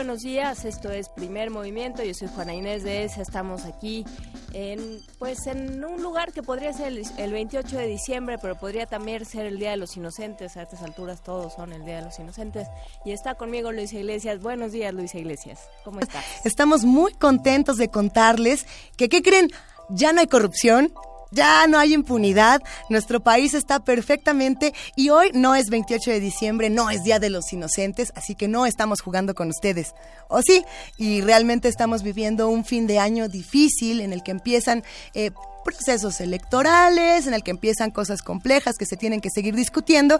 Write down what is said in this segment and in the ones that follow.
Buenos días, esto es Primer Movimiento, yo soy Juana Inés de ESA, estamos aquí en, pues en un lugar que podría ser el, 28 de diciembre, pero podría también ser el Día de los Inocentes, a estas alturas todos son el Día de los Inocentes, y está conmigo Luisa Iglesias, buenos días Luisa Iglesias, ¿cómo estás? Estamos muy contentos de contarles que, ¿qué creen? Ya no hay corrupción, ya no hay impunidad, nuestro país está perfectamente y hoy no es 28 de diciembre, no es Día de los Inocentes, así que no estamos jugando con ustedes. ¿O sí? Y realmente estamos viviendo un fin de año difícil en el que empiezan... Eh, procesos electorales, en el que empiezan cosas complejas que se tienen que seguir discutiendo,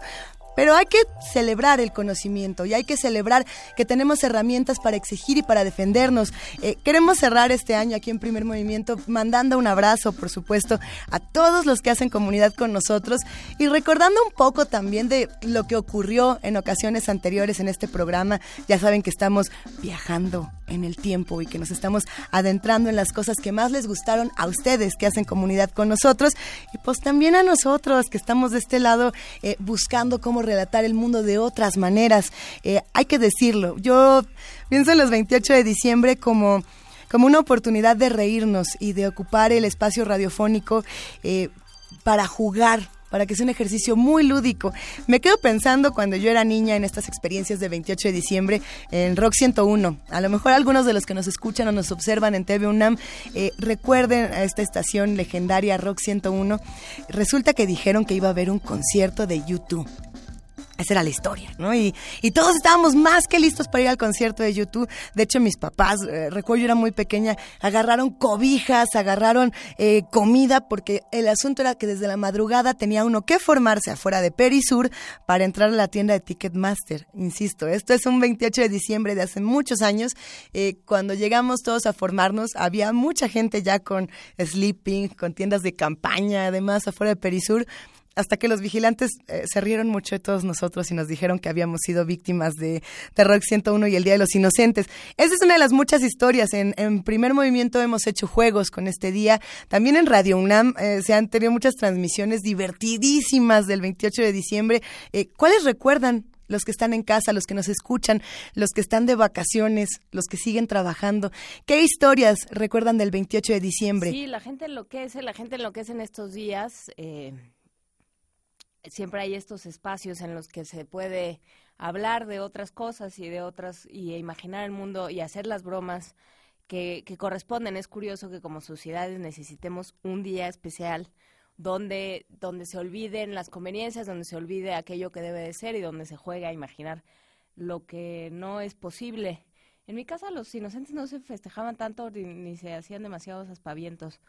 pero hay que celebrar el conocimiento y hay que celebrar que tenemos herramientas para exigir y para defendernos. Eh, queremos cerrar este año aquí en Primer Movimiento mandando un abrazo, por supuesto, a todos los que hacen comunidad con nosotros y recordando un poco también de lo que ocurrió en ocasiones anteriores en este programa. Ya saben que estamos viajando en el tiempo y que nos estamos adentrando en las cosas que más les gustaron a ustedes que hacen comunidad con nosotros y pues también a nosotros que estamos de este lado eh, buscando cómo relatar el mundo de otras maneras. Eh, hay que decirlo, yo pienso en los 28 de diciembre como como una oportunidad de reírnos y de ocupar el espacio radiofónico eh, para jugar para que sea un ejercicio muy lúdico. Me quedo pensando cuando yo era niña en estas experiencias de 28 de diciembre en Rock 101. A lo mejor algunos de los que nos escuchan o nos observan en TV UNAM eh, recuerden a esta estación legendaria Rock 101. Resulta que dijeron que iba a haber un concierto de YouTube. Esa era la historia, ¿no? Y, y, todos estábamos más que listos para ir al concierto de YouTube. De hecho, mis papás, eh, recuerdo yo era muy pequeña, agarraron cobijas, agarraron eh, comida, porque el asunto era que desde la madrugada tenía uno que formarse afuera de Perisur para entrar a la tienda de Ticketmaster. Insisto, esto es un 28 de diciembre de hace muchos años. Eh, cuando llegamos todos a formarnos, había mucha gente ya con sleeping, con tiendas de campaña, además, afuera de Perisur hasta que los vigilantes eh, se rieron mucho de todos nosotros y nos dijeron que habíamos sido víctimas de, Terror 101 y el Día de los Inocentes. Esa es una de las muchas historias. En, primer movimiento hemos hecho juegos con este día. También en Radio UNAM eh, se han tenido muchas transmisiones divertidísimas del 28 de diciembre. Eh, ¿Cuáles recuerdan los que están en casa, los que nos escuchan, los que están de vacaciones, los que siguen trabajando. ¿Qué historias recuerdan del 28 de diciembre? Sí, la gente enloquece, la gente enloquece en estos días. Siempre hay estos espacios en los que se puede hablar de otras cosas y de otras y imaginar el mundo y hacer las bromas que, que corresponden. Es curioso que como sociedades necesitemos un día especial donde, donde se olviden las conveniencias, donde se olvide aquello que debe de ser y donde se juegue a imaginar lo que no es posible. En mi casa los inocentes no se festejaban tanto ni, ni se hacían demasiados aspavientos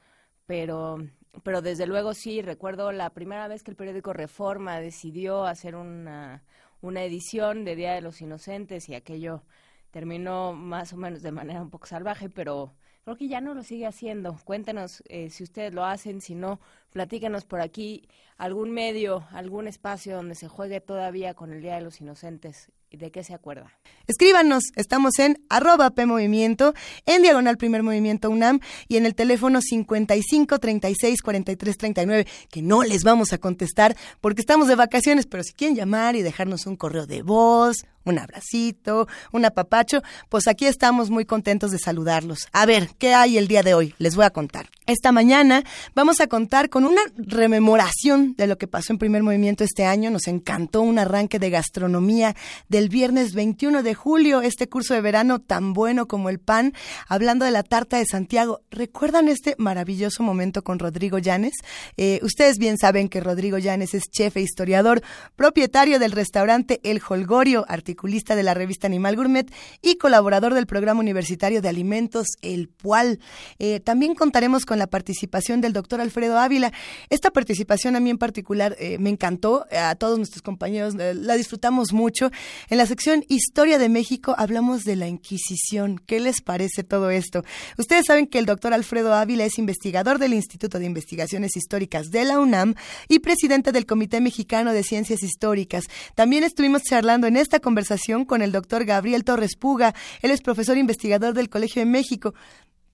pero, pero desde luego sí, recuerdo la primera vez que el periódico Reforma decidió hacer una, una edición de Día de los Inocentes y aquello terminó más o menos de manera un poco salvaje, pero creo que ya no lo sigue haciendo. Cuéntenos eh, si ustedes lo hacen, si no, platíquenos por aquí algún medio, algún espacio donde se juegue todavía con el Día de los Inocentes ¿Y de qué se acuerda? Escríbanos, estamos en arroba PMovimiento, en Diagonal Primer Movimiento UNAM y en el teléfono 55 36 43 39, que no les vamos a contestar porque estamos de vacaciones, pero si quieren llamar y dejarnos un correo de voz, un abracito, un apapacho, pues aquí estamos muy contentos de saludarlos. A ver, ¿qué hay el día de hoy? Les voy a contar. Esta mañana vamos a contar con una rememoración de lo que pasó en primer movimiento este año. Nos encantó un arranque de gastronomía de del viernes 21 de julio, este curso de verano tan bueno como el pan, hablando de la tarta de Santiago. ¿Recuerdan este maravilloso momento con Rodrigo Llanes? Eh, ustedes bien saben que Rodrigo Llanes es chef e historiador, propietario del restaurante El Holgorio, articulista de la revista Animal Gourmet y colaborador del programa universitario de alimentos El Pual. Eh, también contaremos con la participación del doctor Alfredo Ávila. Esta participación a mí en particular eh, me encantó, a todos nuestros compañeros la disfrutamos mucho. En la sección Historia de México hablamos de la Inquisición. ¿Qué les parece todo esto? Ustedes saben que el doctor Alfredo Ávila es investigador del Instituto de Investigaciones Históricas de la UNAM y presidente del Comité Mexicano de Ciencias Históricas. También estuvimos charlando en esta conversación con el doctor Gabriel Torres Puga. Él es profesor investigador del Colegio de México.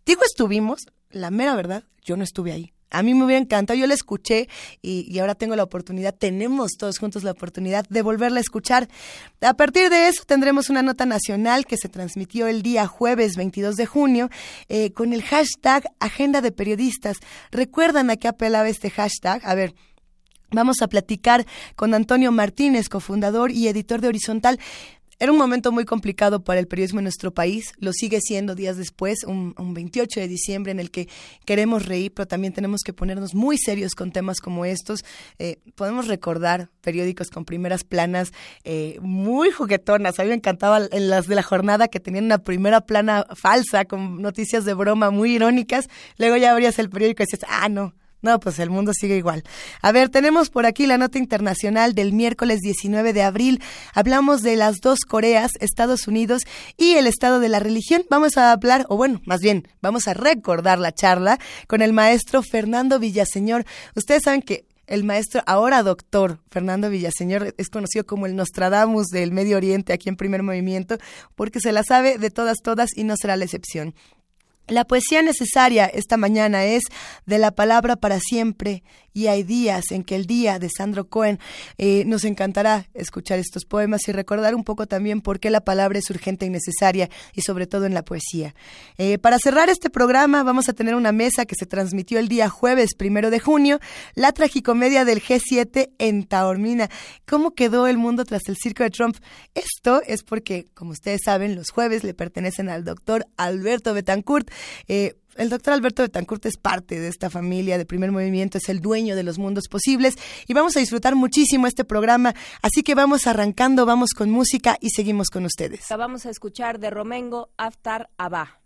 Digo estuvimos, la mera verdad, yo no estuve ahí. A mí me hubiera encantado, yo la escuché y, ahora tengo la oportunidad, tenemos todos juntos la oportunidad de volverla a escuchar. A partir de eso tendremos una nota nacional que se transmitió el día jueves 22 de junio eh, con el hashtag Agenda de Periodistas. ¿Recuerdan a qué apelaba este hashtag? A ver, Vamos a platicar con Antonio Martínez, cofundador y editor de Horizontal. Era un momento muy complicado para el periodismo en nuestro país, lo sigue siendo días después, un, 28 de diciembre en el que queremos reír, pero también tenemos que ponernos muy serios con temas como estos. Eh, podemos recordar periódicos con primeras planas eh, muy juguetonas. A mí me encantaba en las de la jornada que tenían una primera plana falsa con noticias de broma muy irónicas. Luego ya abrías el periódico y dices, ah, no, no, pues el mundo sigue igual. A ver, tenemos por aquí la nota internacional del miércoles 19 de abril. Hablamos de las dos Coreas, Estados Unidos y el estado de la religión. Vamos a hablar, o bueno, más bien, vamos a recordar la charla con el maestro Fernando Villaseñor. Ustedes saben que el maestro, ahora doctor Fernando Villaseñor, es conocido como el Nostradamus del Medio Oriente aquí en primer movimiento, porque se la sabe de todas, todas y no será la excepción. La poesía necesaria esta mañana es de la palabra para siempre y hay días en que el día de Sandro Cohen eh, nos encantará escuchar estos poemas y recordar un poco también por qué la palabra es urgente y necesaria y sobre todo en la poesía. Eh, para cerrar este programa vamos a tener una mesa que se transmitió el día jueves primero de junio, la tragicomedia del G7 en Taormina. ¿Cómo quedó el mundo tras el circo de Trump? Esto es porque, como ustedes saben, los jueves le pertenecen al doctor Alberto Betancourt. Eh, el doctor Alberto Betancourt es parte de esta familia de primer movimiento, es el dueño de los mundos posibles y vamos a disfrutar muchísimo este programa. Así que vamos arrancando, vamos con música y seguimos con ustedes. Vamos a escuchar de Romengo Aftar Abba.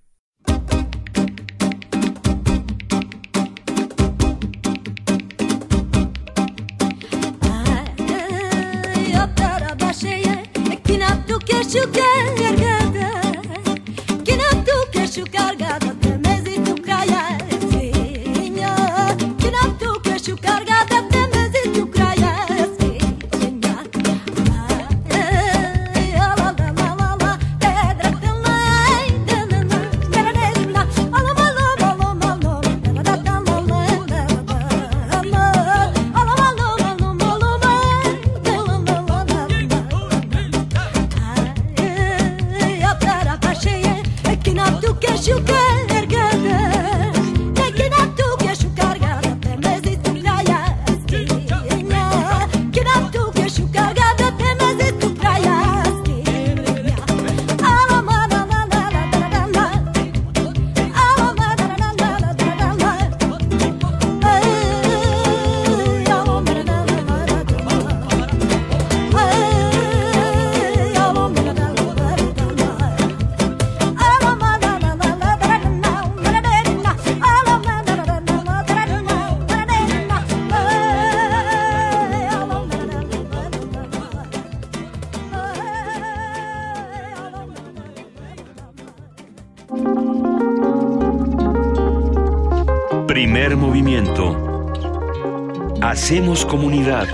Hacemos comunidad.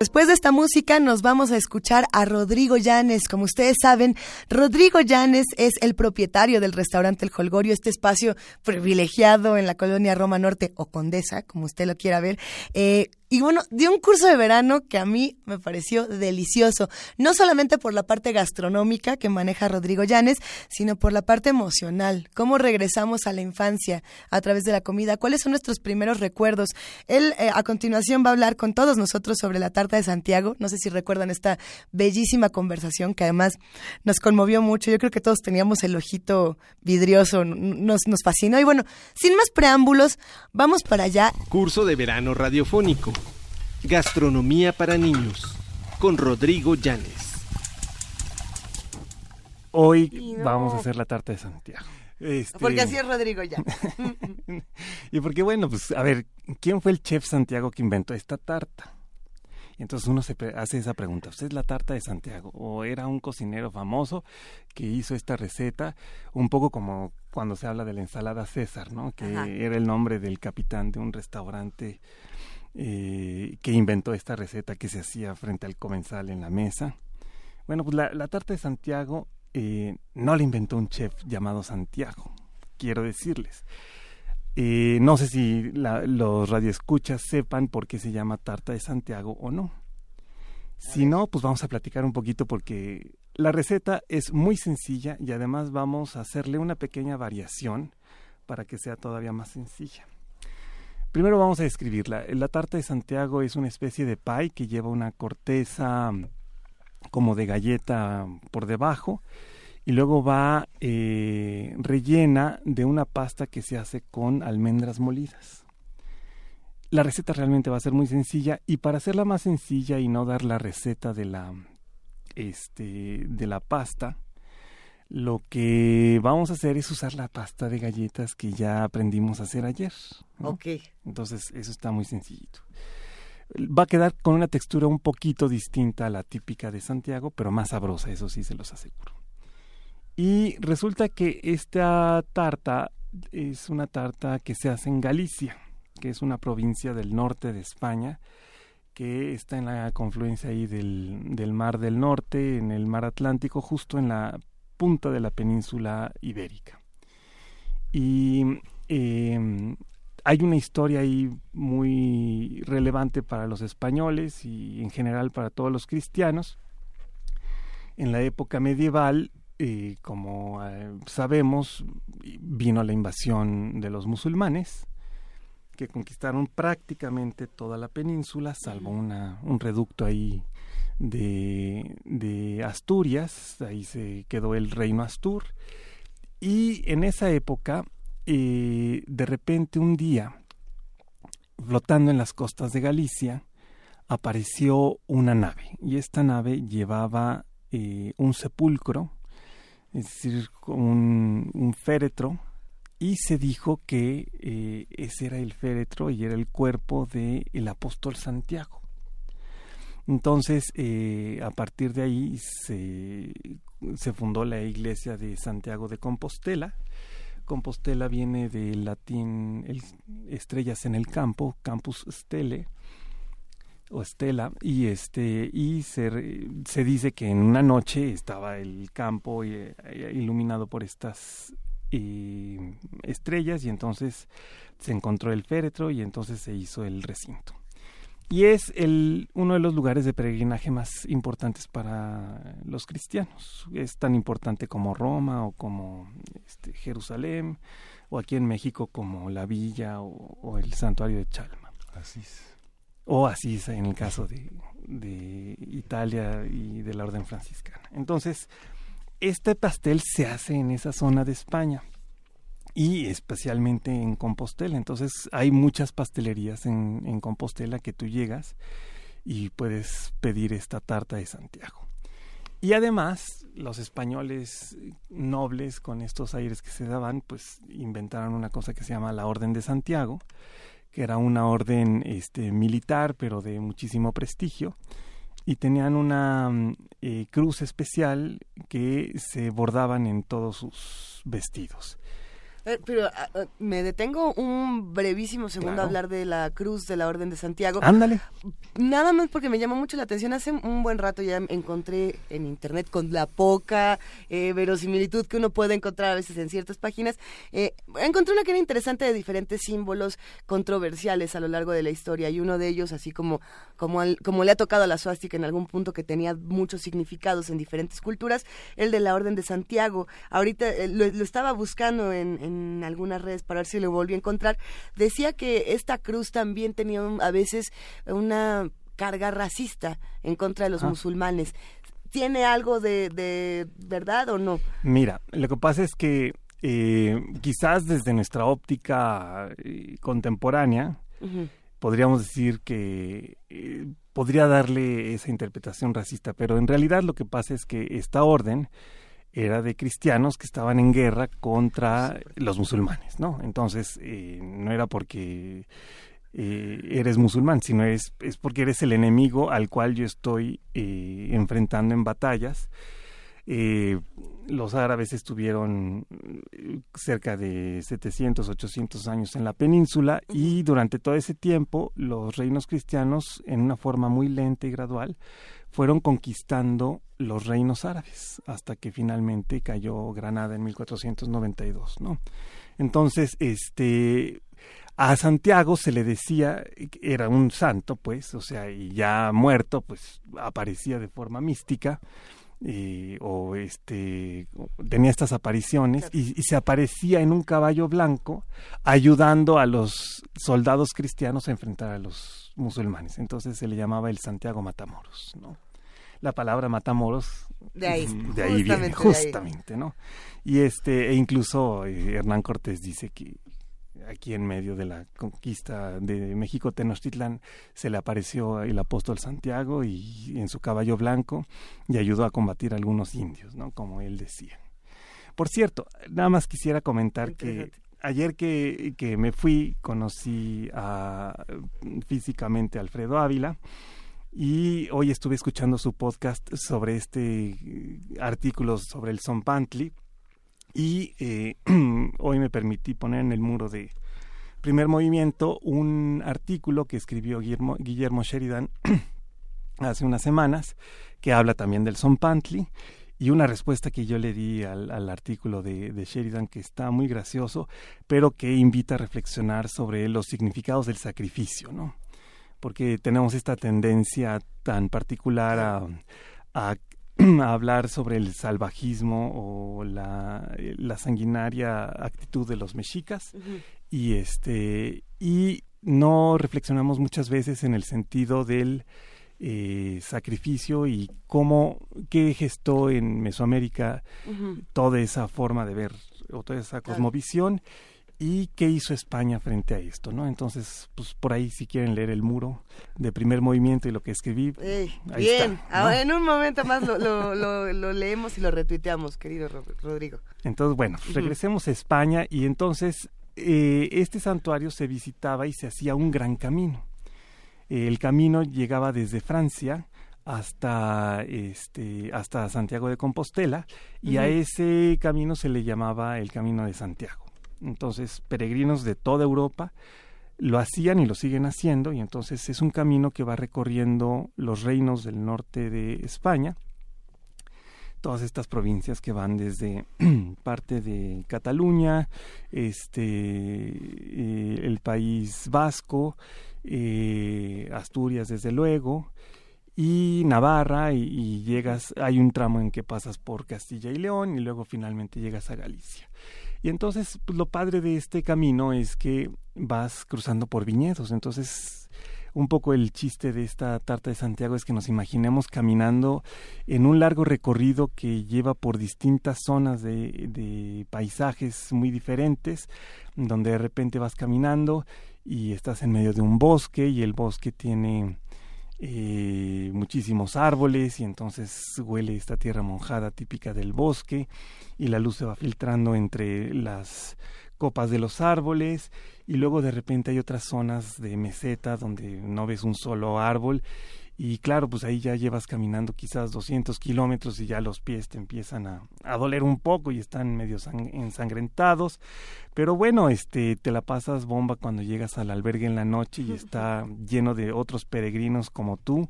Después de esta música nos vamos a escuchar a Rodrigo Llanes. Como ustedes saben, Rodrigo Llanes es el propietario del restaurante El Holgorio, este espacio privilegiado en la colonia Roma Norte o Condesa, como usted lo quiera ver. Eh, Y bueno, dio un curso de verano que a mí me pareció delicioso, no solamente por la parte gastronómica que maneja Rodrigo Llanes, sino por la parte emocional, cómo regresamos a la infancia a través de la comida, cuáles son nuestros primeros recuerdos. Él eh, a continuación va a hablar con todos nosotros sobre la tarta de Santiago, no sé si recuerdan esta bellísima conversación que además nos conmovió mucho, yo creo que todos teníamos el ojito vidrioso, nos, nos fascinó y bueno, sin más preámbulos, vamos para allá. Curso de verano radiofónico. Gastronomía para niños con Rodrigo Llanes. Hoy vamos a hacer la tarta de Santiago. Este... Porque así es Rodrigo ya. y porque bueno, pues a ver, ¿quién fue el chef Santiago que inventó esta tarta? Y entonces uno se hace esa pregunta, ¿usted es la tarta de Santiago? ¿O era un cocinero famoso que hizo esta receta? Un poco como cuando se habla de la ensalada César, ¿no? Que era el nombre del capitán de un restaurante eh, que inventó esta receta que se hacía frente al comensal en la mesa. Bueno, pues la, tarta de Santiago eh, no la inventó un chef llamado Santiago, quiero decirles. Eh, no sé si los radioescuchas sepan por qué se llama tarta de Santiago o no. Si no, pues vamos a platicar un poquito porque la receta es muy sencilla y además vamos a hacerle una pequeña variación para que sea todavía más sencilla. Primero vamos a describirla. La tarta de Santiago es una especie de pie que lleva una corteza mm, como de galleta por debajo y luego va eh, rellena de una pasta que se hace con almendras molidas. La receta realmente va a ser muy sencilla y para hacerla más sencilla y no dar la receta de la este de la pasta, lo que vamos a hacer es usar la pasta de galletas que ya aprendimos a hacer ayer. Ok. Entonces, eso está muy sencillito. Va a quedar con una textura un poquito distinta a la típica de Santiago, pero más sabrosa, eso sí se los aseguro. Y resulta que esta tarta es una tarta que se hace en Galicia, que es una provincia del norte de España, que está en la confluencia ahí del, del Mar del Norte, en el Mar Atlántico, justo en la punta de la península ibérica. Y em, hay una historia ahí muy relevante para los españoles y en general para todos los cristianos. En la época medieval, eh, como eh, sabemos, vino la invasión de los musulmanes que conquistaron prácticamente toda la península, salvo una, un reducto ahí de, de Asturias, ahí se quedó el reino Astur, y en esa época, eh, de repente un día, flotando en las costas de Galicia, apareció una nave, y esta nave llevaba eh, un sepulcro, es decir, un, un féretro, y se dijo que eh, ese era el féretro y era el cuerpo del el apóstol Santiago. Entonces, eh, a partir de ahí se, se, fundó la iglesia de Santiago de Compostela. Compostela viene del latín estrellas en el campo, campus stele o estela y este y se, dice que en una noche estaba el campo eh, iluminado por estas eh, estrellas y entonces se encontró el féretro y entonces se hizo el recinto y es el, uno de los lugares de peregrinaje más importantes para los cristianos. Es tan importante como Roma o como este, Jerusalén o aquí en México como la villa o, el santuario de Chalma. Asís. O Asís en el caso de, de Italia y de la orden franciscana. Entonces, este pastel se hace en esa zona de España y especialmente en Compostela. Entonces hay muchas pastelerías en, Compostela que tú llegas y puedes pedir esta tarta de Santiago. Y además los españoles nobles con estos aires que se daban, pues inventaron una cosa que se llama la Orden de Santiago, que era una orden este, militar pero de muchísimo prestigio y tenían una eh, cruz especial que se bordaban en todos sus vestidos. Eh, pero ah, ah, me detengo un brevísimo segundo a hablar de la cruz de la Orden de Santiago. Ándale. Nada más porque me llamó mucho la atención. Hace un buen rato ya encontré en internet con la poca eh, verosimilitud que uno puede encontrar a veces en ciertas páginas. Eh, encontré una que era interesante de diferentes símbolos controversiales a lo largo de la historia y uno de ellos, así como, como, como le ha tocado a la suástica en algún punto que tenía muchos significados en diferentes culturas, el de la Orden de Santiago. Ahorita lo, estaba buscando en en algunas redes para ver si lo volví a encontrar, decía que esta cruz también tenía a veces una carga racista en contra de los ah. musulmanes. ¿Tiene algo de, verdad o no? Mira, lo que pasa es que eh, quizás desde nuestra óptica eh, contemporánea, podríamos decir que eh, podría darle esa interpretación racista, pero en realidad lo que pasa es que esta orden era de cristianos que estaban en guerra contra los musulmanes, ¿no? Entonces, eh, no era porque eh, eres musulmán, sino es, es porque eres el enemigo al cual yo estoy eh, enfrentando en batallas. los árabes estuvieron cerca de 700, 800 años en la península y durante todo ese tiempo los reinos cristianos, en una forma muy lenta y gradual, fueron conquistando los reinos árabes hasta que finalmente cayó Granada en 1492, ¿no? Entonces, este a Santiago se le decía era un santo, pues, o sea, y ya muerto, pues aparecía de forma mística. Eh, o este tenía estas apariciones y, y, se aparecía en un caballo blanco ayudando a los soldados cristianos a enfrentar a los musulmanes entonces se le llamaba el Santiago Matamoros no la palabra Matamoros de ahí, de ahí viene justamente, ¿no? Y este, e incluso eh, Hernán Cortés dice que aquí en medio de la conquista de México Tenochtitlan se le apareció el apóstol Santiago y en su caballo blanco y ayudó a combatir a algunos indios, ¿no? Como él decía. Por cierto, nada más quisiera comentar que ayer que, que me fui conocí a, físicamente a Alfredo Ávila y hoy estuve escuchando su podcast sobre este eh, artículo sobre el Son Pantli y eh, hoy me permití poner en el muro de primer movimiento un artículo que escribió Guillermo, Guillermo Sheridan hace unas semanas que habla también del Son Pantli y una respuesta que yo le di al, al artículo de, de, Sheridan que está muy gracioso, pero que invita a reflexionar sobre los significados del sacrificio, ¿no? Porque tenemos esta tendencia tan particular a, a, hablar sobre el salvajismo o la, la, sanguinaria actitud de los mexicas. Y este y no reflexionamos muchas veces en el sentido del eh, sacrificio y cómo qué gestó en Mesoamérica toda esa forma de ver o toda esa cosmovisión ¿Y qué hizo España frente a esto? ¿no? Entonces, pues por ahí si quieren leer el muro de primer movimiento y lo que escribí. bien, ah, en un momento más lo, lo, leemos y lo retuiteamos, querido Rodrigo. Entonces, bueno, regresemos a España y entonces eh, este santuario se visitaba y se hacía un gran camino. el camino llegaba desde Francia hasta este hasta Santiago de Compostela y a ese camino se le llamaba el Camino de Santiago. Entonces, peregrinos de toda Europa lo hacían y lo siguen haciendo, y entonces es un camino que va recorriendo los reinos del norte de España, todas estas provincias que van desde parte de Cataluña, este, eh, el país vasco, eh, Asturias desde luego, y Navarra, y, y, llegas, hay un tramo en que pasas por Castilla y León, y luego finalmente llegas a Galicia. Y entonces, pues, lo padre de este camino es que vas cruzando por viñedos. Entonces, un poco el chiste de esta tarta de Santiago es que nos imaginemos caminando en un largo recorrido que lleva por distintas zonas de, de paisajes muy diferentes, donde de repente vas caminando y estás en medio de un bosque y el bosque tiene eh, muchísimos árboles y entonces huele esta tierra mojada típica del bosque y la luz se va filtrando entre las copas de los árboles y luego de repente hay otras zonas de meseta donde no ves un solo árbol Y claro, pues ahí ya llevas caminando quizás 200 kilómetros y ya los pies te empiezan a, a doler un poco y están medio ensangrentados. Pero bueno, este, te la pasas bomba cuando llegas al albergue en la noche y está lleno de otros peregrinos como tú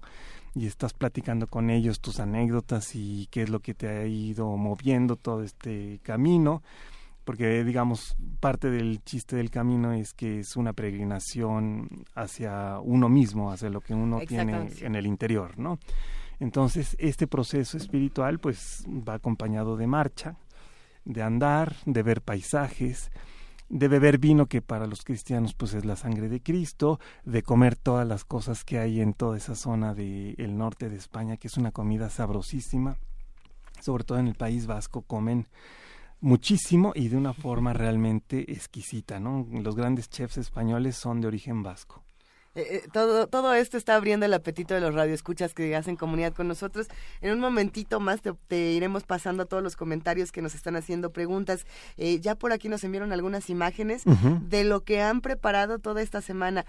y estás platicando con ellos tus anécdotas y qué es lo que te ha ido moviendo todo este camino porque digamos parte del chiste del camino es que es una peregrinación hacia uno mismo, hacia lo que uno tiene en el interior, ¿no? Entonces, este proceso espiritual pues va acompañado de marcha, de andar, de ver paisajes, de beber vino que para los cristianos pues es la sangre de Cristo, de comer todas las cosas que hay en toda esa zona del norte de España, que es una comida sabrosísima, sobre todo en el País Vasco comen muchísimo y de una forma realmente exquisita, ¿no? Los grandes chefs españoles son de origen vasco. Eh, eh, todo, todo esto está abriendo el apetito de los radioescuchas que hacen comunidad con nosotros. En un momentito más te, iremos pasando todos los comentarios que nos están haciendo preguntas. Eh, ya por aquí nos enviaron algunas imágenes de lo que han preparado toda esta semana.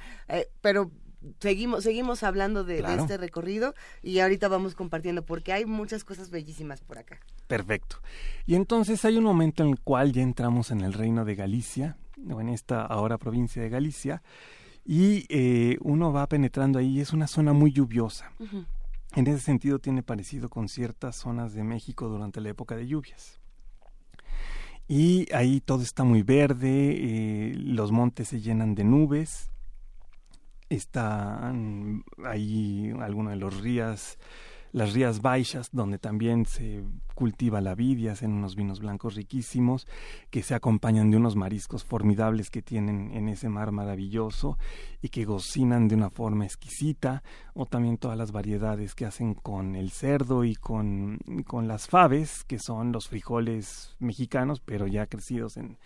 pero seguimos seguimos hablando de, este recorrido y ahorita vamos compartiendo porque hay muchas cosas bellísimas por acá. Perfecto. Y entonces hay un momento en el cual ya entramos en el reino de Galicia, o en esta ahora provincia de Galicia, y eh, uno va penetrando ahí, es una zona muy lluviosa. En ese sentido tiene parecido con ciertas zonas de México durante la época de lluvias. Y ahí todo está muy verde, eh, los montes se llenan de nubes, están ahí algunos de los ríos las Rías Baixas, donde también se cultiva la vidia, hacen unos vinos blancos riquísimos, que se acompañan de unos mariscos formidables que tienen en ese mar maravilloso y que cocinan de una forma exquisita, o también todas las variedades que hacen con el cerdo y con, con las faves, que son los frijoles mexicanos, pero ya crecidos en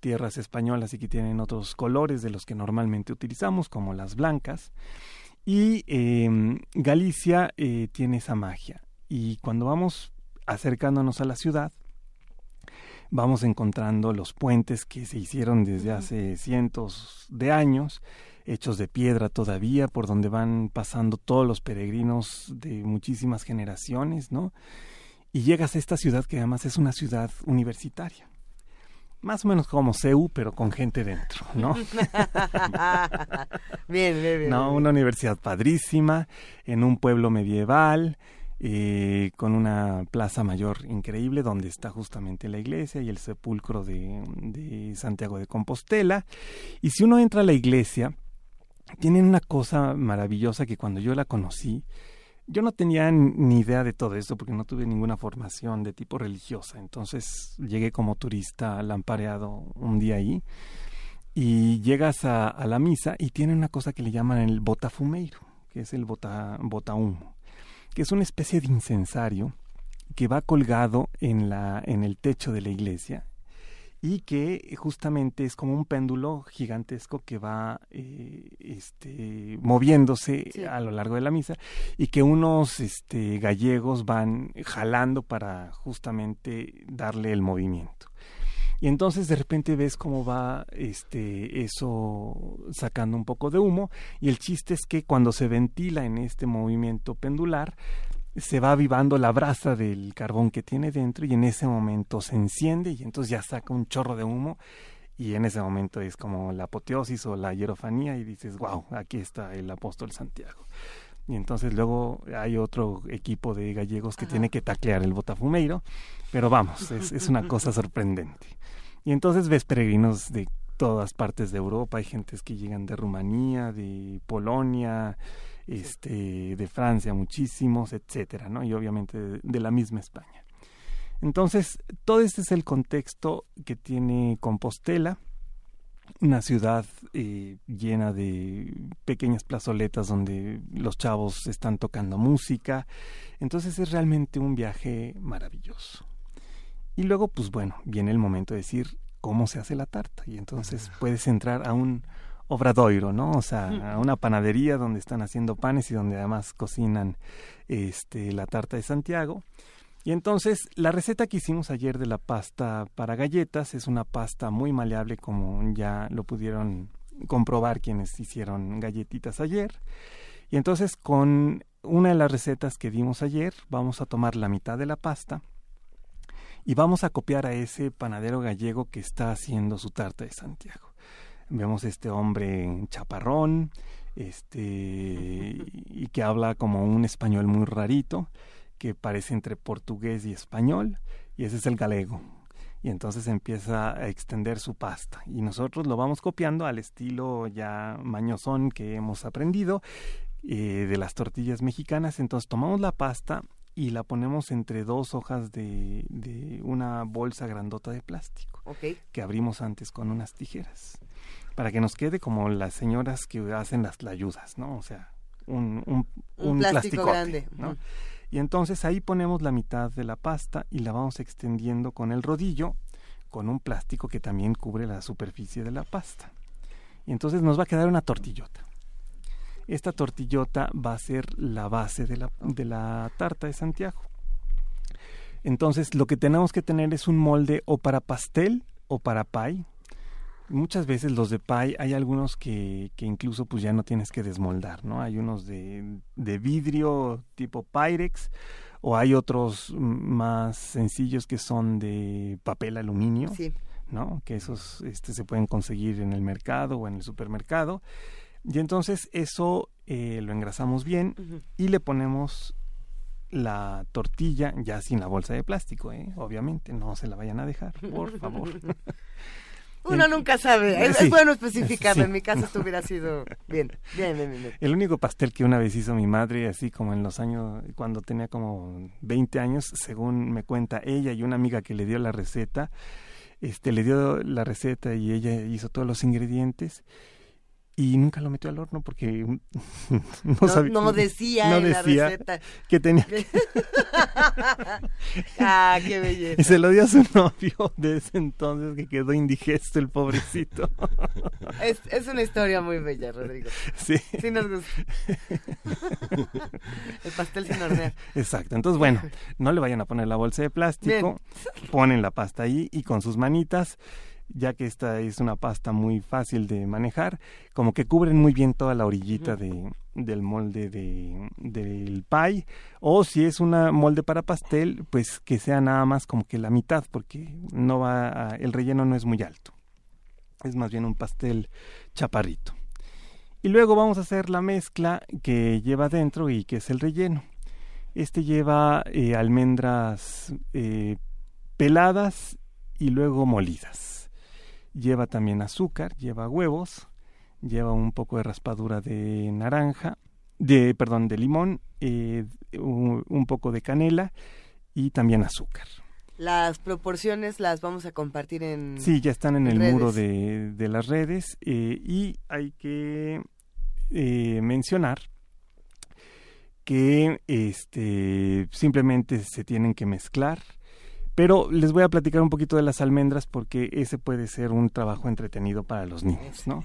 tierras españolas y que tienen otros colores de los que normalmente utilizamos, como las blancas. Y em, Galicia eh, tiene esa magia. Y cuando vamos acercándonos a la ciudad, vamos encontrando los puentes que se hicieron desde hace cientos de años, hechos de piedra todavía, por donde van pasando todos los peregrinos de muchísimas generaciones, ¿no? Y llegas a esta ciudad que además es una ciudad universitaria más o menos como CEU, pero con gente dentro, ¿no? bien, bien, bien. No, una universidad padrísima, en un pueblo medieval, eh, con una plaza mayor increíble donde está justamente la iglesia y el sepulcro de, de Santiago de Compostela. Y si uno entra a la iglesia, tienen una cosa maravillosa que cuando yo la conocí, yo no tenía ni idea de todo esto porque no tuve ninguna formación de tipo religiosa. Entonces llegué como turista lampareado un día ahí y llegas a, la misa y tiene una cosa que le llaman el botafumeiro, que es el bota, botahumo, que es una especie de incensario que va colgado en, la, en el techo de la iglesia y que justamente es como un péndulo gigantesco que va eh, este, moviéndose a lo largo de la misa y que unos este, gallegos van jalando para justamente darle el movimiento. Y entonces de repente ves cómo va este eso sacando un poco de humo y el chiste es que cuando se ventila en este movimiento pendular se va avivando la brasa del carbón que tiene dentro y en ese momento se enciende y entonces ya saca un chorro de humo y en ese momento es como la apoteosis o la hierofanía y dices, wow, aquí está el apóstol Santiago. Y entonces luego hay otro equipo de gallegos que tiene que taclear el botafumeiro, pero vamos, es, es una cosa sorprendente. Y entonces ves peregrinos de todas partes de Europa, hay gentes que llegan de Rumanía, de Polonia, este, de Francia muchísimos, etcétera, ¿no? Y obviamente de, la misma España. Entonces, todo este es el contexto que tiene Compostela, una ciudad eh, llena de pequeñas plazoletas donde los chavos están tocando música. Entonces es realmente un viaje maravilloso. Y luego, pues bueno, viene el momento de decir cómo se hace la tarta. Y entonces puedes entrar a un obradoiro, ¿no? O sea, una panadería donde están haciendo panes y donde además cocinan este, la tarta de Santiago. Y entonces la receta que hicimos ayer de la pasta para galletas es una pasta muy maleable como ya lo pudieron comprobar quienes hicieron galletitas ayer. Y entonces con una de las recetas que dimos ayer, vamos a tomar la mitad de la pasta y vamos a copiar a ese panadero gallego que está haciendo su tarta de Santiago. Vemos este hombre chaparrón, este y que habla como un español muy rarito, que parece entre portugués y español, y ese es el galego. Y entonces empieza a extender su pasta. Y nosotros lo vamos copiando al estilo ya mañosón que hemos aprendido eh, de las tortillas mexicanas. Entonces tomamos la pasta y la ponemos entre dos hojas de, de una bolsa grandota de plástico que abrimos antes con unas tijeras para que nos quede como las señoras que hacen las ayudas, ¿no? O sea, un, un, un, plástico grande. ¿no? Y entonces ahí ponemos la mitad de la pasta y la vamos extendiendo con el rodillo, con un plástico que también cubre la superficie de la pasta. Y entonces nos va a quedar una tortillota. Esta tortillota va a ser la base de la, de la tarta de Santiago. Entonces lo que tenemos que tener es un molde o para pastel o para pie, muchas veces los de pie hay algunos que, que, incluso pues ya no tienes que desmoldar, ¿no? Hay unos de, de vidrio tipo Pyrex o hay otros más sencillos que son de papel aluminio, ¿no? Que esos este, se pueden conseguir en el mercado o en el supermercado. Y entonces eso eh, lo engrasamos bien y le ponemos la tortilla ya sin la bolsa de plástico, ¿eh? obviamente, no se la vayan a dejar, por favor. Uno nunca sabe. Es, bueno especificarlo. En mi caso esto hubiera sido bien. Bien, bien, bien. El único pastel que una vez hizo mi madre, así como en los años, cuando tenía como 20 años, según me cuenta ella y una amiga que le dio la receta, este, le dio la receta y ella hizo todos los ingredientes y nunca lo metió al horno porque no, sabía, no decía en la receta. que tenía ah qué belleza. Y se lo dio a su novio de ese entonces que quedó indigesto el pobrecito. Es, es una historia muy bella Rodrigo. Sí. Sí nos gusta. El pastel sin hornear. Exacto. Entonces bueno no le vayan a poner la bolsa de plástico. Ponen la pasta ahí y con sus manitas ya que esta es una pasta muy fácil de manejar, como que cubren muy bien toda la orillita de, del molde de, del pie, o si es una molde para pastel, pues que sea nada más como que la mitad, porque no va el relleno no es muy alto, es más bien un pastel chaparrito. Y luego vamos a hacer la mezcla que lleva dentro y que es el relleno. Este lleva eh, almendras eh, peladas y luego molidas lleva también azúcar, lleva huevos, lleva un poco de raspadura de naranja, de perdón, de limón, eh, un, poco de canela y también azúcar. Las proporciones las vamos a compartir en Sí, ya están en, el muro de, de, las redes eh, y hay que eh, mencionar que este simplemente se tienen que mezclar pero les voy a platicar un poquito de las almendras porque ese puede ser un trabajo entretenido para los niños, ¿no?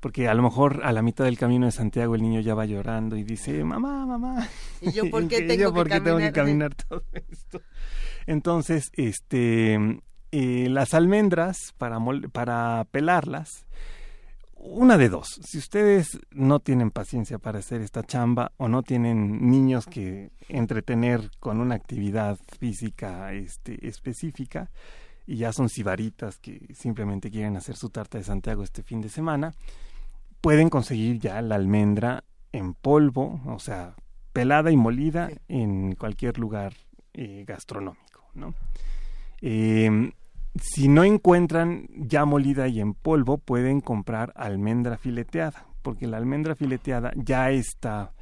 Porque a lo mejor a la mitad del camino de Santiago el niño ya va llorando y dice, mamá, mamá. ¿Y yo por qué, tengo, que caminar? tengo que caminar todo esto? Entonces, este, eh, las almendras, para, para pelarlas, una de dos. Si ustedes no tienen paciencia para hacer esta chamba o no tienen niños que entretener con una actividad física este, específica y ya son sibaritas que simplemente quieren hacer su tarta de Santiago este fin de semana, pueden conseguir ya la almendra en polvo, o sea, pelada y molida en cualquier lugar eh, gastronómico, ¿no? Eh, si no encuentran ya molida y en polvo, pueden comprar almendra fileteada, porque la almendra fileteada ya está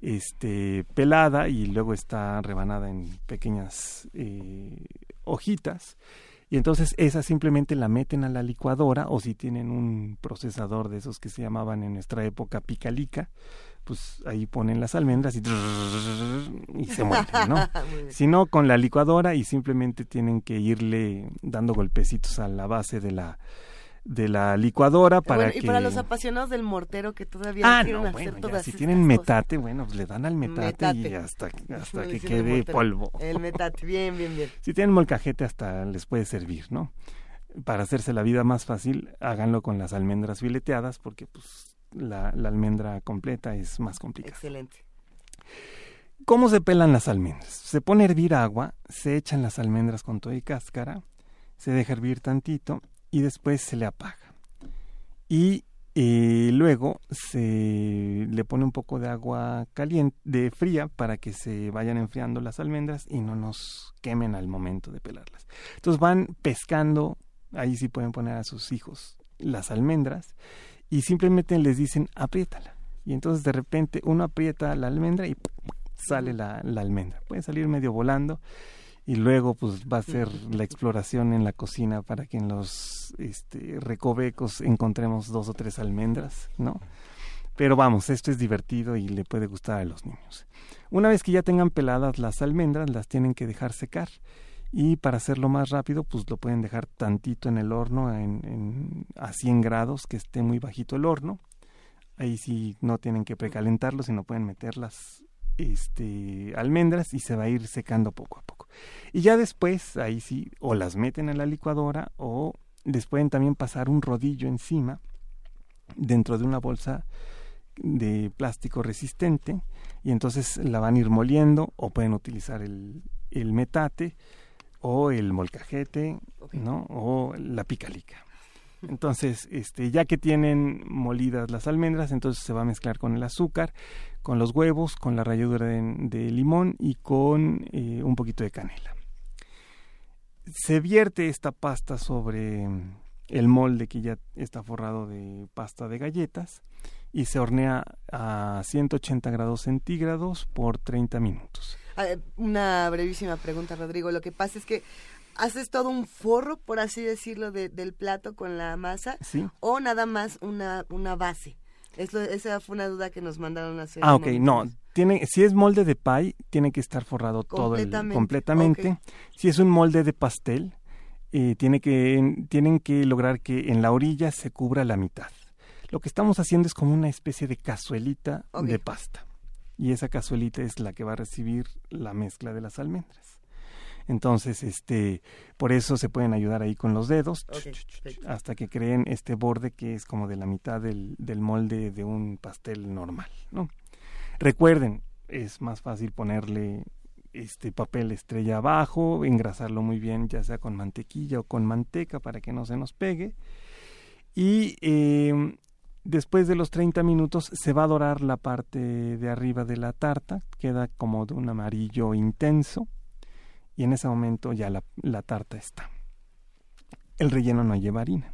este, pelada y luego está rebanada en pequeñas eh, hojitas. Y entonces esa simplemente la meten a la licuadora o si tienen un procesador de esos que se llamaban en nuestra época picalica, pues ahí ponen las almendras y, se mueren, ¿no? si no, con la licuadora y simplemente tienen que irle dando golpecitos a la base de la de la licuadora para y para los apasionados del mortero que todavía ah, quieren no, hacer todas si tienen metate bueno pues le dan al metate, y hasta hasta que quede polvo el metate bien bien bien si tienen molcajete hasta les puede servir no para hacerse la vida más fácil háganlo con las almendras fileteadas porque pues la, almendra completa es más complicada. Excelente. ¿Cómo se pelan las almendras? Se pone a hervir agua, se echan las almendras con todo y cáscara, se deja hervir tantito y después se le apaga. Y eh, luego se le pone un poco de agua caliente, de fría, para que se vayan enfriando las almendras y no nos quemen al momento de pelarlas. Entonces van pescando, ahí sí pueden poner a sus hijos las almendras y simplemente les dicen apriétala. Y entonces de repente uno aprieta la almendra y sale la, la almendra. Puede salir medio volando y luego pues va a ser la exploración en la cocina para que en los este, recovecos encontremos dos o tres almendras, ¿no? Pero vamos, esto es divertido y le puede gustar a los niños. Una vez que ya tengan peladas las almendras, las tienen que dejar secar y para hacerlo más rápido, pues lo pueden dejar tantito en el horno en, a 100 grados, que esté muy bajito el horno. Ahí sí no tienen que precalentarlo, sino pueden meterlas este, almendras y se va a ir secando poco a poco. Y ya después, ahí sí, o las meten en la licuadora o les pueden también pasar un rodillo encima dentro de una bolsa de plástico resistente y entonces la van a ir moliendo o pueden utilizar el, el metate o el molcajete, ¿no? O la picalica. Entonces, este, ya que tienen molidas las almendras, entonces se va a mezclar con el azúcar, con los huevos, con la ralladura de, de limón y con eh, un poquito de canela. Se vierte esta pasta sobre el molde que ya está forrado de pasta de galletas y se hornea a 180 grados centígrados por 30 minutos. Una brevísima pregunta, Rodrigo. Lo que pasa es que haces todo un forro, por así decirlo, de, del plato con la masa ¿Sí? o nada más una, una base. Esto, esa fue una duda que nos mandaron a hacer. Ah, ok, no. Tiene, si es molde de pie, tiene que estar forrado todo el, Completamente. Si es un molde de pastel, eh, tiene que, tienen que lograr que en la orilla se cubra la mitad. Lo que estamos haciendo es como una especie de cazuelita de pasta. Y esa cazuelita es la que va a recibir la mezcla de las almendras. Entonces, este, por eso se pueden ayudar ahí con los dedos hasta que creen este borde que es como de la mitad del, del molde de un pastel normal, ¿no? Recuerden, es más fácil ponerle este papel estrella abajo, engrasarlo muy bien, ya sea con mantequilla o con manteca para que no se nos pegue. Y eh, después de los 30 minutos se va a dorar la parte de arriba de la tarta, queda como de un amarillo intenso y en ese momento ya la, tarta está. El relleno no lleva harina.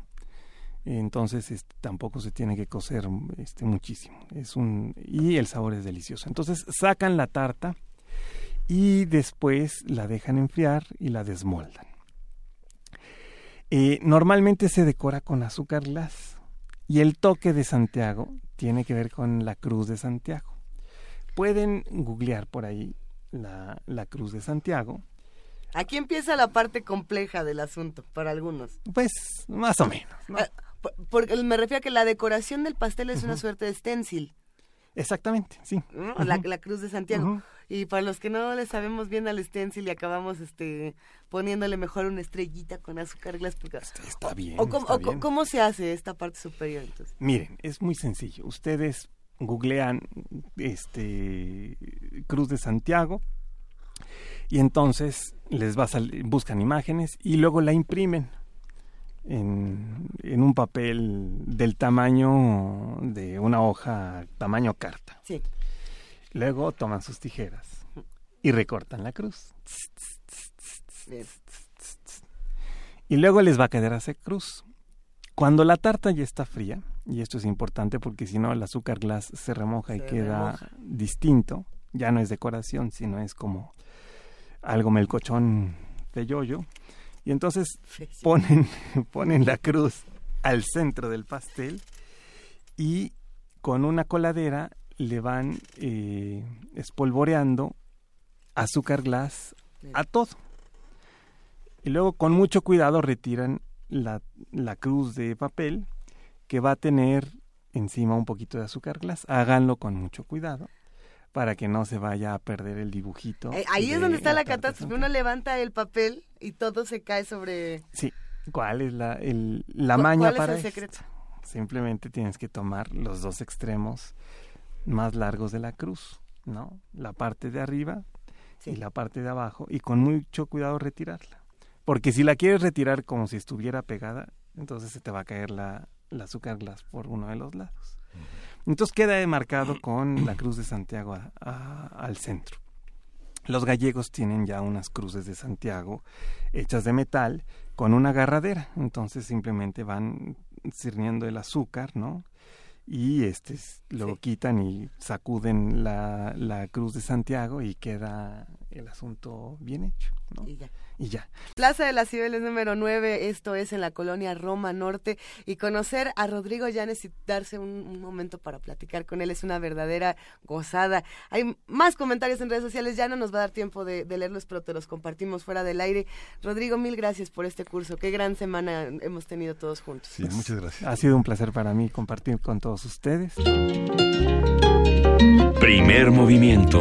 Entonces este, tampoco se tiene que cocer este, muchísimo. Y el sabor es delicioso. Entonces sacan la tarta y después la dejan enfriar y la desmoldan. Eh, normalmente se decora con azúcar glass y el toque de Santiago tiene que ver con la cruz de Santiago. Pueden googlear por ahí la, la cruz de Santiago. Aquí empieza la parte compleja del asunto para algunos. Pues más o menos. ¿no? Por- porque me refiero a que la decoración del pastel es una suerte de stencil, Exactamente, sí. ¿no? la, cruz de Santiago. Y para los que no le sabemos bien al stencil y acabamos este poniéndole mejor una estrellita con azúcar glass. Porque, Está bien. o, cómo, está o bien. cómo se hace esta parte superior entonces. Miren, es muy sencillo. Ustedes googlean este Cruz de Santiago y entonces les va a buscan imágenes y luego la imprimen en, en un papel del tamaño de una hoja, tamaño carta. Sí. Luego toman sus tijeras y recortan la cruz. Y luego les va a quedar esa cruz. Cuando la tarta ya está fría, y esto es importante porque si no el azúcar glass se remoja y queda remoja. distinto, ya no es decoración, sino es como algo melcochón de yoyo. Y entonces ponen, ponen la cruz al centro del pastel y con una coladera le van eh, espolvoreando azúcar glass a todo. Y luego con mucho cuidado retiran la, la cruz de papel que va a tener encima un poquito de azúcar glass. Háganlo con mucho cuidado para que no se vaya a perder el dibujito. Eh, ahí es de donde está la catástrofe. Uno levanta el papel y todo se cae sobre... Sí. ¿Cuál es la, el- la ¿Cu- maña cuál es para el esto? secreto? Simplemente tienes que tomar los dos extremos más largos de la cruz ¿no? La parte de arriba y la parte de abajo y con mucho cuidado retirarla. Porque si la quieres retirar como si estuviera pegada, entonces se te va a caer la, azúcar glass por uno de los lados. Entonces queda marcado con la cruz de Santiago al centro. Los gallegos tienen ya unas cruces de Santiago hechas de metal con una agarradera, entonces simplemente van sirviendo el azúcar, ¿no? y este lo quitan y sacuden la, la cruz de Santiago y queda el asunto bien hecho. ¿no? Y ya y ya. Plaza de las Cibeles número 9, esto es en la colonia Roma Norte, y conocer a Rodrigo Llanes y darse un, momento para platicar con él es una verdadera gozada. Hay más comentarios en redes sociales, ya no nos va a dar tiempo de, leerlos, pero te los compartimos fuera del aire. Rodrigo, mil gracias por este curso, qué gran semana hemos tenido todos juntos. Sí, muchas gracias. Ha sido un placer para mí compartir con todos ustedes. Primer movimiento.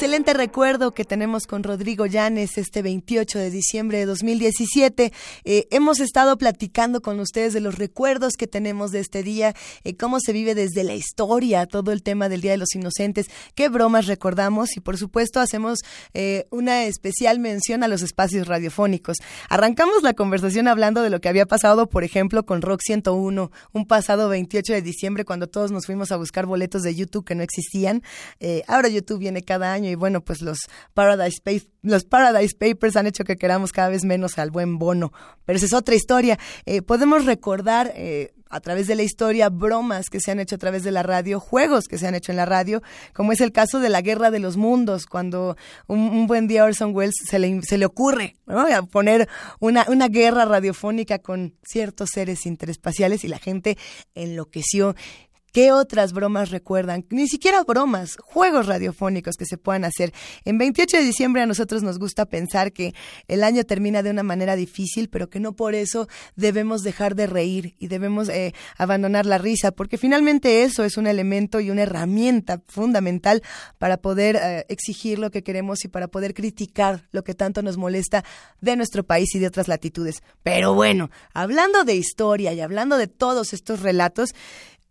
Excelente recuerdo que tenemos con Rodrigo Llanes este 28 de diciembre de 2017. Eh, hemos estado platicando con ustedes de los recuerdos que tenemos de este día, eh, cómo se vive desde la historia, todo el tema del Día de los Inocentes, qué bromas recordamos y por supuesto hacemos eh, una especial mención a los espacios radiofónicos. Arrancamos la conversación hablando de lo que había pasado, por ejemplo, con Rock 101, un pasado 28 de diciembre cuando todos nos fuimos a buscar boletos de YouTube que no existían. ahora YouTube viene cada año y bueno, pues los Paradise, los Paradise Papers han hecho que queramos cada vez menos al buen bono. Pero esa es otra historia. Eh, podemos recordar eh, a través de la historia bromas que se han hecho a través de la radio, juegos que se han hecho en la radio, como es el caso de la Guerra de los Mundos, cuando un, buen día Orson Welles se le, se le ocurre poner una, una guerra radiofónica con ciertos seres interespaciales y la gente enloqueció. ¿Qué otras bromas recuerdan? Ni siquiera bromas, juegos radiofónicos que se puedan hacer. En 28 de diciembre a nosotros nos gusta pensar que el año termina de una manera difícil, pero que no por eso debemos dejar de reír y debemos eh, abandonar la risa, porque finalmente eso es un elemento y una herramienta fundamental para poder eh, exigir lo que queremos y para poder criticar lo que tanto nos molesta de nuestro país y de otras latitudes. Pero bueno, hablando de historia y hablando de todos estos relatos,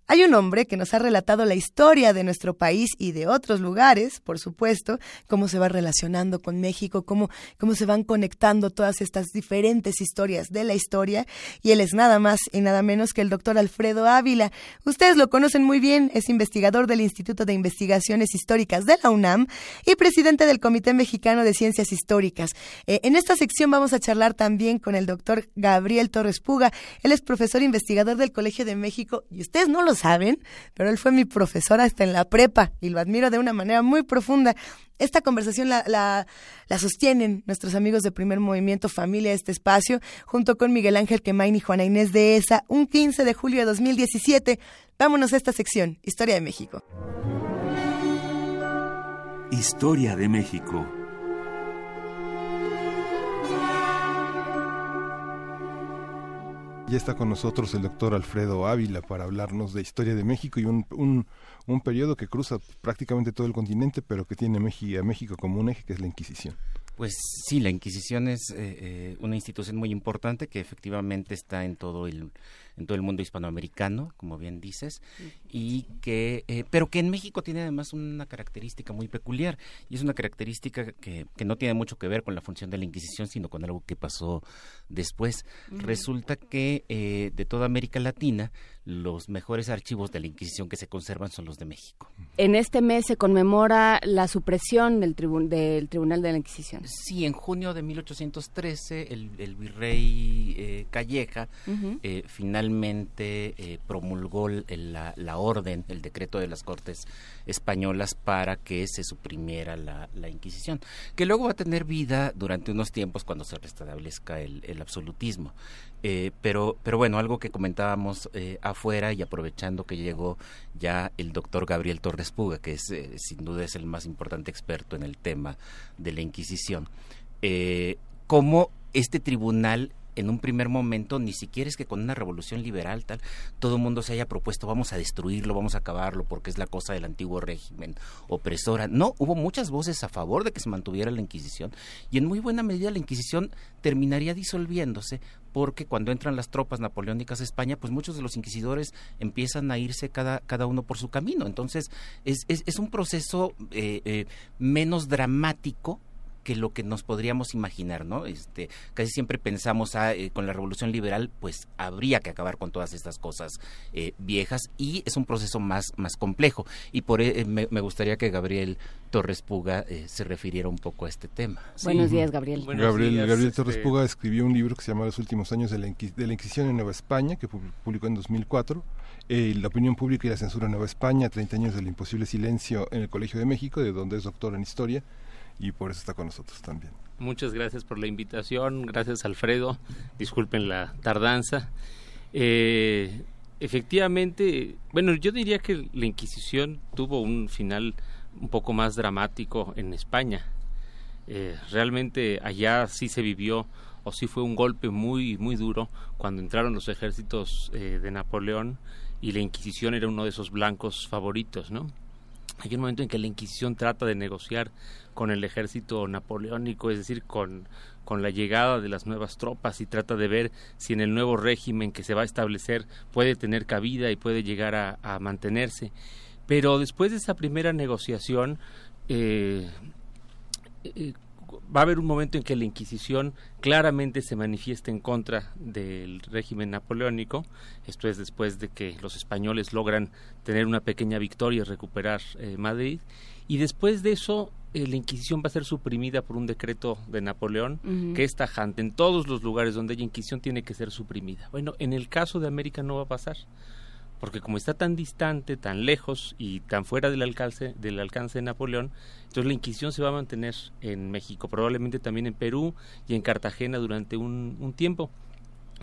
hay un hombre que nos ha relatado la historia de nuestro país y de otros lugares, por supuesto, cómo se va relacionando con México, cómo, cómo se van conectando todas estas diferentes historias de la historia. Y él es nada más y nada menos que el doctor Alfredo Ávila. Ustedes lo conocen muy bien, es investigador del Instituto de Investigaciones Históricas de la UNAM y presidente del Comité Mexicano de Ciencias Históricas. Eh, en esta sección vamos a charlar también con el doctor Gabriel Torres Puga. Él es profesor investigador del Colegio de México y ustedes no lo saben, pero él fue mi profesor hasta en la prepa y lo admiro de una manera muy profunda. Esta conversación la, la, sostienen nuestros amigos de Primer Movimiento Familia este espacio, junto con Miguel Ángel Quemain y Juana Inés de ESA, un 15 de julio de 2017. Vámonos a esta sección, Historia de México. Historia de México. Ya está con nosotros el doctor Alfredo Ávila para hablarnos de historia de México y un, un, un periodo que cruza prácticamente todo el continente, pero que tiene a México como un eje, que es la Inquisición. Pues sí, la Inquisición es eh, eh, una institución muy importante que efectivamente está en todo el en todo el mundo hispanoamericano, como bien dices, y que, eh, pero que en México tiene además una característica muy peculiar, y es una característica que, que no tiene mucho que ver con la función de la Inquisición, sino con algo que pasó después. Resulta que eh, de toda América Latina, los mejores archivos de la Inquisición que se conservan son los de México. En este mes se conmemora la supresión del, del Tribunal de la Inquisición. Sí, en junio de 1813 el, el virrey eh, Calleja eh, finalmente eh, promulgó la, la, orden, el decreto de las Cortes Españolas para que se suprimiera la, la, Inquisición, que luego va a tener vida durante unos tiempos cuando se restablezca el, el absolutismo. Eh, pero, pero bueno, algo que comentábamos eh, afuera y aprovechando que llegó ya el doctor Gabriel Torres Puga, que es eh, sin duda es el más importante experto en el tema de la Inquisición, cómo este tribunal en un primer momento ni siquiera es que con una revolución liberal tal todo el mundo se haya propuesto vamos a destruirlo, vamos a acabarlo porque es la cosa del antiguo régimen opresora. No, hubo muchas voces a favor de que se mantuviera la Inquisición y en muy buena medida la Inquisición terminaría disolviéndose porque cuando entran las tropas napoleónicas a España, pues muchos de los inquisidores empiezan a irse cada, cada uno por su camino. Entonces, es, es, es un proceso eh, eh, menos dramático que lo que nos podríamos imaginar, ¿no? Este, casi siempre pensamos ah, eh, con la revolución liberal, pues habría que acabar con todas estas cosas eh, viejas y es un proceso más, más complejo. Y por eh, me, me, gustaría que Gabriel Torres Puga se refiriera un poco a este tema. Sí. Buenos días, Gabriel. Buenos Gabriel, días, Gabriel Torres este... Puga escribió un libro que se llama Los últimos años de la, Inquis de la Inquisición en Nueva España, que publicó en 2004. Eh, la opinión pública y la censura en Nueva España, 30 años del imposible silencio en el Colegio de México, de donde es doctor en historia y por eso está con nosotros también. Muchas gracias por la invitación, gracias Alfredo, disculpen la tardanza. Eh, efectivamente, bueno, yo diría que la Inquisición tuvo un final un poco más dramático en España. Eh, realmente allá sí se vivió o sí fue un golpe muy muy duro cuando entraron los ejércitos eh, de Napoleón y la Inquisición era uno de esos blancos favoritos, ¿no? Hay un momento en que la Inquisición trata de negociar con el ejército napoleónico, es decir, con, con la llegada de las nuevas tropas y trata de ver si en el nuevo régimen que se va a establecer puede tener cabida y puede llegar a, a mantenerse. Pero después de esa primera negociación, eh, eh, va a haber un momento en que la Inquisición claramente se manifiesta en contra del régimen napoleónico. Esto es después de que los españoles logran tener una pequeña victoria y recuperar eh, Madrid. Y después de eso, eh, la Inquisición va a ser suprimida por un decreto de Napoleón uh -huh. que es tajante. En todos los lugares donde haya Inquisición tiene que ser suprimida. Bueno, en el caso de América no va a pasar porque como está tan distante, tan lejos y tan fuera del alcance, del alcance de Napoleón, entonces la Inquisición se va a mantener en México, probablemente también en Perú y en Cartagena durante un, tiempo.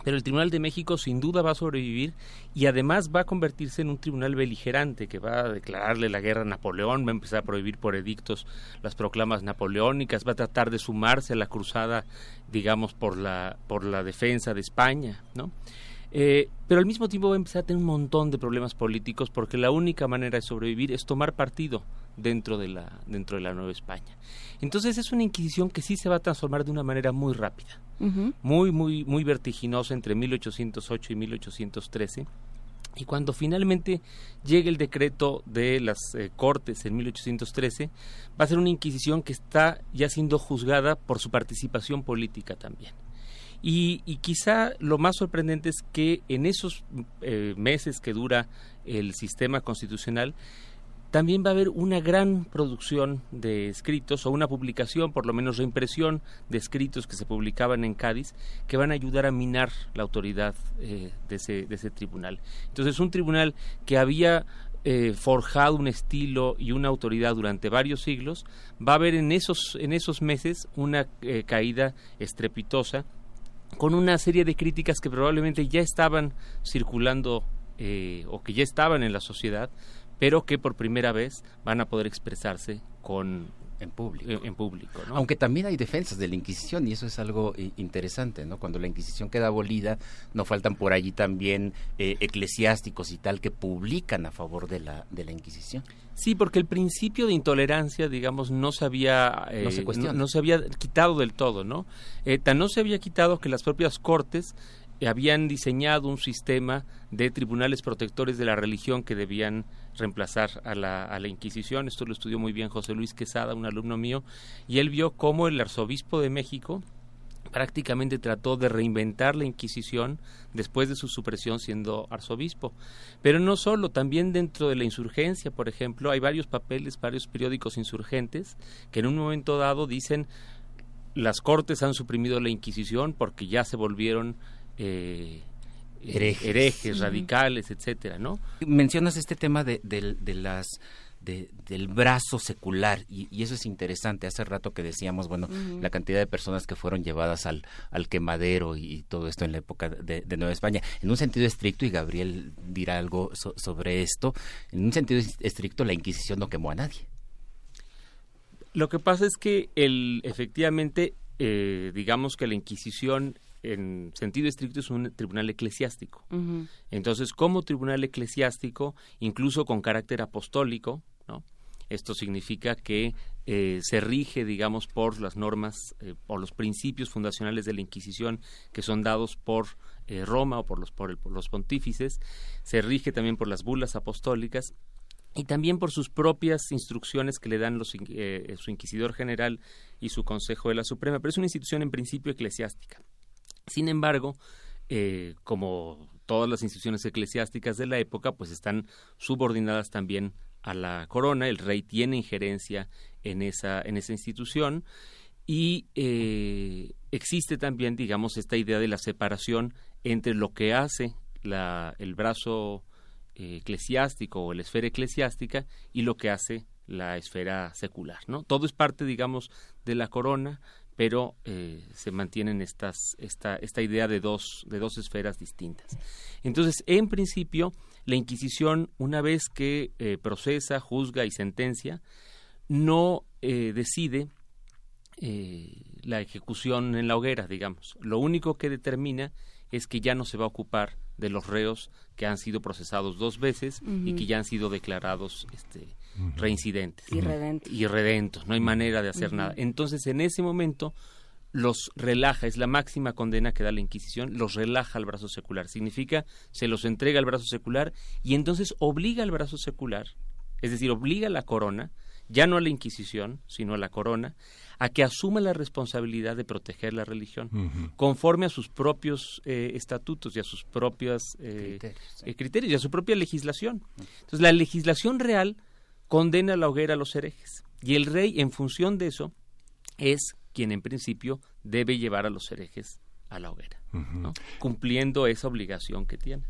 Pero el Tribunal de México sin duda va a sobrevivir y además va a convertirse en un tribunal beligerante que va a declararle la guerra a Napoleón, va a empezar a prohibir por edictos las proclamas napoleónicas, va a tratar de sumarse a la cruzada, digamos, por la, por la defensa de España, ¿no? Eh, pero al mismo tiempo va a empezar a tener un montón de problemas políticos porque la única manera de sobrevivir es tomar partido dentro de la, dentro de la Nueva España. Entonces es una Inquisición que sí se va a transformar de una manera muy rápida, uh -huh. muy, muy, muy vertiginosa entre 1808 y 1813. Y cuando finalmente llegue el decreto de las eh, Cortes en 1813, va a ser una Inquisición que está ya siendo juzgada por su participación política también. Y, y, quizá lo más sorprendente es que en esos eh, meses que dura el sistema constitucional, también va a haber una gran producción de escritos o una publicación, por lo menos reimpresión de escritos que se publicaban en Cádiz, que van a ayudar a minar la autoridad eh, de, ese, de ese tribunal. Entonces, un tribunal que había eh, forjado un estilo y una autoridad durante varios siglos, va a haber en esos, en esos meses una eh, caída estrepitosa con una serie de críticas que probablemente ya estaban circulando eh, o que ya estaban en la sociedad, pero que por primera vez van a poder expresarse con en público. En, público ¿no? Aunque también hay defensas de la Inquisición y eso es algo interesante, ¿no? Cuando la Inquisición queda abolida, no faltan por allí también eh, eclesiásticos y tal que publican a favor de la, de la Inquisición. Sí, porque el principio de intolerancia, digamos, no se había, eh, no, se no, no, se había quitado del todo, ¿no? Eh, tan no se había quitado que las propias cortes habían diseñado un sistema de tribunales protectores de la religión que debían reemplazar a la, Inquisición. Esto lo estudió muy bien José Luis Quesada, un alumno mío, y él vio cómo el arzobispo de México prácticamente trató de reinventar la Inquisición después de su supresión siendo arzobispo. Pero no solo, también dentro de la insurgencia, por ejemplo, hay varios papeles, varios periódicos insurgentes que en un momento dado dicen las cortes han suprimido la Inquisición porque ya se volvieron eh, herejes, herejes radicales, etcétera, ¿no? Mencionas este tema de, de, de las de, del brazo secular y, y, eso es interesante. Hace rato que decíamos, bueno, uh -huh. la cantidad de personas que fueron llevadas al, al quemadero y, y, todo esto en la época de, de, Nueva España. En un sentido estricto, y Gabriel dirá algo so, sobre esto, en un sentido estricto la Inquisición no quemó a nadie. Lo que pasa es que el, efectivamente, eh, digamos que la Inquisición en sentido estricto es un tribunal eclesiástico. Entonces, como tribunal eclesiástico, incluso con carácter apostólico, ¿no? Esto significa que eh, se rige, digamos, por las normas eh, o los principios fundacionales de la Inquisición que son dados por eh, Roma o por los, por, los pontífices, se rige también por las bulas apostólicas y también por sus propias instrucciones que le dan los, su inquisidor general y su Consejo de la Suprema, pero es una institución en principio eclesiástica. Sin embargo, como todas las instituciones eclesiásticas de la época, pues están subordinadas también a la corona, el rey tiene injerencia en esa, en esa institución y eh, existe también, digamos, esta idea de la separación entre lo que hace el brazo eh, eclesiástico o la esfera eclesiástica y lo que hace la esfera secular, ¿no? Todo es parte, digamos, de la corona, pero eh, se mantienen estas, esta, esta idea de dos, de dos esferas distintas. Entonces, en principio, la Inquisición, una vez que eh, procesa, juzga y sentencia, no eh, decide eh, la ejecución en la hoguera, digamos. Lo único que determina es que ya no se va a ocupar de los reos que han sido procesados dos veces y que ya han sido declarados este, reincidentes. Y redentos. No hay manera de hacer nada. Entonces, en ese momento, los relaja, es la máxima condena que da la Inquisición, los relaja al brazo secular. Significa, se los entrega al brazo secular y entonces obliga al brazo secular, es decir, obliga a la corona, ya no a la Inquisición, sino a la corona, a que asuma la responsabilidad de proteger la religión, conforme a sus propios eh, estatutos y a sus propios eh, eh, criterios, y a su propia legislación. Entonces, la legislación real condena a la hoguera a los herejes, y el rey, en función de eso, es quien en principio debe llevar a los herejes a la hoguera, cumpliendo esa obligación que tiene.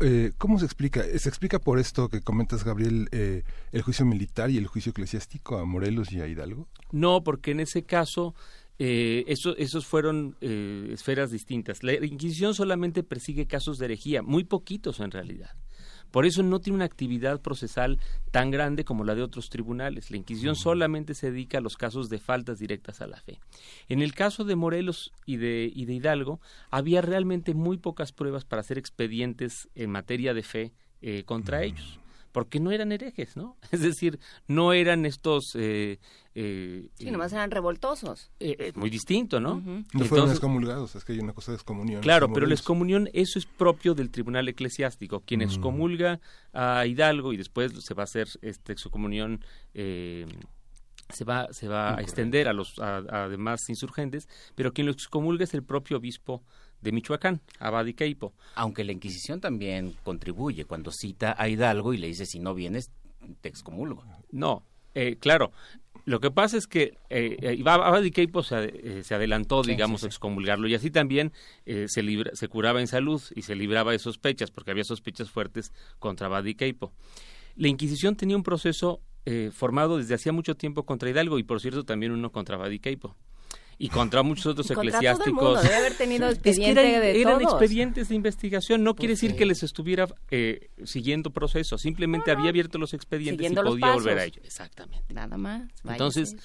Eh, ¿Cómo se explica? ¿Se explica por esto que comentas, Gabriel, eh, el juicio militar y el juicio eclesiástico a Morelos y a Hidalgo? No, porque en ese caso eh, esos fueron esferas distintas. La Inquisición solamente persigue casos de herejía, muy poquitos en realidad. Por eso no tiene una actividad procesal tan grande como la de otros tribunales. La Inquisición solamente se dedica a los casos de faltas directas a la fe. En el caso de Morelos y de, y de Hidalgo, había realmente muy pocas pruebas para hacer expedientes en materia de fe eh, contra ellos porque no eran herejes, ¿no? Es decir, no eran estos... Eh, eh, sí, nomás eran revoltosos. Eh, muy distinto, ¿no? No fueron excomulgados, es que hay una cosa de excomunión. Claro, pero la excomunión, eso es propio del tribunal eclesiástico. Quien excomulga a Hidalgo y después se va a hacer esta excomunión... se va, se va a extender a los a, demás insurgentes, pero quien lo excomulga es el propio obispo de Michoacán, Abad y Aunque la Inquisición también contribuye cuando cita a Hidalgo y le dice si no vienes te excomulgo. No, eh, claro. Lo que pasa es que eh, eh Abad y se, se, adelantó, digamos, a excomulgarlo. Y así también eh, se, se curaba en salud y se libraba de sospechas, porque había sospechas fuertes contra Abad y La Inquisición tenía un proceso formado desde hacía mucho tiempo contra Hidalgo y, por cierto, también uno contra Abad y y contra muchos otros eclesiásticos. Debe haber tenido expediente eran, expedientes de investigación, no quiere decir que les estuviera eh, siguiendo procesos, simplemente había abierto los expedientes y podía volver a ellos. Exactamente. Nada más. Entonces,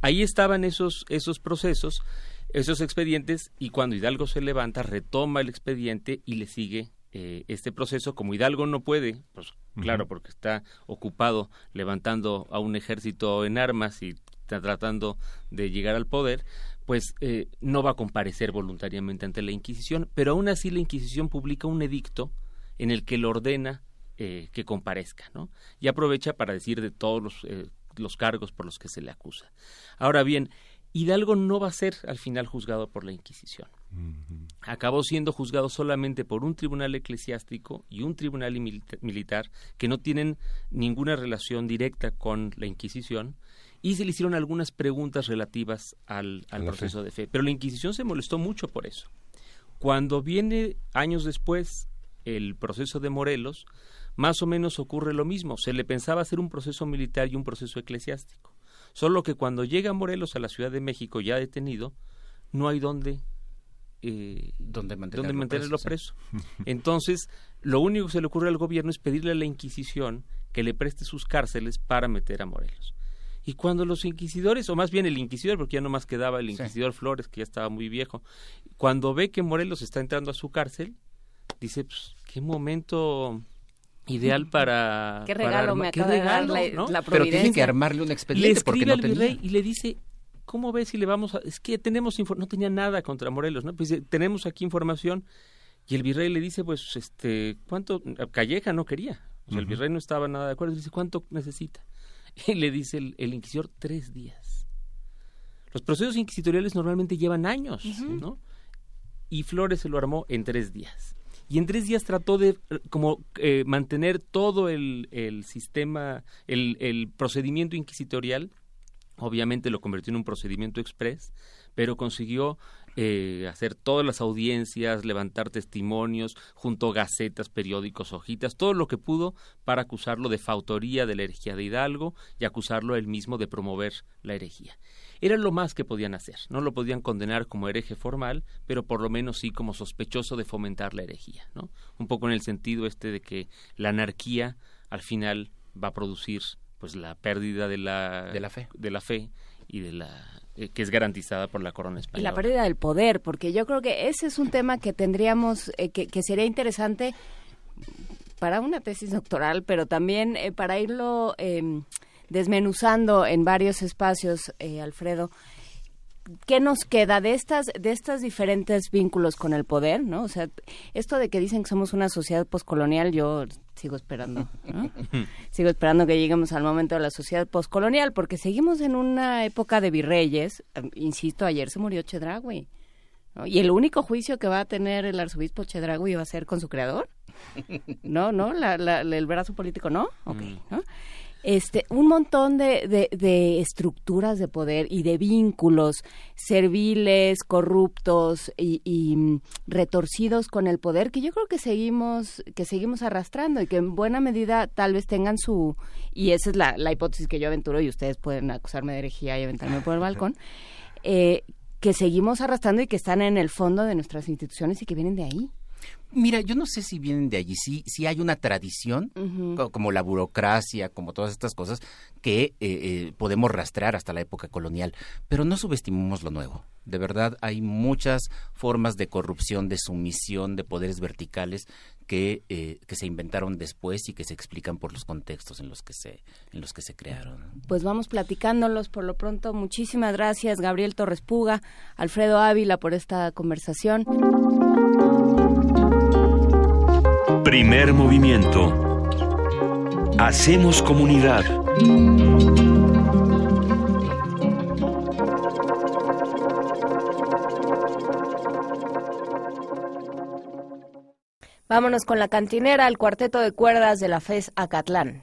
ahí estaban esos, esos procesos, esos expedientes, y cuando Hidalgo se levanta, retoma el expediente y le sigue eh, este proceso, como Hidalgo no puede, pues claro, porque está ocupado levantando a un ejército en armas y está tratando de llegar al poder, pues eh, no va a comparecer voluntariamente ante la Inquisición, pero aún así la Inquisición publica un edicto en el que le ordena eh, que comparezca, ¿no? Y aprovecha para decir de todos los, eh, los cargos por los que se le acusa. Ahora bien, Hidalgo no va a ser al final juzgado por la Inquisición. Acabó siendo juzgado solamente por un tribunal eclesiástico y un tribunal militar que no tienen ninguna relación directa con la Inquisición, y se le hicieron algunas preguntas relativas al, proceso de fe. Pero la Inquisición se molestó mucho por eso. Cuando viene años después el proceso de Morelos, más o menos ocurre lo mismo. Se le pensaba hacer un proceso militar y un proceso eclesiástico. Solo que cuando llega Morelos a la Ciudad de México ya detenido, no hay donde eh, donde mantenerlo, preso. Entonces, lo único que se le ocurre al gobierno es pedirle a la Inquisición que le preste sus cárceles para meter a Morelos. Y cuando los inquisidores, o más bien el inquisidor, porque ya no más quedaba el inquisidor Flores, que ya estaba muy viejo, cuando ve que Morelos está entrando a su cárcel, dice, pues, qué momento ideal para... Qué regalo me acaba de dar la, Pero tienen que armarle un expediente Le escribe porque al virrey y le dice, ¿cómo ves si le vamos a...? Es que tenemos... No tenía nada contra Morelos, ¿no? Pues tenemos aquí información y el virrey le dice, pues, este, ¿cuánto? Calleja no quería. O sea, el virrey no estaba nada de acuerdo. Le dice, ¿cuánto necesita? Y le dice el, inquisidor, tres días. Los procesos inquisitoriales normalmente llevan años, ¿no? Y Flores se lo armó en tres días. Y en tres días trató de como eh, mantener todo el, el sistema, el, el procedimiento inquisitorial. Obviamente lo convirtió en un procedimiento express, pero consiguió eh, hacer todas las audiencias, levantar testimonios, junto gacetas, periódicos, hojitas, todo lo que pudo para acusarlo de fautoría de la herejía de Hidalgo y acusarlo él mismo de promover la herejía. Era lo más que podían hacer. No lo podían condenar como hereje formal, pero por lo menos sí como sospechoso de fomentar la herejía, ¿no? Un poco en el sentido este de que la anarquía al final va a producir pues la pérdida de la, de la fe de la fe y de la eh, que es garantizada por la corona española. Y la pérdida del poder, porque yo creo que ese es un tema que tendríamos, eh, que, sería interesante para una tesis doctoral, pero también eh, para irlo em, desmenuzando en varios espacios, Alfredo. ¿Qué nos queda de estas de estos diferentes vínculos con el poder, no? O sea, esto de que dicen que somos una sociedad poscolonial, yo sigo esperando, ¿no? sigo esperando que lleguemos al momento de la sociedad poscolonial, porque seguimos en una época de virreyes. Insisto, ayer se murió Chedragui. Y el único juicio que va a tener el arzobispo Chedragui va a ser con su creador. No, no, el brazo político no. Ok, mm. ¿no? Este, un montón de, de, estructuras de poder y de vínculos serviles, corruptos y, mm, retorcidos con el poder que yo creo que seguimos, que seguimos arrastrando y que en buena medida tal vez tengan su, y esa es la, la hipótesis que yo aventuro y ustedes pueden acusarme de herejía y aventarme por el balcón, eh, que seguimos arrastrando y que están en el fondo de nuestras instituciones y que vienen de ahí. Mira, yo no sé si vienen de allí, sí, sí hay una tradición, como la burocracia, como todas estas cosas, que eh, eh, podemos rastrear hasta la época colonial, pero no subestimemos lo nuevo. De verdad, hay muchas formas de corrupción, de sumisión, de poderes verticales que, eh, que se inventaron después y que se explican por los contextos en los que se, en los que se crearon. Pues vamos platicándolos por lo pronto. Muchísimas gracias, Gabriel Torres Puga, Alfredo Ávila, por esta conversación. Primer movimiento. Hacemos comunidad. Vámonos con la cantinera, el cuarteto de cuerdas de la FES Acatlán.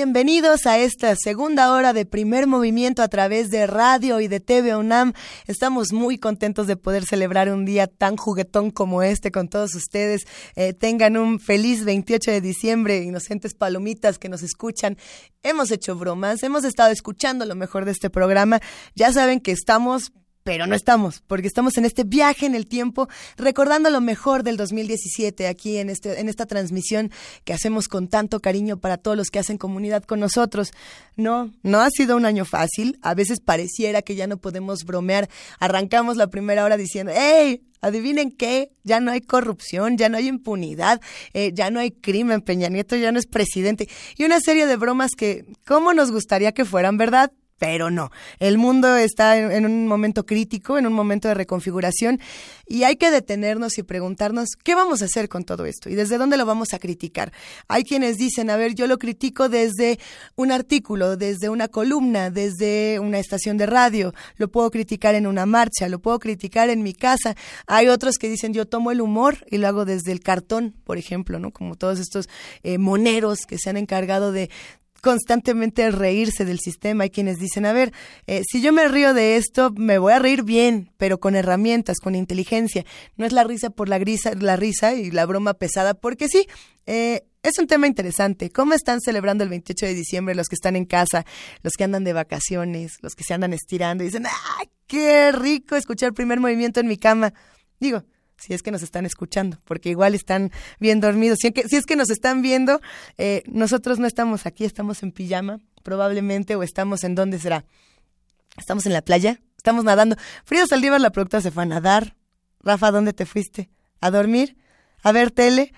bienvenidos a esta segunda hora de primer movimiento a través de radio y de TV UNAM. Estamos muy contentos de poder celebrar un día tan juguetón como este con todos ustedes. Eh, tengan un feliz 28 de diciembre, inocentes palomitas que nos escuchan. Hemos hecho bromas, hemos estado escuchando lo mejor de este programa. Ya saben que estamos pero no estamos, porque estamos en este viaje en el tiempo, recordando lo mejor del 2017 aquí en, este, en esta transmisión que hacemos con tanto cariño para todos los que hacen comunidad con nosotros. No, no ha sido un año fácil, a veces pareciera que ya no podemos bromear, arrancamos la primera hora diciendo, ¡Hey! Adivinen qué, ya no hay corrupción, ya no hay impunidad, eh, ya no hay crimen, Peña Nieto ya no es presidente y una serie de bromas que, ¿cómo nos gustaría que fueran verdad? Pero no. El mundo está en, un momento crítico, en un momento de reconfiguración y hay que detenernos y preguntarnos qué vamos a hacer con todo esto y desde dónde lo vamos a criticar. Hay quienes dicen, a ver, yo lo critico desde un artículo, desde una columna, desde una estación de radio, lo puedo criticar en una marcha, lo puedo criticar en mi casa. Hay otros que dicen, yo tomo el humor y lo hago desde el cartón, por ejemplo, ¿no? Como todos estos eh, moneros que se han encargado de, constantemente reírse del sistema. Hay quienes dicen, a ver, eh, si yo me río de esto, me voy a reír bien, pero con herramientas, con inteligencia. No es la risa por la, grisa, la risa y la broma pesada, porque sí, eh, es un tema interesante. ¿Cómo están celebrando el 28 de diciembre los que están en casa, los que andan de vacaciones, los que se andan estirando y dicen, ¡ay, qué rico escuchar el primer movimiento en mi cama! Digo, si es que nos están escuchando, porque igual están bien dormidos. Si, es que nos están viendo, eh, nosotros no estamos aquí, estamos en pijama, probablemente, o estamos en dónde será. Estamos en la playa, estamos nadando. Frida Saldívar, la productora, se fue a nadar. Rafa, ¿dónde te fuiste? ¿A dormir? A ver tele,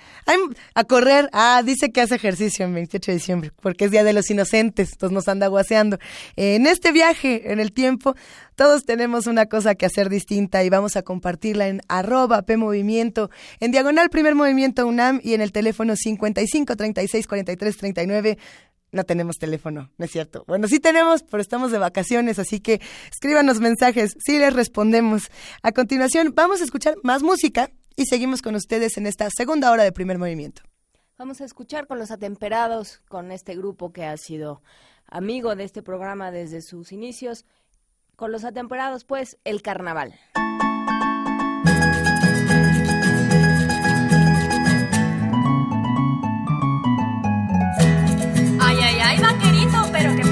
a correr. Ah, dice que hace ejercicio en 28 de diciembre, porque es Día de los Inocentes, entonces nos anda guaseando. En este viaje, en el tiempo, todos tenemos una cosa que hacer distinta y vamos a compartirla en arroba PMovimiento, en diagonal primer movimiento UNAM y en el teléfono 55 36 43 39 no tenemos teléfono, no es cierto. Bueno, sí tenemos, pero estamos de vacaciones, así que escríbanos mensajes, sí les respondemos. A continuación, vamos a escuchar más música y seguimos con ustedes en esta segunda hora de primer movimiento. Vamos a escuchar con los atemperados, con este grupo que ha sido amigo de este programa desde sus inicios. Con los atemperados, pues, el carnaval. Ay, ay, ay, vaquerito, pero ¿qué pasa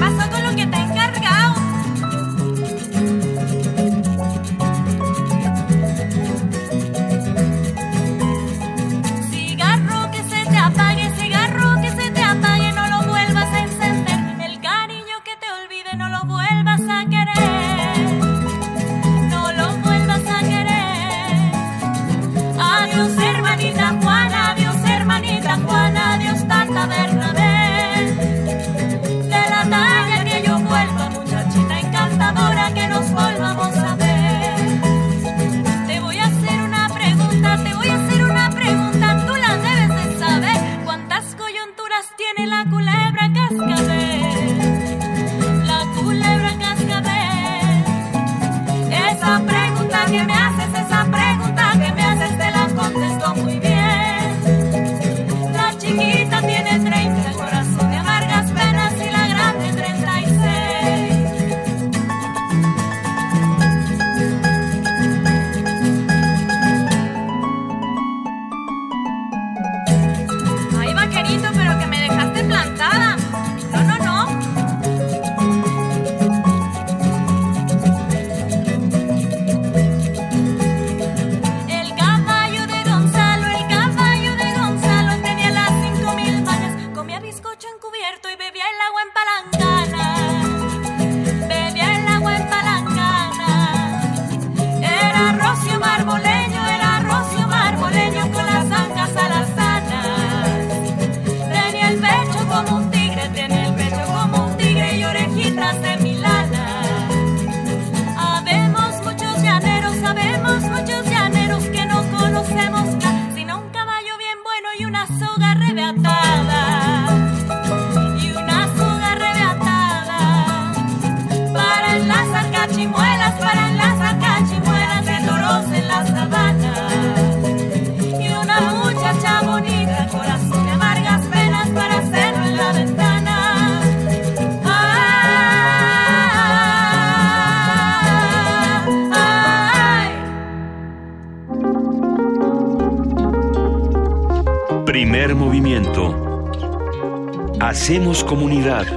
con lo que Hacemos comunidad.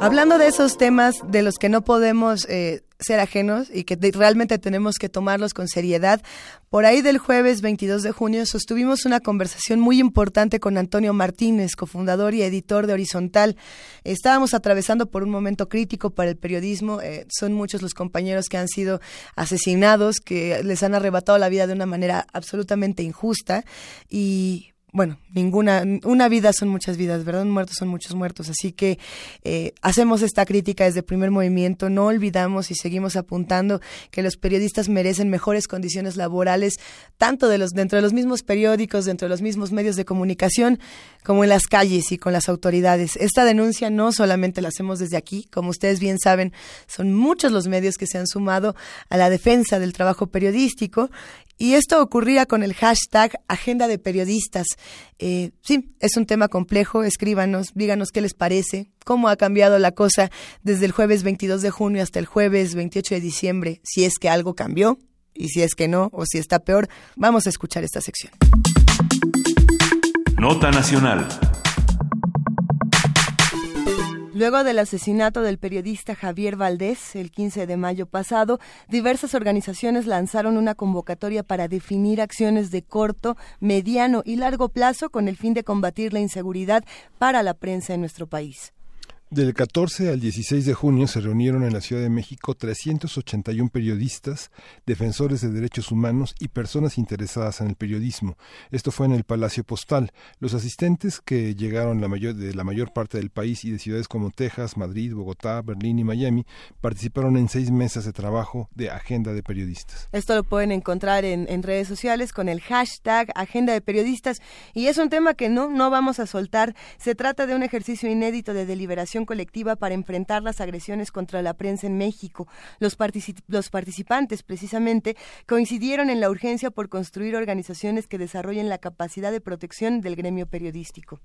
Hablando de esos temas de los que no podemos eh, ser ajenos y que realmente tenemos que tomarlos con seriedad, por ahí del jueves 22 de junio sostuvimos una conversación muy importante con Antonio Martínez, cofundador y editor de Horizontal. Estábamos atravesando por un momento crítico para el periodismo. eh, son muchos los compañeros que han sido asesinados, que les han arrebatado la vida de una manera absolutamente injusta y bueno, ninguna, una vida son muchas vidas, ¿verdad? Un muerto son muchos muertos. Así que eh, hacemos esta crítica desde el primer movimiento, no olvidamos y seguimos apuntando que los periodistas merecen mejores condiciones laborales, tanto de los, dentro de los mismos periódicos, dentro de los mismos medios de comunicación, como en las calles y con las autoridades. Esta denuncia no solamente la hacemos desde aquí, como ustedes bien saben, son muchos los medios que se han sumado a la defensa del trabajo periodístico y esto ocurría con el hashtag Agenda de Periodistas. Eh, sí, es un tema complejo, escríbanos, díganos qué les parece, cómo ha cambiado la cosa desde el jueves 22 de junio hasta el jueves 28 de diciembre, si es que algo cambió y si es que no, o si está peor. Vamos a escuchar esta sección. Nota Nacional. Luego del asesinato del periodista Javier Valdés el 15 de mayo pasado, diversas organizaciones lanzaron una convocatoria para definir acciones de corto, mediano y largo plazo con el fin de combatir la inseguridad para la prensa en nuestro país. Del 14 al 16 de junio se reunieron en la Ciudad de México 381 periodistas, defensores de derechos humanos y personas interesadas en el periodismo. Esto fue en el Palacio Postal. Los asistentes que llegaron de la mayor parte del país y de ciudades como Texas, Madrid, Bogotá, Berlín y Miami participaron en seis mesas de trabajo de Agenda de Periodistas. Esto lo pueden encontrar en, en redes sociales con el hashtag Agenda de Periodistas y es un tema que no, no vamos a soltar. Se trata de un ejercicio inédito de deliberación colectiva para enfrentar las agresiones contra la prensa en México. Los, partici- los participantes, precisamente, coincidieron en la urgencia por construir organizaciones que desarrollen la capacidad de protección del gremio periodístico.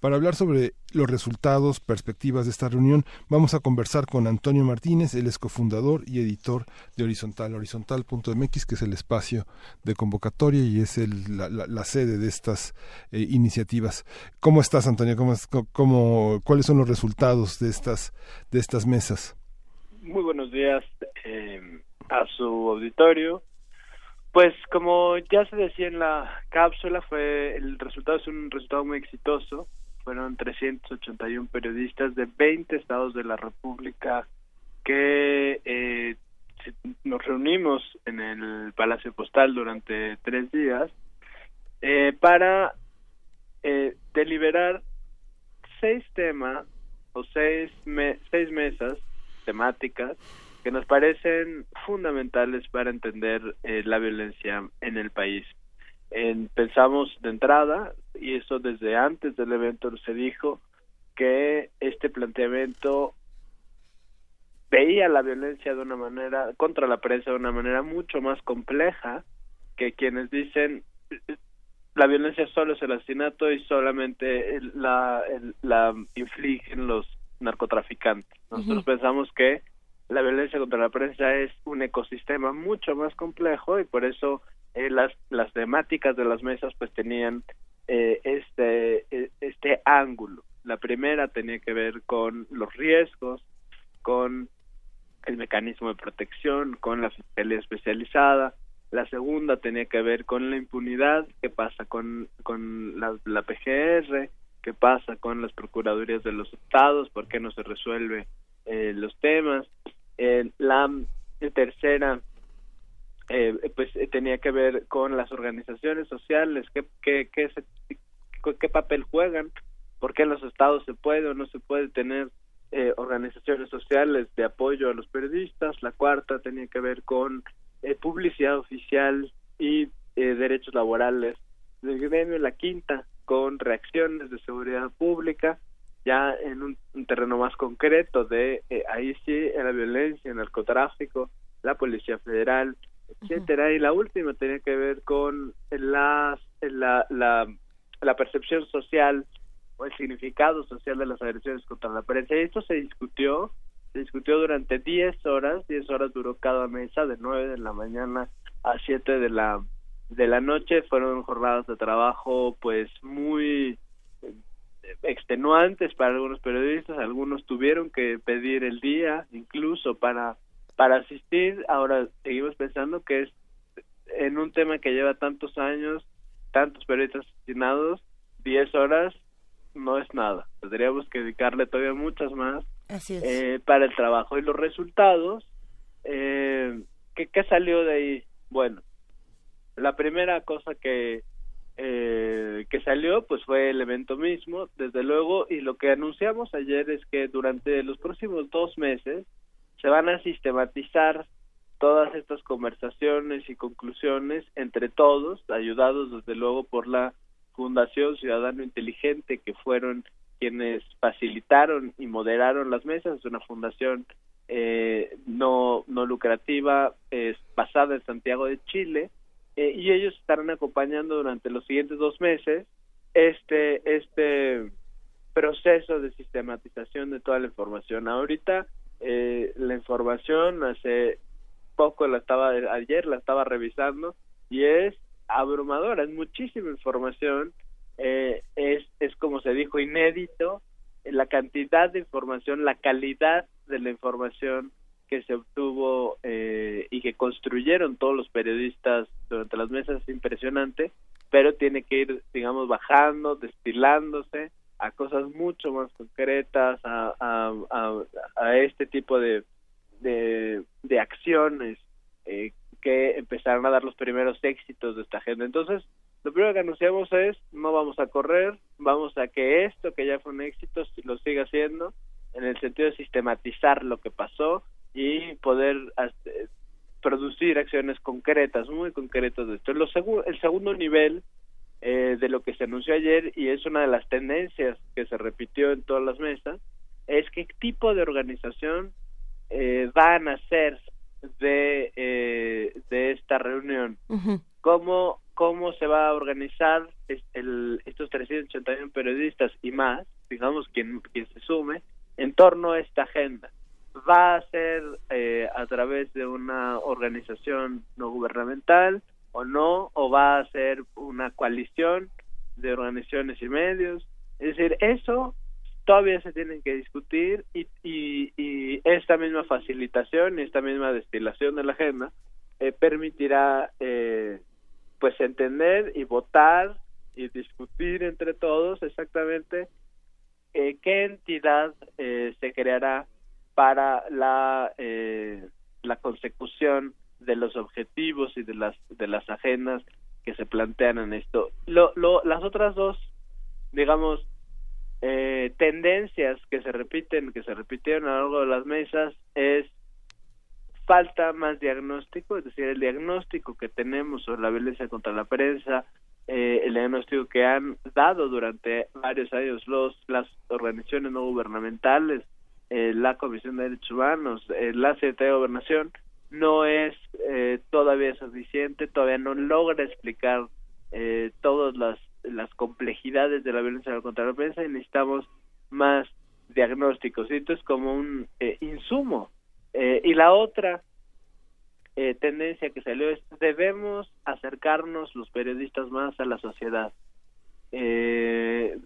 Para hablar sobre los resultados, perspectivas de esta reunión, vamos a conversar con Antonio Martínez, él es cofundador y editor de Horizontal, horizontal.mx, que es el espacio de convocatoria y es el- la, sede de estas eh, iniciativas. ¿Cómo estás, Antonio? ¿Cómo, es- co- cómo- ¿Cuáles son los resultados de estas, de estas mesas? Muy buenos días eh, a su auditorio. Pues como ya se decía en la cápsula, fue el resultado es un resultado muy exitoso. Fueron 381 periodistas de 20 estados de la República que eh, nos reunimos en el Palacio Postal durante tres días eh, para deliberar seis temas seis, me- seis mesas temáticas que nos parecen fundamentales para entender eh, la violencia en el país. En- pensamos de entrada, y eso desde antes del evento se dijo, que este planteamiento veía la violencia de una manera, contra la prensa de una manera mucho más compleja que quienes dicen la violencia solo es el asesinato y solamente la, la infligen los narcotraficantes. Nosotros pensamos que la violencia contra la prensa es un ecosistema mucho más complejo y por eso eh, las las temáticas de las mesas pues tenían eh, este eh, este ángulo. La primera tenía que ver con los riesgos, con el mecanismo de protección, con la fiscalía especializada. La segunda tenía que ver con la impunidad, qué pasa con, con la, PGR, qué pasa con las procuradurías de los estados, por qué no se resuelve eh, los temas. Eh, la tercera eh, pues eh, tenía que ver con las organizaciones sociales, qué, qué, qué, se- qué papel juegan, por qué en los estados se puede o no se puede tener eh, organizaciones sociales de apoyo a los periodistas. La cuarta tenía que ver con eh, publicidad oficial y eh, derechos laborales del gremio. La quinta con reacciones de seguridad pública, ya en un, un terreno más concreto de eh, ahí sí en la violencia, el narcotráfico, la policía federal, etcétera. Y la última tenía que ver con las, la, la, la percepción social o el significado social de las agresiones contra la prensa. Y esto se discutió, discutió durante 10 horas, 10 horas duró cada mesa, de 9 de la mañana a 7 de la, de la noche. Fueron jornadas de trabajo pues muy eh, extenuantes para algunos periodistas, algunos tuvieron que pedir el día incluso para para asistir. Ahora seguimos pensando que es en un tema que lleva tantos años, tantos periodistas asesinados, 10 horas no es nada. Tendríamos que dedicarle todavía muchas más Eh, para el trabajo. Y los resultados, eh, ¿qué, ¿qué salió de ahí? Bueno, la primera cosa que eh, que salió pues fue el evento mismo, desde luego, y lo que anunciamos ayer es que durante los próximos dos meses se van a sistematizar todas estas conversaciones y conclusiones entre todos, ayudados desde luego por la Fundación Ciudadano Inteligente, que fueron quienes facilitaron y moderaron las mesas, es una fundación eh, no, no lucrativa, es basada en Santiago de Chile, eh, y ellos estarán acompañando durante los siguientes dos meses este, este proceso de sistematización de toda la información. Ahorita eh, la información hace poco la estaba ayer la estaba revisando y es abrumadora, es muchísima información, eh, es, es como se dijo, inédito, la cantidad de información, la calidad de la información que se obtuvo eh, y que construyeron todos los periodistas durante las mesas es impresionante, pero tiene que ir, digamos, bajando, destilándose a cosas mucho más concretas, a, a, a, a este tipo de, de, de acciones eh, que empezaron a dar los primeros éxitos de esta agenda. Entonces, lo primero que anunciamos es, no vamos a correr, vamos a que esto que ya fue un éxito lo siga haciendo, en el sentido de sistematizar lo que pasó y poder eh, producir acciones concretas, muy concretas de esto. Lo segu el segundo nivel eh, de lo que se anunció ayer, y es una de las tendencias que se repitió en todas las mesas, es qué tipo de organización eh, van a ser de, eh, de esta reunión. Ujú. ¿Cómo, ¿Cómo se va a organizar el, estos 381 periodistas y más, digamos, quien, quien se sume, en torno a esta agenda? ¿Va a ser eh, a través de una organización no gubernamental o no? ¿O va a ser una coalición de organizaciones y medios? Es decir, eso todavía se tienen que discutir y, y, y esta misma facilitación y esta misma destilación de la agenda eh, permitirá eh, pues entender y votar y discutir entre todos exactamente eh, qué entidad eh, se creará para la eh, la consecución de los objetivos y de las de las agendas que se plantean en esto. Lo, lo, las otras dos digamos eh, tendencias que se repiten, que se repitieron a lo largo de las mesas, es falta más diagnóstico, es decir, el diagnóstico que tenemos sobre la violencia contra la prensa, eh, el diagnóstico que han dado durante varios años los las organizaciones no gubernamentales, eh, la Comisión de Derechos Humanos, eh, la Secretaría de Gobernación, no es eh, todavía suficiente, todavía no logra explicar eh, todas las, las complejidades de la violencia contra la prensa y necesitamos más diagnósticos. Y esto es como un insumo. Eh, y la otra eh, tendencia que salió es debemos acercarnos los periodistas más a la sociedad. Eh,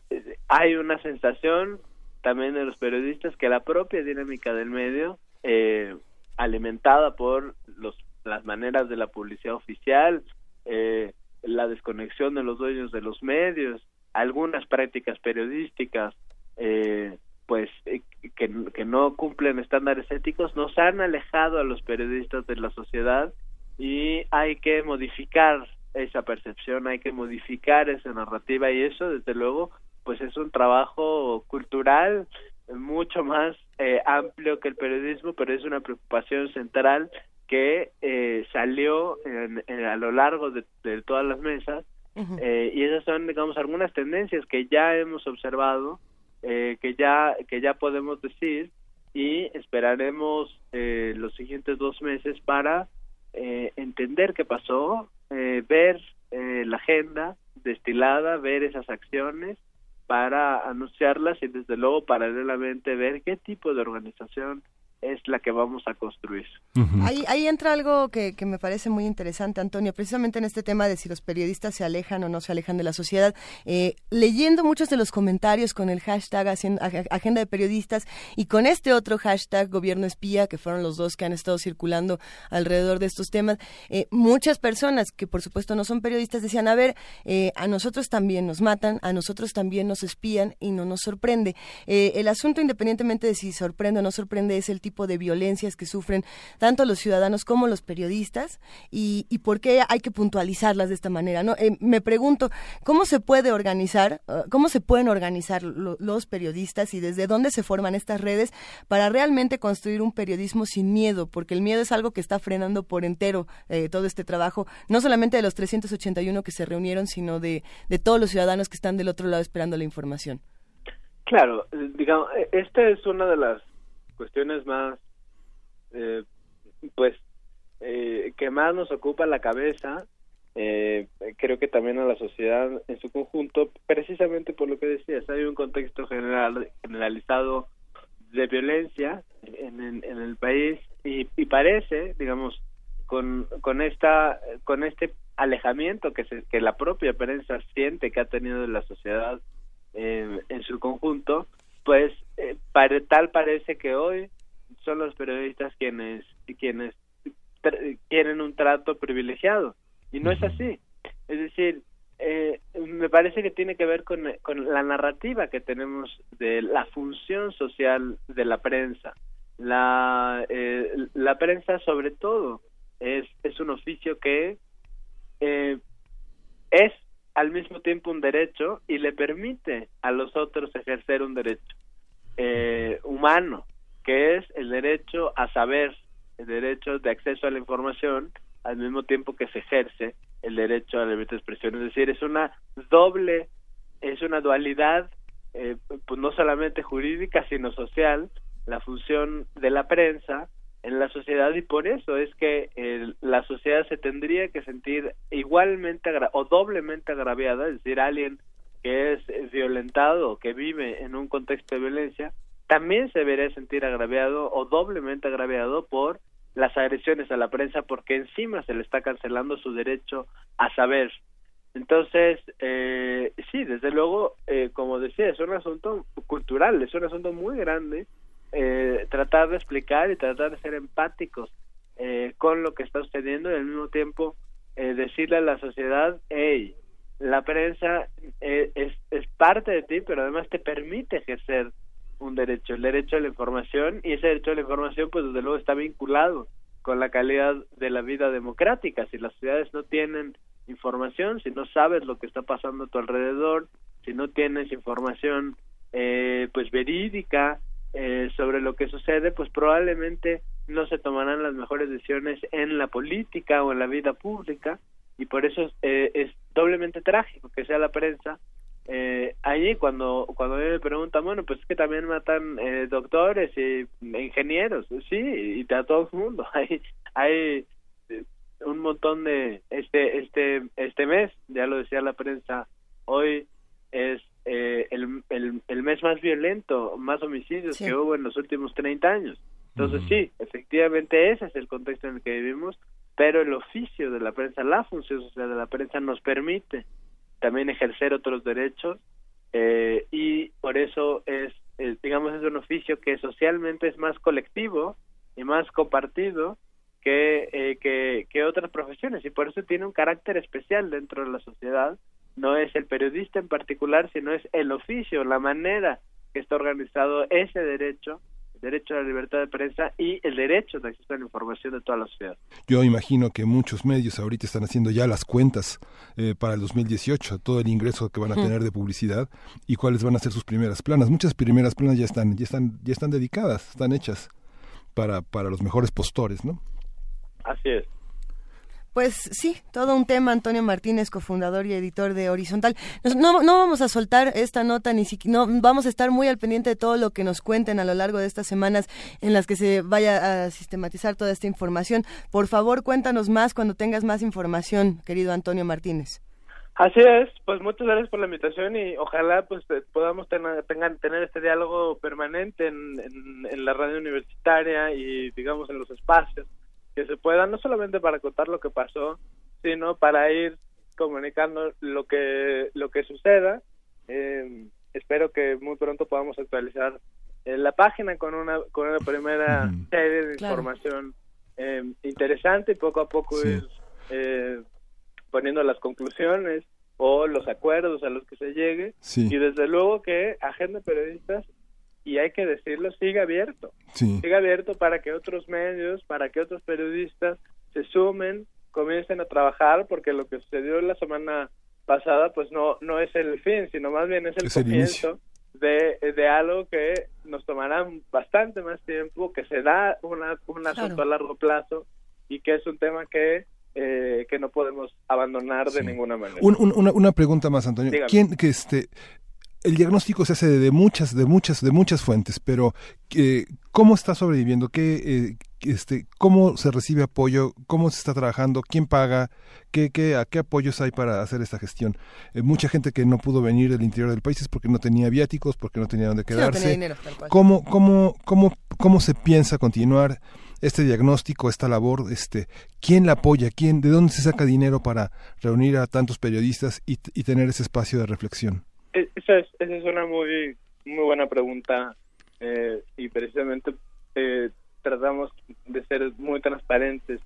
hay una sensación también de los periodistas que la propia dinámica del medio, eh, alimentada por los, las maneras de la publicidad oficial, eh, la desconexión de los dueños de los medios, algunas prácticas periodísticas, eh, pues eh, que, que no cumplen estándares éticos, nos han alejado a los periodistas de la sociedad y hay que modificar esa percepción, hay que modificar esa narrativa y eso desde luego pues es un trabajo cultural mucho más eh, amplio que el periodismo, pero es una preocupación central que eh, salió en- en- a lo largo de, de todas las mesas eh, y esas son digamos algunas tendencias que ya hemos observado eh, que ya que ya podemos decir y esperaremos eh, los siguientes dos meses para eh, entender qué pasó eh, ver eh, la agenda destilada ver esas acciones para anunciarlas y desde luego paralelamente ver qué tipo de organización es la que vamos a construir. Ahí, ahí entra algo que, que me parece muy interesante, Antonio, precisamente en este tema de si los periodistas se alejan o no se alejan de la sociedad. Eh, leyendo muchos de los comentarios con el hashtag Agenda de Periodistas y con este otro hashtag Gobierno Espía, que fueron los dos que han estado circulando alrededor de estos temas, eh, muchas personas que por supuesto no son periodistas decían, a ver, eh, a nosotros también nos matan, a nosotros también nos espían y no nos sorprende. Eh, el asunto, independientemente de si sorprende o no sorprende, es el tipo de violencias que sufren tanto los ciudadanos como los periodistas y, y por qué hay que puntualizarlas de esta manera. ¿no? Eh, me pregunto, ¿cómo se puede organizar, eh, cómo se pueden organizar lo- los periodistas y desde dónde se forman estas redes para realmente construir un periodismo sin miedo? Porque el miedo es algo que está frenando por entero eh, todo este trabajo, no solamente de los 381 que se reunieron, sino de, de todos los ciudadanos que están del otro lado esperando la información. Claro, digamos, eh, esta es una de las cuestiones más, eh, pues, eh, que más nos ocupa la cabeza, eh, creo que también a la sociedad en su conjunto, precisamente por lo que decías, hay un contexto general generalizado de violencia en, en- en el país y, y parece, digamos, con, con esta con este alejamiento que se, que la propia prensa siente que ha tenido de la sociedad eh, en su conjunto, pues eh, pare- tal parece que hoy son los periodistas quienes quienes tienen un trato privilegiado y no es así. Es decir, eh, me parece que tiene que ver con, con la narrativa que tenemos de la función social de la prensa. La, eh, la prensa sobre todo es, es un oficio que eh, es al mismo tiempo un derecho y le permite a los otros ejercer un derecho eh, humano, que es el derecho a saber, el derecho de acceso a la información, al mismo tiempo que se ejerce el derecho a la libertad de expresión. Es decir, es una doble, es una dualidad, eh, pues no solamente jurídica, sino social, la función de la prensa en la sociedad y por eso es que eh, la sociedad se tendría que sentir igualmente o doblemente agraviada, es decir, alguien que es violentado que vive en un contexto de violencia, también se debería sentir agraviado o doblemente agraviado por las agresiones a la prensa porque encima se le está cancelando su derecho a saber. Entonces, eh, sí, desde luego, eh, como decía, es un asunto cultural, es un asunto muy grande eh, tratar de explicar y tratar de ser empáticos eh, con lo que está sucediendo y al mismo tiempo eh, decirle a la sociedad, hey, la prensa eh, es, es parte de ti, pero además te permite ejercer un derecho, el derecho a la información, y ese derecho a la información, pues desde luego está vinculado con la calidad de la vida democrática. Si las ciudades no tienen información, si no sabes lo que está pasando a tu alrededor, si no tienes información eh, pues verídica eh, sobre lo que sucede, pues probablemente no se tomarán las mejores decisiones en la política o en la vida pública y por eso eh, es doblemente trágico que sea la prensa eh, allí cuando cuando a mí me preguntan bueno pues es que también matan eh, doctores y ingenieros sí y a todo el mundo. Hay hay eh, un montón de este este este mes ya lo decía la prensa hoy es eh, el, el, el mes más violento más homicidios Sí. que hubo en los últimos 30 años. Entonces sí efectivamente ese es el contexto en el que vivimos pero el oficio de la prensa la función social de la prensa nos permite también ejercer otros derechos eh, y por eso es eh, digamos es un oficio que socialmente es más colectivo y más compartido eh, que que otras profesiones. Y por eso tiene un carácter especial dentro de la sociedad. No es el periodista en particular sino es el oficio la manera que está organizado ese derecho derecho a la libertad de prensa y el derecho de acceso a la información de toda la sociedad. Yo imagino que muchos medios ahorita están haciendo ya las cuentas eh, para el 2018, todo el ingreso que van a tener de publicidad y cuáles van a ser sus primeras planas. Muchas primeras planas ya están, ya están, ya están dedicadas, están hechas para, para los mejores postores, ¿no? Así es. Pues sí, todo un tema, Antonio Martínez, cofundador y editor de Horizontal. no, no vamos a soltar esta nota, ni siquiera, no, vamos a estar muy al pendiente de todo lo que nos cuenten a lo largo de estas semanas en las que se vaya a sistematizar toda esta información. Por favor, cuéntanos más cuando tengas más información, querido Antonio Martínez. Así es, pues muchas gracias por la invitación y ojalá pues eh, podamos tener, tener este diálogo permanente en, en la radio universitaria y digamos en los espacios que se pueda, no solamente para contar lo que pasó, sino para ir comunicando lo que lo que suceda. Eh, espero que muy pronto podamos actualizar eh, la página con una con una primera serie de información eh, interesante y poco a poco ir poniendo las conclusiones o los acuerdos a los que se llegue. Y desde luego que Agenda Periodistas y hay que decirlo, sigue abierto. Sigue abierto para que otros medios, para que otros periodistas se sumen, comiencen a trabajar, porque lo que sucedió la semana pasada, pues no, no es el fin, sino más bien es el comienzo de, de algo que nos tomará bastante más tiempo, que se da una, un asunto a largo plazo y que es un tema que eh, que no podemos abandonar de ninguna manera. una, una, pregunta más, Antonio. ¿Quién que este el diagnóstico se hace de muchas, de muchas, de muchas fuentes, pero eh, ¿cómo está sobreviviendo? ¿Qué, eh, este, ¿Cómo se recibe apoyo? ¿Cómo se está trabajando? ¿Quién paga? ¿Qué, qué, ¿A qué apoyos hay para hacer esta gestión? Eh, mucha gente que no pudo venir del interior del país es porque no tenía viáticos, porque no tenía dónde quedarse. ¿Cómo, cómo, cómo, ¿Cómo se piensa continuar este diagnóstico, esta labor? Este, ¿Quién la apoya? ¿Quién, ¿De dónde se saca dinero para reunir a tantos periodistas y, y tener ese espacio de reflexión? E, esa es, esa es una muy, muy buena pregunta eh, y precisamente eh, tratamos de ser muy transparentes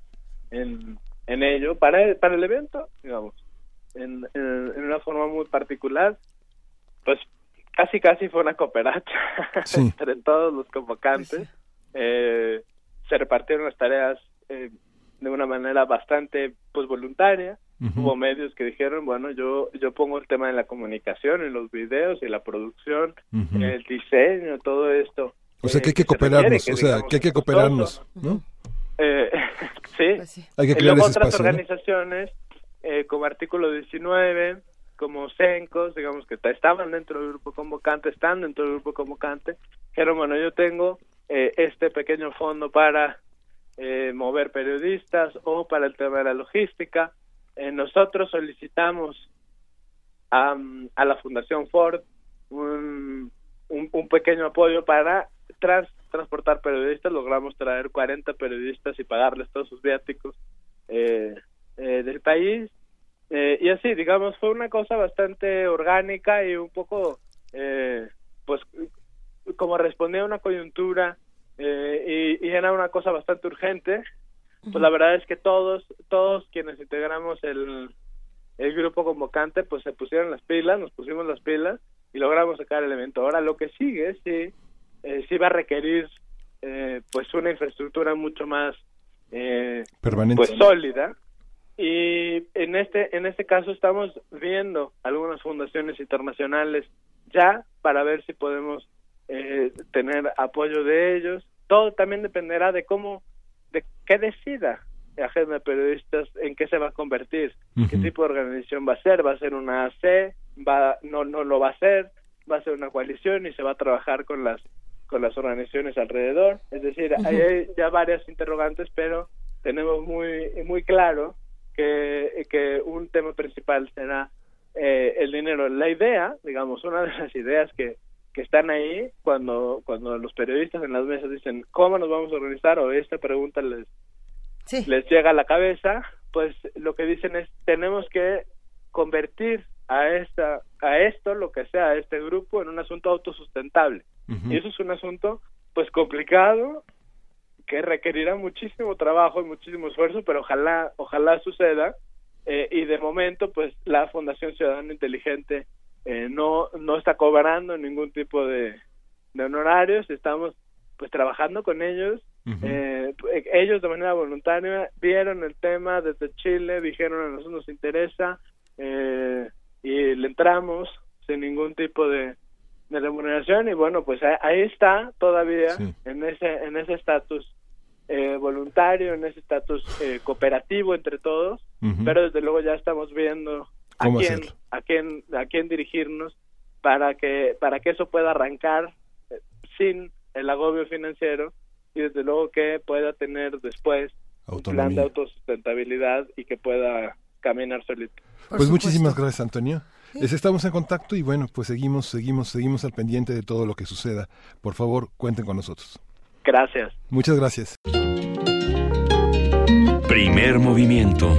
en, en ello. Para, para el evento, digamos, en, en, una forma muy particular, pues casi casi fue una cooperacha entre todos los convocantes. Eh, se repartieron las tareas eh, de una manera bastante pues voluntaria Hubo medios que dijeron, bueno, yo yo pongo el tema de la comunicación, en los videos y la producción, el diseño, todo esto. O sea, que hay que cooperarnos, o sea, que hay que cooperarnos, ¿no? Eh, pues sí. Hay que crear otras organizaciones, eh, como Artículo 19, como CENCOS, digamos que estaban dentro del grupo convocante, están dentro del grupo convocante, dijeron, bueno, yo tengo eh, este pequeño fondo para eh, mover periodistas o para el tema de la logística, eh, nosotros solicitamos a, a, la Fundación Ford un, un, pequeño apoyo para transportar periodistas. Logramos traer 40 periodistas y pagarles todos sus viáticos eh, eh, del país. y así, digamos, fue una cosa bastante orgánica y un poco, pues, como respondía a una coyuntura y, y era una cosa bastante urgente, pues la verdad es que todos, todos quienes integramos el, el grupo convocante, pues se pusieron las pilas, nos pusimos las pilas y logramos sacar el evento. Ahora lo que sigue, sí, eh, sí va a requerir eh, pues una infraestructura mucho más eh, pues sólida. Y en este en este caso estamos viendo algunas fundaciones internacionales ya para ver si podemos eh, tener apoyo de ellos. Todo también dependerá de cómo de qué decida la agenda de periodistas en qué se va a convertir, qué tipo de organización va a ser, va a ser una AC, va, no, no lo va a ser, va a ser una coalición y se va a trabajar con las con las organizaciones alrededor, es decir, hay ya varias interrogantes, pero tenemos muy muy claro que, que un tema principal será eh, el dinero. La idea, digamos, una de las ideas que, que están ahí cuando cuando los periodistas en las mesas dicen cómo nos vamos a organizar o esta pregunta les les llega a la cabeza pues lo que dicen es tenemos que convertir a esta a esto lo que sea este grupo en un asunto autosustentable. Y eso es un asunto pues complicado que requerirá muchísimo trabajo y muchísimo esfuerzo pero ojalá ojalá suceda. Eh, y de momento pues la Fundación Ciudadano Inteligente eh, no no está cobrando ningún tipo de, de honorarios. Estamos pues trabajando con ellos. Eh, ellos de manera voluntaria vieron el tema desde Chile, dijeron a nosotros nos interesa eh, y le entramos sin ningún tipo de, de remuneración y bueno pues ahí, está todavía en ese en ese estatus eh, voluntario en ese estatus eh, cooperativo entre todos. Pero desde luego ya estamos viendo a quién a quién a quién dirigirnos para que para que eso pueda arrancar eh, sin el agobio financiero y desde luego que pueda tener después un plan de autosustentabilidad y que pueda caminar solito. pues muchísimas gracias Antonio. Estamos en contacto y bueno, pues seguimos, seguimos, seguimos al pendiente de todo lo que suceda. Por favor, cuenten con nosotros. Gracias. Muchas gracias. Primer movimiento.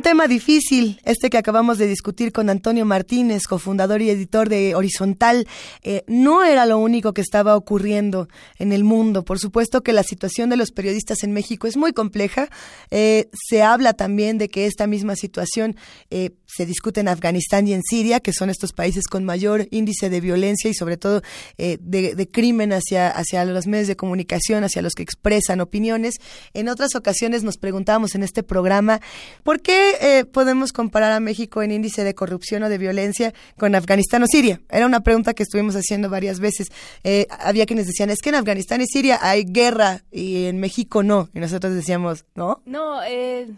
Un tema difícil, este que acabamos de discutir con Antonio Martínez, cofundador y editor de Horizontal, eh, no era lo único que estaba ocurriendo en el mundo. Por supuesto que la situación de los periodistas en México es muy compleja. Eh, se habla también de que esta misma situación eh, se discute en Afganistán y en Siria, que son estos países con mayor índice de violencia y sobre todo de, de, crimen hacia, hacia los medios de comunicación, hacia los que expresan opiniones. En otras ocasiones nos preguntábamos en este programa, ¿por qué eh, podemos comparar a México en índice de corrupción o de violencia con Afganistán o Siria? Era una pregunta que estuvimos haciendo varias veces. Eh, había quienes decían, es que en Afganistán y Siria hay guerra y en México no. Y nosotros decíamos, ¿no? No, eh,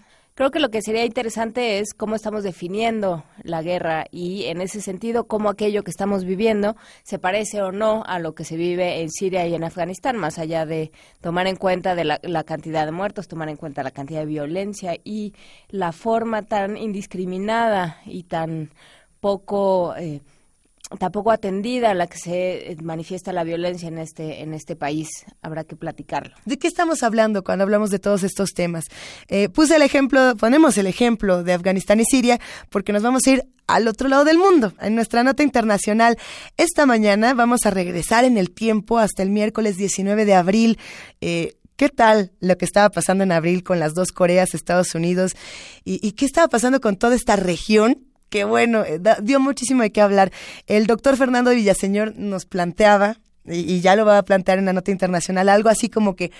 Creo que lo que sería interesante es cómo estamos definiendo la guerra y en ese sentido cómo aquello que estamos viviendo se parece o no a lo que se vive en Siria y en Afganistán, más allá de tomar en cuenta de la, cantidad de muertos, tomar en cuenta la cantidad de violencia y la forma tan indiscriminada y tan poco eh, tampoco atendida a la que se manifiesta la violencia en este en este país. Habrá que platicarlo. ¿De qué estamos hablando cuando hablamos de todos estos temas? Eh, puse el ejemplo, ponemos el ejemplo de Afganistán y Siria porque nos vamos a ir al otro lado del mundo. En nuestra nota internacional, esta mañana vamos a regresar en el tiempo hasta el miércoles 19 de abril. Eh, ¿Qué tal lo que estaba pasando en abril con las dos Coreas, Estados Unidos? ¿Y, y qué estaba pasando con toda esta región que bueno, eh, dio muchísimo de qué hablar. El doctor Fernando Villaseñor nos planteaba, y, ya lo va a plantear en la nota internacional, algo así como que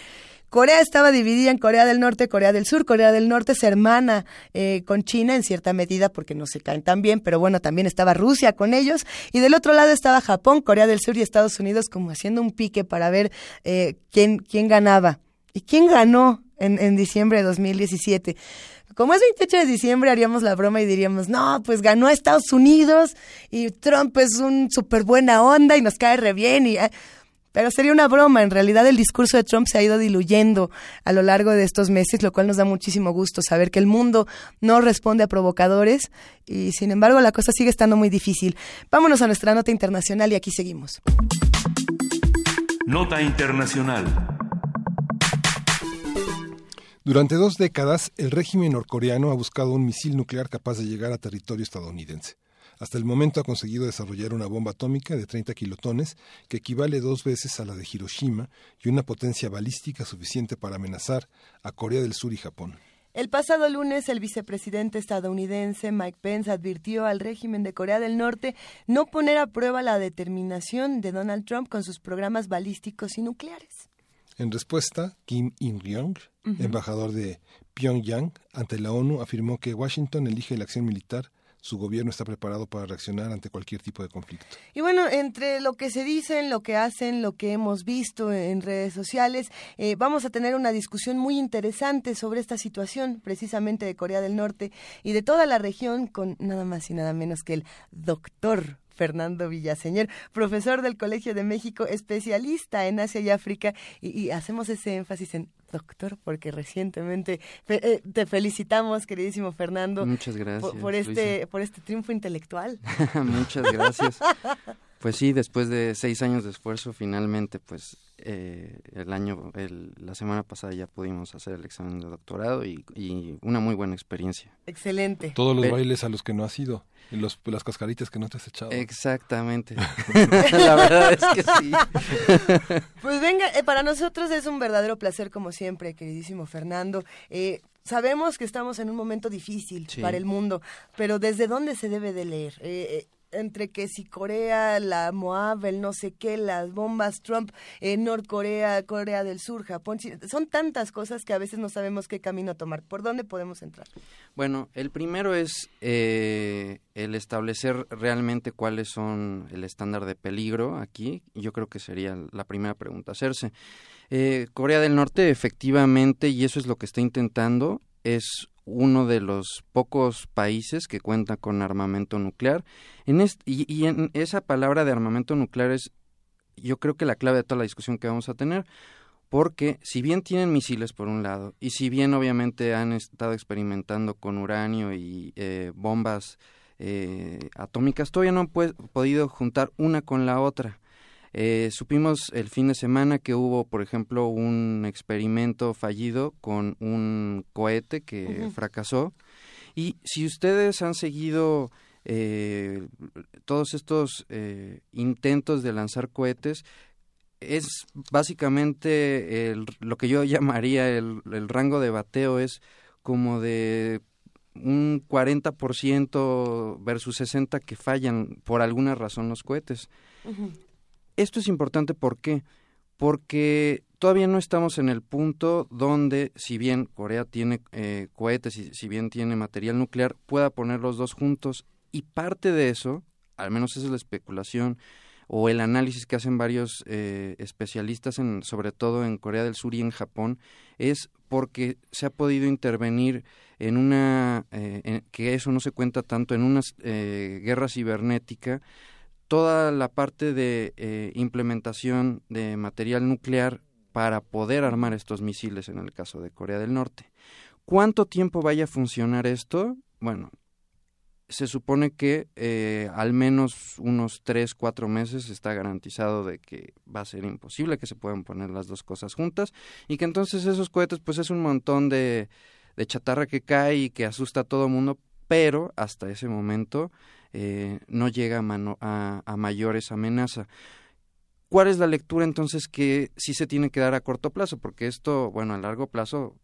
Corea estaba dividida en Corea del Norte, Corea del Sur. Corea del Norte se hermana eh, con China en cierta medida porque no se caen tan bien, pero bueno, también estaba Rusia con ellos. Y del otro lado estaba Japón, Corea del Sur y Estados Unidos como haciendo un pique para ver eh, quién, quién ganaba. ¿Y quién ganó en, en diciembre de 2017? Como es 28 de diciembre, haríamos la broma y diríamos, no, pues ganó Estados Unidos y Trump es un súper buena onda y nos cae re bien. Y, ah, pero sería una broma. En realidad el discurso de Trump se ha ido diluyendo a lo largo de estos meses, lo cual nos da muchísimo gusto saber que el mundo no responde a provocadores y sin embargo la cosa sigue estando muy difícil. Vámonos a nuestra nota internacional y aquí seguimos. Nota internacional. Durante dos décadas, el régimen norcoreano ha buscado un misil nuclear capaz de llegar a territorio estadounidense. Hasta el momento ha conseguido desarrollar una bomba atómica de 30 kilotones, que equivale dos veces a la de Hiroshima, y una potencia balística suficiente para amenazar a Corea del Sur y Japón. El pasado lunes, el vicepresidente estadounidense Mike Pence advirtió al régimen de Corea del Norte no poner a prueba la determinación de Donald Trump con sus programas balísticos y nucleares. En respuesta, Kim Il-ryong, embajador de Pyongyang ante la ONU, afirmó que Washington elige la acción militar su gobierno está preparado para reaccionar ante cualquier tipo de conflicto. Y bueno, entre lo que se dicen, lo que hacen, lo que hemos visto en redes sociales, eh, vamos a tener una discusión muy interesante sobre esta situación precisamente de Corea del Norte y de toda la región con nada más y nada menos que el doctor Fernando Villaseñor, profesor del Colegio de México, especialista en Asia y África, y, hacemos ese énfasis en doctor, porque recientemente eh, te felicitamos, queridísimo Fernando. Muchas gracias. Por, este, por este triunfo intelectual. Muchas gracias. Pues sí, después de seis años de esfuerzo, finalmente, pues eh, el año, la semana pasada ya pudimos hacer el examen de doctorado y, una muy buena experiencia. Excelente. Todos los bailes a los que no has ido, y los, las cascaritas que no te has echado. Exactamente. la verdad es que sí. pues venga, eh, para nosotros es un verdadero placer como siempre, queridísimo Fernando. Eh, sabemos que estamos en un momento difícil Sí. para el mundo, pero ¿desde dónde se debe de leer? Eh, eh, entre que si Corea, la Moab, el no sé qué, las bombas, Trump, eh, Norcorea, Corea del Sur, Japón, son tantas cosas que a veces no sabemos qué camino tomar. ¿Por dónde podemos entrar? Bueno, el primero es eh, el establecer realmente cuáles son el estándar de peligro aquí. Yo creo que sería la primera pregunta hacerse. Eh, Corea del Norte, efectivamente, y eso es lo que está intentando, es uno de los pocos países que cuenta con armamento nuclear. En y, y en esa palabra de armamento nuclear es, yo creo que la clave de toda la discusión que vamos a tener, porque si bien tienen misiles por un lado y si bien obviamente han estado experimentando con uranio y eh, bombas eh, atómicas, todavía no han podido juntar una con la otra. Eh, supimos el fin de semana que hubo, por ejemplo, un experimento fallido con un cohete que fracasó. Y si ustedes han seguido eh, todos estos eh, intentos de lanzar cohetes, es básicamente el- lo que yo llamaría el, el rango de bateo es como de un 40% versus 60 que fallan por alguna razón los cohetes. Esto es importante ¿por qué? Porque todavía no estamos en el punto donde, si bien Corea tiene eh, cohetes y si bien tiene material nuclear, pueda poner los dos juntos. Y parte de eso, al menos esa es la especulación o el análisis que hacen varios eh, especialistas, en, sobre todo en Corea del Sur y en Japón, es porque se ha podido intervenir en una, eh, en- que eso no se cuenta tanto, en una eh, guerra cibernética, toda la parte de eh, implementación de material nuclear para poder armar estos misiles en el caso de Corea del Norte. ¿Cuánto tiempo vaya a funcionar esto? Bueno, se supone que eh, al menos unos tres, cuatro meses está garantizado de que va a ser imposible que se puedan poner las dos cosas juntas y que entonces esos cohetes pues es un montón de, de chatarra que cae y que asusta a todo mundo, pero hasta ese momento eh, no llega a, mano- a, a mayores amenaza. ¿Cuál es la lectura entonces que sí se tiene que dar a corto plazo? Porque esto, bueno, a largo plazo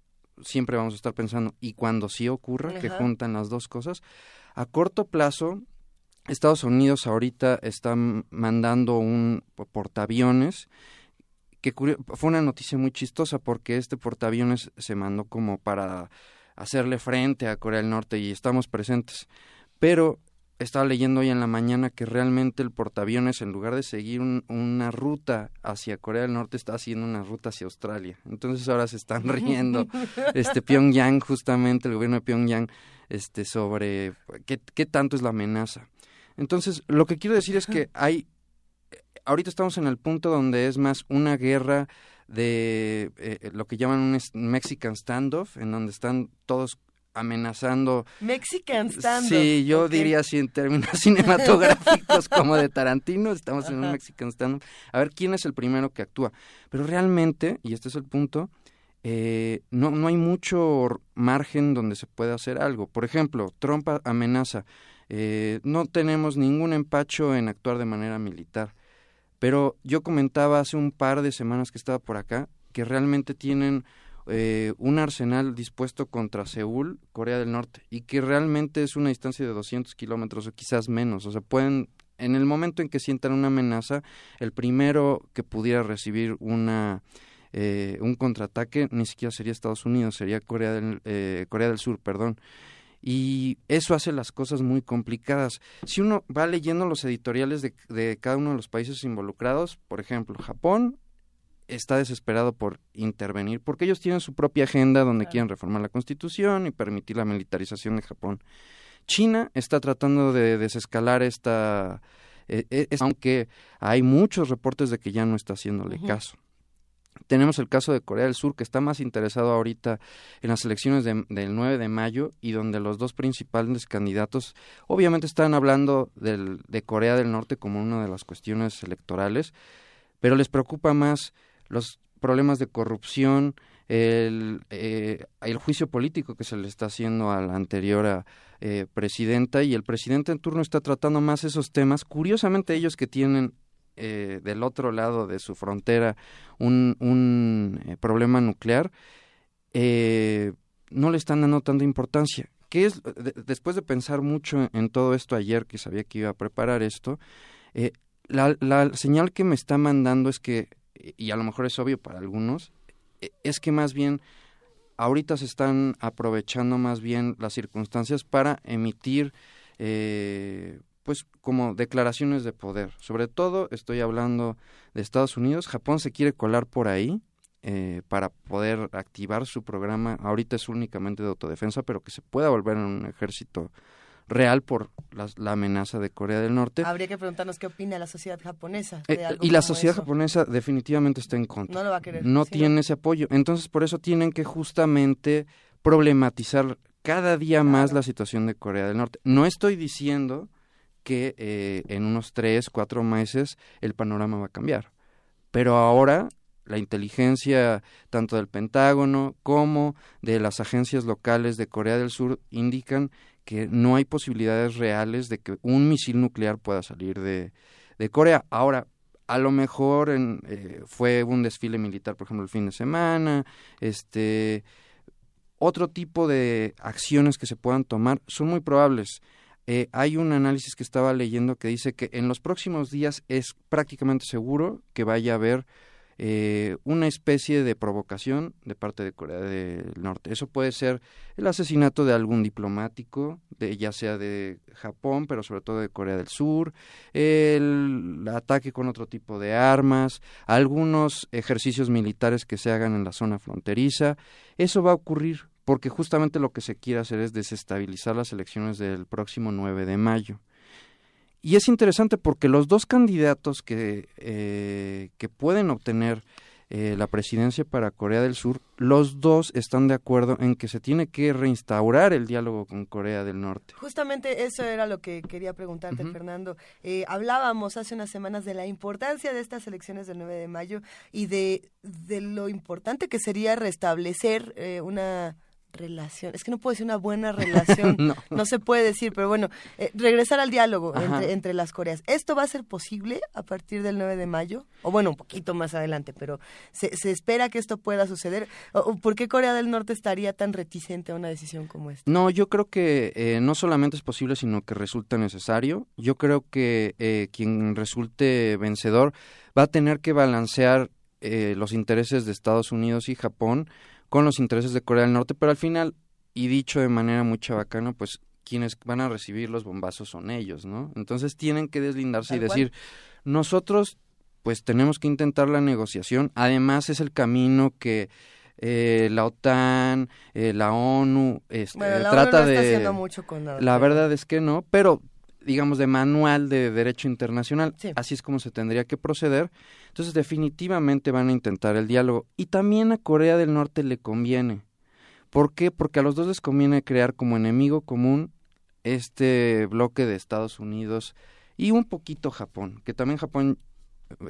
siempre vamos a estar pensando, y cuando sí ocurra, que juntan las dos cosas, a corto plazo, Estados Unidos ahorita está mandando un po- portaaviones que fue una noticia muy chistosa porque este portaaviones se mandó como para hacerle frente a Corea del Norte y estamos presentes. Pero estaba leyendo hoy en la mañana que realmente el portaaviones, en lugar de seguir un- una ruta hacia Corea del Norte, está haciendo una ruta hacia Australia. Entonces ahora se están riendo este Pyongyang, justamente el gobierno de Pyongyang, este, sobre qué, qué tanto es la amenaza. Entonces, lo que quiero decir es que hay ahorita estamos en el punto donde es más una guerra de eh, lo que llaman un Mexican standoff, en donde están todos amenazando. Mexican standoff. Sí, yo diría así en términos cinematográficos como de Tarantino, estamos en un. Mexican standoff. A ver quién es el primero que actúa. Pero realmente, y este es el punto, eh, no, no hay mucho margen donde se pueda hacer algo. Por ejemplo, Trump amenaza, eh, no tenemos ningún empacho en actuar de manera militar. Pero yo comentaba hace un par de semanas que estaba por acá que realmente tienen eh, un arsenal dispuesto contra Seúl, Corea del Norte, y que realmente es una distancia de 200 kilómetros o quizás menos. O sea, pueden, en el momento en que sientan una amenaza, el primero que pudiera recibir una eh, un contraataque ni siquiera sería Estados Unidos, sería Corea del, eh, Corea del Sur, perdón. Y eso hace las cosas muy complicadas. Si uno va leyendo los editoriales de, de cada uno de los países involucrados, por ejemplo, Japón está desesperado por intervenir porque ellos tienen su propia agenda donde quieren reformar la constitución y permitir la militarización de Japón. China está tratando de desescalar esta, eh, eh, es- aunque hay muchos reportes de que ya no está haciéndole caso. Tenemos el caso de Corea del Sur, que está más interesado ahorita en las elecciones de- del 9 de mayo y donde los dos principales candidatos obviamente están hablando del- de Corea del Norte como una de las cuestiones electorales, pero les preocupa más los problemas de corrupción, el, eh, el juicio político que se le está haciendo a la anterior eh, presidenta y el presidente en turno está tratando más esos temas. Curiosamente ellos que tienen eh, del otro lado de su frontera un, un eh, problema nuclear, eh, no le están dando tanta importancia. ¿Qué es, después de pensar mucho en todo esto ayer, que sabía que iba a preparar esto, la, la señal que me está mandando es que, y a lo mejor es obvio para algunos, e, es que más bien ahorita se están aprovechando más bien las circunstancias para emitir eh, pues como declaraciones de poder. Sobre todo estoy hablando de Estados Unidos. Japón se quiere colar por ahí eh, para poder activar su programa. Ahorita es únicamente de autodefensa, pero que se pueda volver en un ejército real por la, amenaza de Corea del Norte. Habría que preguntarnos qué opina la sociedad japonesa. Eh, y la sociedad japonesa definitivamente está en contra. No lo va a querer. No tiene ese apoyo. Entonces, por eso tienen que justamente problematizar cada día más la situación de Corea del Norte. No estoy diciendo que eh, en unos tres, cuatro meses el panorama va a cambiar. Pero ahora la inteligencia tanto del Pentágono como de las agencias locales de Corea del Sur indican que no hay posibilidades reales de que un misil nuclear pueda salir de, de Corea. Ahora, a lo mejor en, eh, fue un desfile militar, por ejemplo, el fin de semana, este, otro tipo de acciones que se puedan tomar son muy probables. Eh, hay un análisis que estaba leyendo que dice que en los próximos días es prácticamente seguro que vaya a haber eh, una especie de provocación de parte de Corea del Norte. Eso puede ser el asesinato de algún diplomático, de, ya sea de Japón, pero sobre todo de Corea del Sur, el ataque con otro tipo de armas, algunos ejercicios militares que se hagan en la zona fronteriza. Eso va a ocurrir porque justamente lo que se quiere hacer es desestabilizar las elecciones del próximo 9 de mayo. Y es interesante porque los dos candidatos que, eh, que pueden obtener eh, la presidencia para Corea del Sur, los dos están de acuerdo en que se tiene que reinstaurar el diálogo con Corea del Norte. Justamente eso era lo que quería preguntarte, Fernando. Eh, hablábamos hace unas semanas de la importancia de estas elecciones del 9 de mayo y de, de lo importante que sería restablecer una relación, es que no puedo decir una buena relación, no. se puede decir, pero bueno, eh, regresar al diálogo entre, las Coreas. ¿Esto va a ser posible a partir del 9 de mayo? O bueno, un poquito más adelante, pero ¿se, espera que esto pueda suceder? ¿O, ¿Por qué Corea del Norte estaría tan reticente a una decisión como esta? No, yo creo que eh, no solamente es posible, sino que resulta necesario. Yo creo que eh, quien resulte vencedor va a tener que balancear los intereses de Estados Unidos y Japón con los intereses de Corea del Norte, pero al final, y dicho de manera muy chabacana, pues quienes van a recibir los bombazos son ellos, ¿no? Entonces tienen que deslindarse y decir, nosotros pues tenemos que intentar la negociación, además es el camino que eh, la OTAN, eh, la ONU, este, trata de... mucho con la verdad es que no, pero digamos, de manual de derecho internacional. Así es como se tendría que proceder. Entonces, definitivamente van a intentar el diálogo. Y también a Corea del Norte le conviene. ¿Por qué? Porque a los dos les conviene crear como enemigo común este bloque de Estados Unidos y un poquito Japón, que también Japón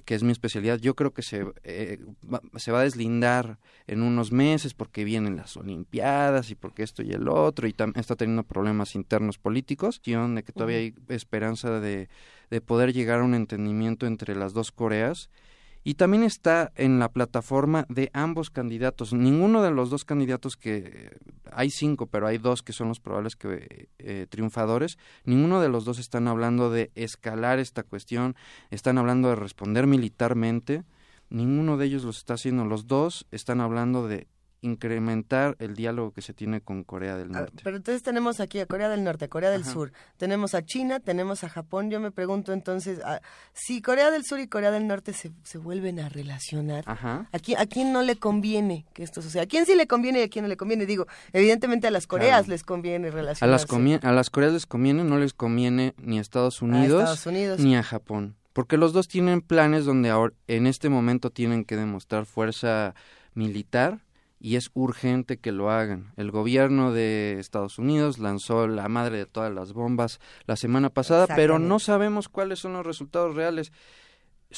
que es mi especialidad, yo creo que se, eh, va, se va a deslindar en unos meses porque vienen las Olimpiadas y porque esto y el otro y está teniendo problemas internos políticos, de que todavía hay esperanza de, de poder llegar a un entendimiento entre las dos Coreas y también está en la plataforma de ambos candidatos. Ninguno de los dos candidatos que hay cinco, pero hay dos que son los probables que eh, triunfadores. Ninguno de los dos están hablando de escalar esta cuestión, están hablando de responder militarmente. Ninguno de ellos los está haciendo. Los dos están hablando de incrementar el diálogo que se tiene con Corea del ah, Norte. Pero entonces tenemos aquí a Corea del Norte, a Corea del Sur, tenemos a China, tenemos a Japón. Yo me pregunto entonces, ah, si Corea del Sur y Corea del Norte se, se vuelven a relacionar, ¿a, quién, ¿a quién no le conviene que esto suceda? ¿A quién sí le conviene y a quién no le conviene? Digo, evidentemente a las Coreas les conviene relacionarse. A las, a las Coreas les conviene, no les conviene ni a Estados Unidos, ni a Japón. Porque los dos tienen planes donde ahora, en este momento tienen que demostrar fuerza militar y es urgente que lo hagan. El gobierno de Estados Unidos lanzó la madre de todas las bombas la semana pasada, pero no sabemos cuáles son los resultados reales.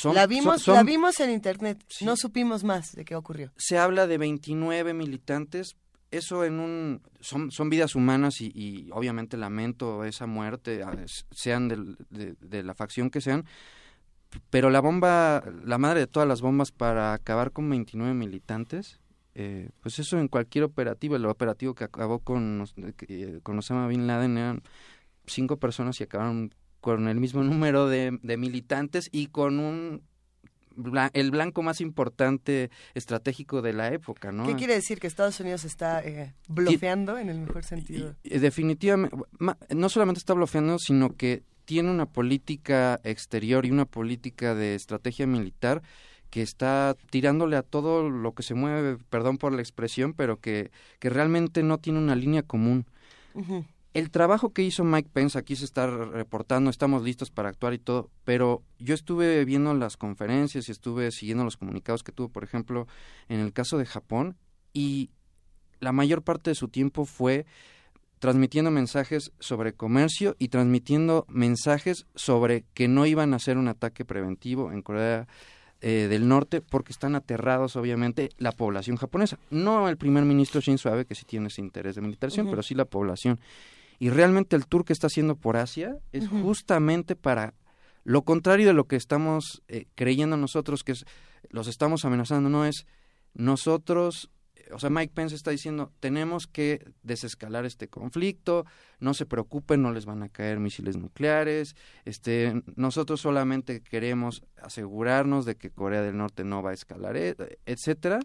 la, vimos, la vimos en internet, no supimos más de qué ocurrió. Se habla de 29 militantes, eso en un son, son vidas humanas y, obviamente lamento esa muerte, sean de, de la facción que sean, pero la bomba, la madre de todas las bombas para acabar con 29 militantes, eh, pues eso en cualquier operativo, el operativo que acabó con, eh, con Osama Bin Laden eran cinco personas y acabaron con el mismo número de, de militantes y con un el blanco más importante estratégico de la época, ¿no? ¿Qué quiere decir? ¿Que Estados Unidos está eh, bloqueando en el mejor sentido? definitivamente, no solamente está bloqueando, sino que tiene una política exterior y una política de estrategia militar que está tirándole a todo lo que se mueve, perdón por la expresión, pero que, que realmente no tiene una línea común. El trabajo que hizo Mike Pence, aquí se está reportando, estamos listos para actuar y todo, pero yo estuve viendo las conferencias y estuve siguiendo los comunicados que tuvo, por ejemplo, en el caso de Japón, y la mayor parte de su tiempo fue transmitiendo mensajes sobre comercio y transmitiendo mensajes sobre que no iban a hacer un ataque preventivo en Corea eh, del Norte porque están aterrados, obviamente, la población japonesa. No el primer ministro Shinzo Abe, que sí tiene ese interés de militarización, pero sí la población. Y realmente el tour que está haciendo por Asia es justamente para lo contrario de lo que estamos eh, creyendo nosotros, que es, los estamos amenazando, no es nosotros o sea, Mike Pence está diciendo, tenemos que desescalar este conflicto, no se preocupen, no les van a caer misiles nucleares, este, nosotros solamente queremos asegurarnos de que Corea del Norte no va a escalar, e, etcétera,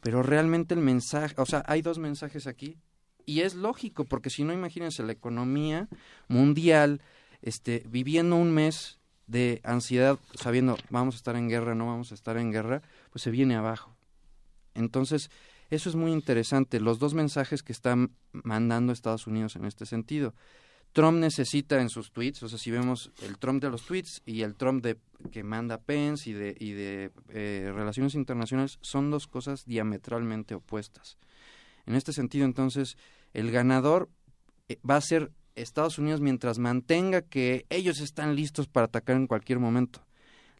pero realmente el mensaje, o sea, hay dos mensajes aquí y es lógico, porque si no, imagínense la economía mundial, este, viviendo un mes de ansiedad, sabiendo vamos a estar en guerra, no vamos a estar en guerra, pues se viene abajo. Entonces, eso es muy interesante, los dos mensajes que están mandando Estados Unidos en este sentido. Trump necesita en sus tweets, o sea, si vemos el Trump de los tweets y el Trump de, que manda Pence y de, y de eh, relaciones internacionales, son dos cosas diametralmente opuestas. En este sentido, entonces, el ganador eh, va a ser Estados Unidos mientras mantenga que ellos están listos para atacar en cualquier momento.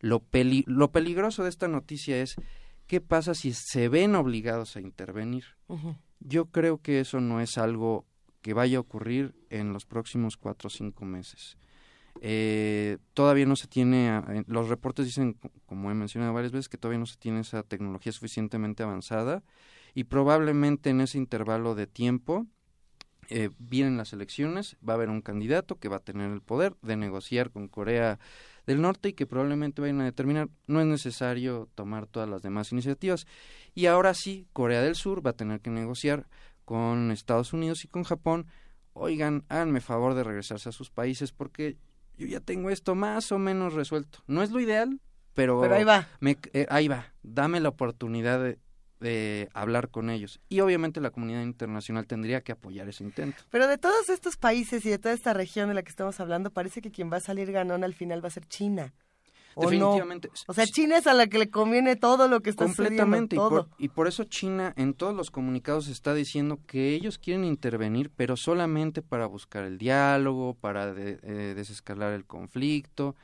Lo, lo peligroso de esta noticia es ¿Qué pasa si se ven obligados a intervenir? Yo creo que eso no es algo que vaya a ocurrir en los próximos cuatro o cinco meses. Eh, todavía no se tiene, los reportes dicen, como he mencionado varias veces, que todavía no se tiene esa tecnología suficientemente avanzada y probablemente en ese intervalo de tiempo eh, vienen las elecciones, va a haber un candidato que va a tener el poder de negociar con Corea del norte y que probablemente vayan a determinar, no es necesario tomar todas las demás iniciativas. Y ahora sí, Corea del Sur va a tener que negociar con Estados Unidos y con Japón, oigan, háganme favor de regresarse a sus países porque yo ya tengo esto más o menos resuelto. No es lo ideal, pero, pero ahí va. Eh, ahí va. Dame la oportunidad de, de hablar con ellos. Y obviamente la comunidad internacional tendría que apoyar ese intento. Pero de todos estos países y de toda esta región de la que estamos hablando, parece que quien va a salir ganón al final va a ser China. Definitivamente. O sea, China es a la que le conviene todo lo que está Completamente. Y, por, y por eso China en todos los comunicados está diciendo que ellos quieren intervenir, pero solamente para buscar el diálogo, para eh, desescalar el conflicto.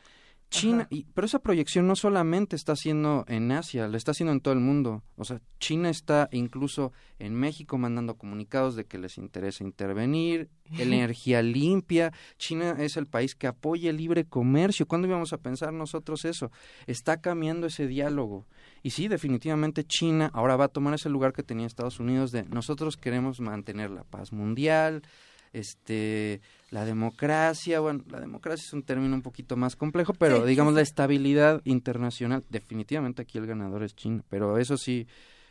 China, y, pero esa proyección no solamente está haciendo en Asia, la está haciendo en todo el mundo. O sea, China está incluso en México mandando comunicados de que les interesa intervenir, energía limpia. China es el país que apoya el libre comercio. ¿Cuándo íbamos a pensar nosotros eso? Está cambiando ese diálogo. Y sí, definitivamente China ahora va a tomar ese lugar que tenía Estados Unidos de nosotros queremos mantener la paz mundial, este la democracia, bueno, la democracia es un término un poquito más complejo, pero digamos la estabilidad internacional, definitivamente aquí el ganador es China, pero eso sí,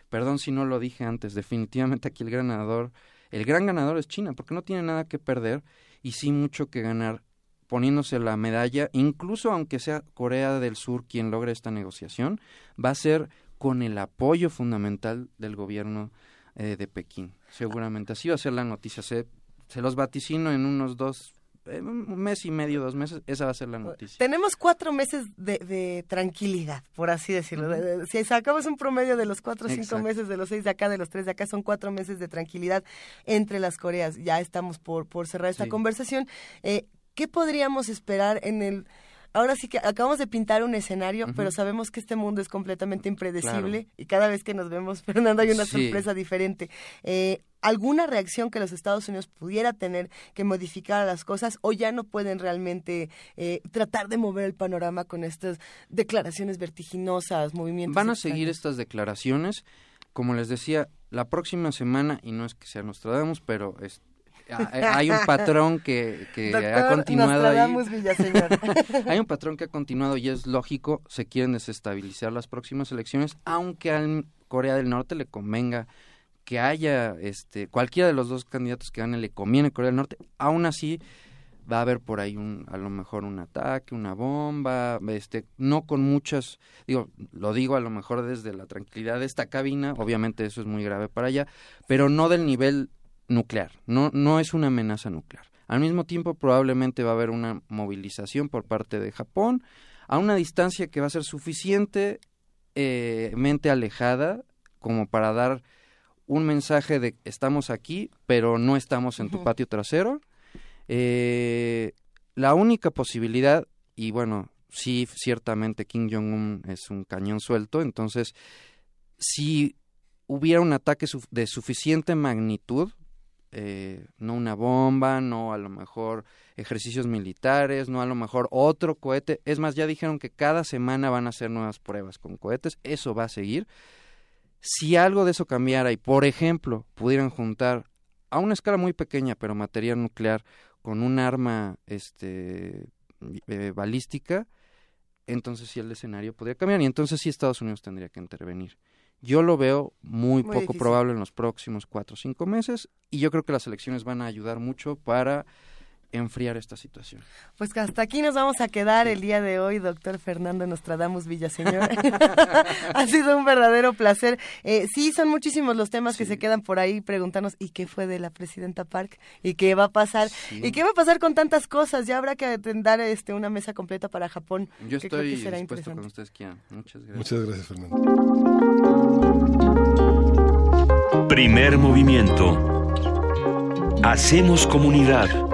perdón si no lo dije antes, definitivamente aquí el ganador, el gran ganador es China, porque no tiene nada que perder y sí mucho que ganar poniéndose la medalla, incluso aunque sea Corea del Sur quien logre esta negociación, va a ser con el apoyo fundamental del gobierno eh, de Pekín. Seguramente así va a ser la noticia. Se se los vaticino en unos dos un mes y medio, dos meses, esa va a ser la noticia. Tenemos cuatro meses de, tranquilidad, por así decirlo. Si sacamos un promedio de los cuatro o cinco meses, de los seis de acá, de los tres de acá, son cuatro meses de tranquilidad entre las Coreas. Ya estamos por, por cerrar esta conversación. Eh, ¿Qué podríamos esperar en el... Ahora sí que acabamos de pintar un escenario, pero sabemos que este mundo es completamente impredecible y cada vez que nos vemos, Fernando, hay una sorpresa diferente. Eh, alguna reacción que los Estados Unidos pudiera tener que modificar las cosas o ya no pueden realmente eh, tratar de mover el panorama con estas declaraciones vertiginosas, movimientos. Van a seguir estas declaraciones. Como les decía, la próxima semana, y no es que sea Nostradamus, pero es, hay un patrón que, que ha continuado ahí. hay un patrón que ha continuado y es lógico, se quieren desestabilizar las próximas elecciones, aunque a Corea del Norte le convenga que haya este cualquiera de los dos candidatos que gane le conviene a Corea del Norte, aún así va a haber por ahí un a lo mejor un ataque, una bomba, este no con muchas, digo, lo digo a lo mejor desde la tranquilidad de esta cabina, obviamente eso es muy grave para allá, pero no del nivel nuclear, no no es una amenaza nuclear. Al mismo tiempo probablemente va a haber una movilización por parte de Japón a una distancia que va a ser suficientemente eh, alejada como para dar un mensaje de estamos aquí, pero no estamos en tu patio trasero. Eh, la única posibilidad, y bueno, sí, ciertamente Kim Jong-un es un cañón suelto, entonces, si hubiera un ataque de suficiente magnitud, eh, no una bomba, no a lo mejor ejercicios militares, no a lo mejor otro cohete, es más, ya dijeron que cada semana van a hacer nuevas pruebas con cohetes, eso va a seguir. Si algo de eso cambiara y, por ejemplo, pudieran juntar a una escala muy pequeña, pero material nuclear, con un arma este, eh, balística, entonces sí el escenario podría cambiar. Y entonces sí Estados Unidos tendría que intervenir. Yo lo veo muy, poco probable en los próximos cuatro o cinco meses y yo creo que las elecciones van a ayudar mucho para enfriar esta situación. Pues hasta aquí nos vamos a quedar el día de hoy, doctor Fernando Nostradamus Villaseñor. ha sido un verdadero placer. Eh, sí, son muchísimos los temas que se quedan por ahí preguntarnos, ¿y qué fue de la presidenta Park? ¿Y qué va a pasar? ¿Y qué va a pasar con tantas cosas? Ya habrá que dar este, una mesa completa para Japón. Yo estoy dispuesto con ustedes, Kian. Muchas gracias. Muchas gracias, Fernando. Primer movimiento. Hacemos comunidad.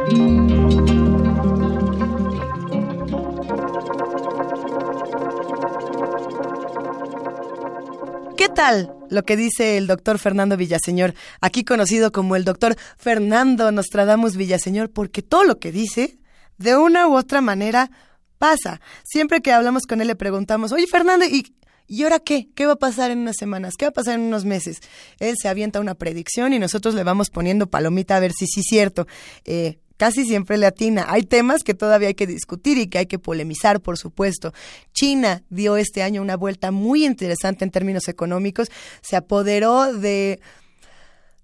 ¿Qué tal lo que dice el doctor Fernando Villaseñor, aquí conocido como el doctor Fernando Nostradamus Villaseñor, porque todo lo que dice, de una u otra manera, pasa. Siempre que hablamos con él le preguntamos, oye Fernando, ¿y ¿Y ahora qué? ¿Qué va a pasar en unas semanas? ¿Qué va a pasar en unos meses? Él se avienta una predicción y nosotros le vamos poniendo palomita a ver si sí es cierto. Eh, casi siempre le atina. Hay temas que todavía hay que discutir y que hay que polemizar, por supuesto. China dio este año una vuelta muy interesante en términos económicos. Se apoderó de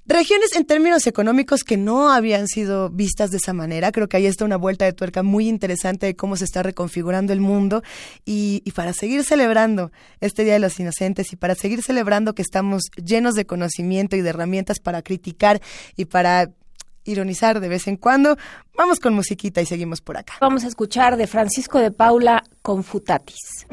Regiones en términos económicos que no habían sido vistas de esa manera. Creo que ahí está una vuelta de tuerca muy interesante de cómo se está reconfigurando el mundo. Y, y, para seguir celebrando este Día de los Inocentes y para seguir celebrando que estamos llenos de conocimiento y de herramientas para criticar y para ironizar de vez en cuando, vamos con musiquita y seguimos por acá. Vamos a escuchar de Francisco de Paula Confutatis.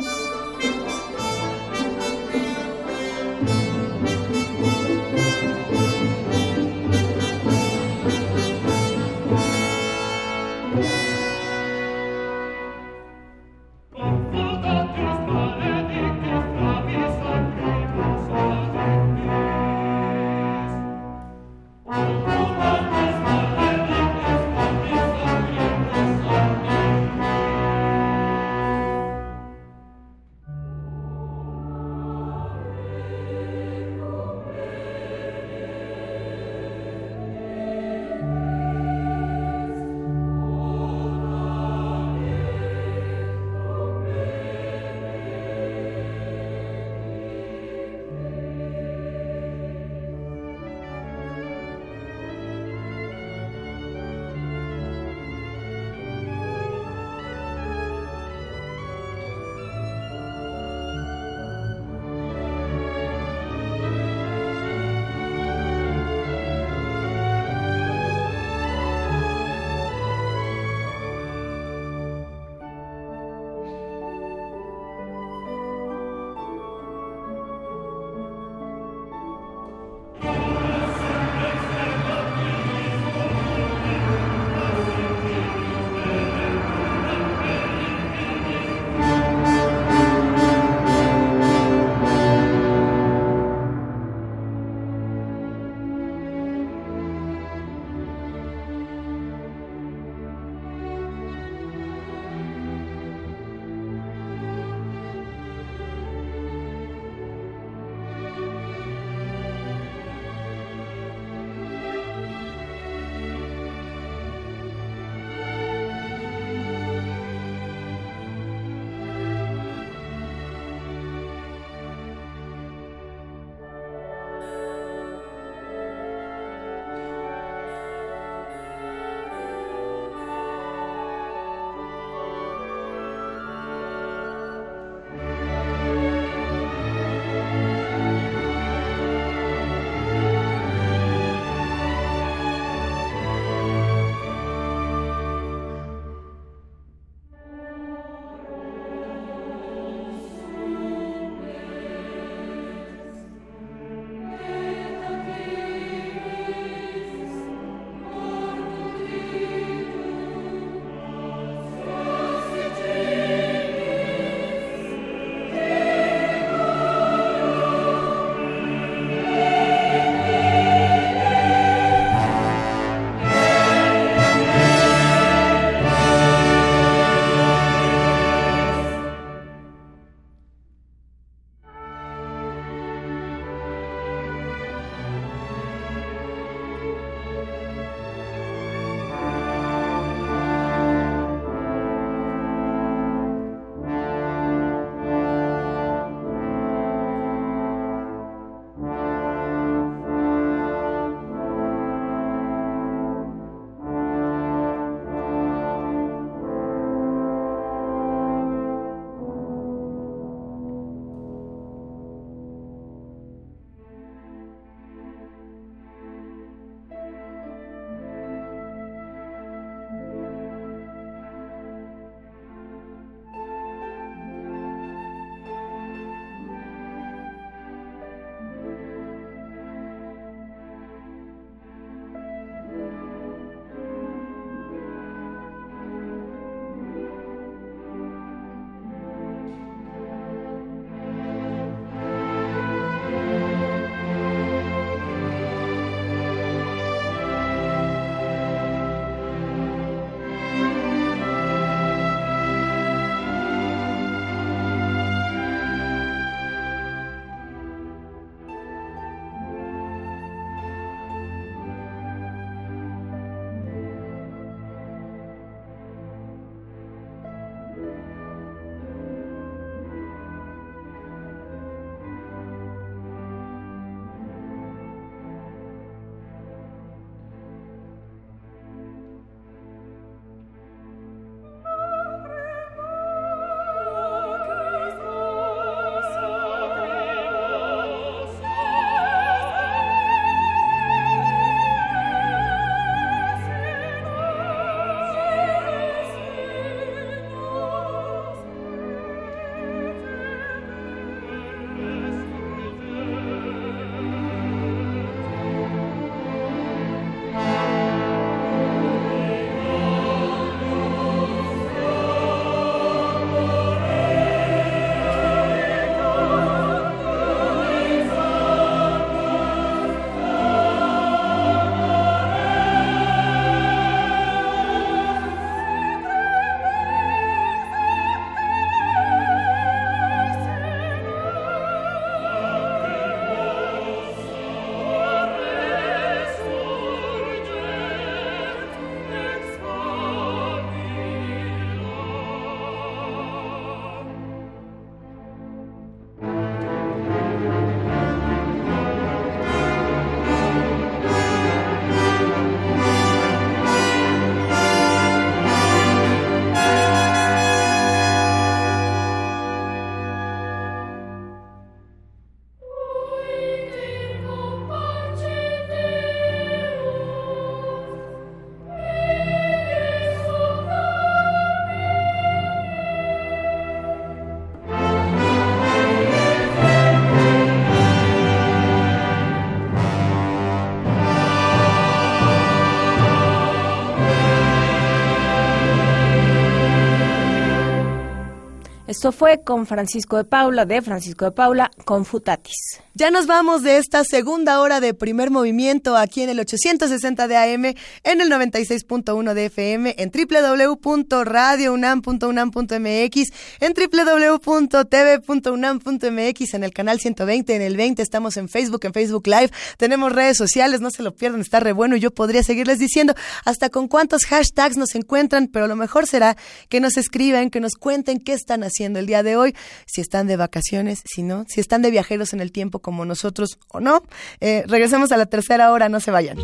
Esto fue con Francisco de Paula, de Francisco de Paula, con Futatis. Ya nos vamos de esta segunda hora de primer movimiento aquí en el 860 de AM, en el 96.1 de FM, en www.radiounam.unam.mx, en www.tv.unam.mx, en el canal 120, en el 20, estamos en Facebook, en Facebook Live, tenemos redes sociales, no se lo pierdan, está re bueno y yo podría seguirles diciendo hasta con cuántos hashtags nos encuentran, pero lo mejor será que nos escriban, que nos cuenten qué están haciendo el día de hoy, si están de vacaciones, si no, si están de viajeros en el tiempo como nosotros o no. Eh, regresemos a la tercera hora, no se vayan.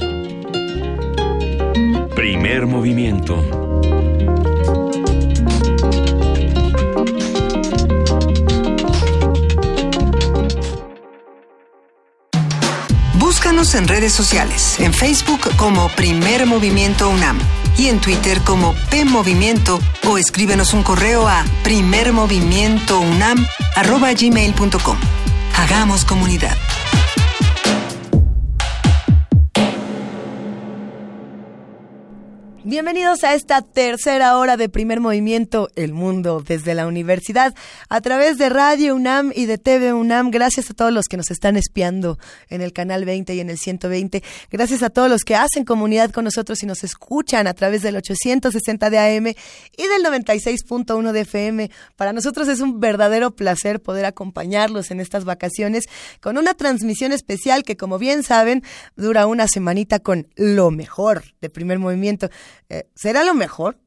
Primer movimiento. Búscanos en redes sociales, en Facebook como Primer Movimiento UNAM y en Twitter como P Movimiento o escríbenos un correo a primermovimientounam@gmail.com. Hagamos comunidad. Bienvenidos a esta tercera hora de primer movimiento El Mundo desde la universidad a través de Radio UNAM y de TV UNAM. Gracias a todos los que nos están espiando en el canal 20 y en el 120. Gracias a todos los que hacen comunidad con nosotros y nos escuchan a través del 860 de AM y del 96.1 de FM. Para nosotros es un verdadero placer poder acompañarlos en estas vacaciones con una transmisión especial que como bien saben dura una semanita con lo mejor de primer movimiento. Eh, ¿será lo mejor?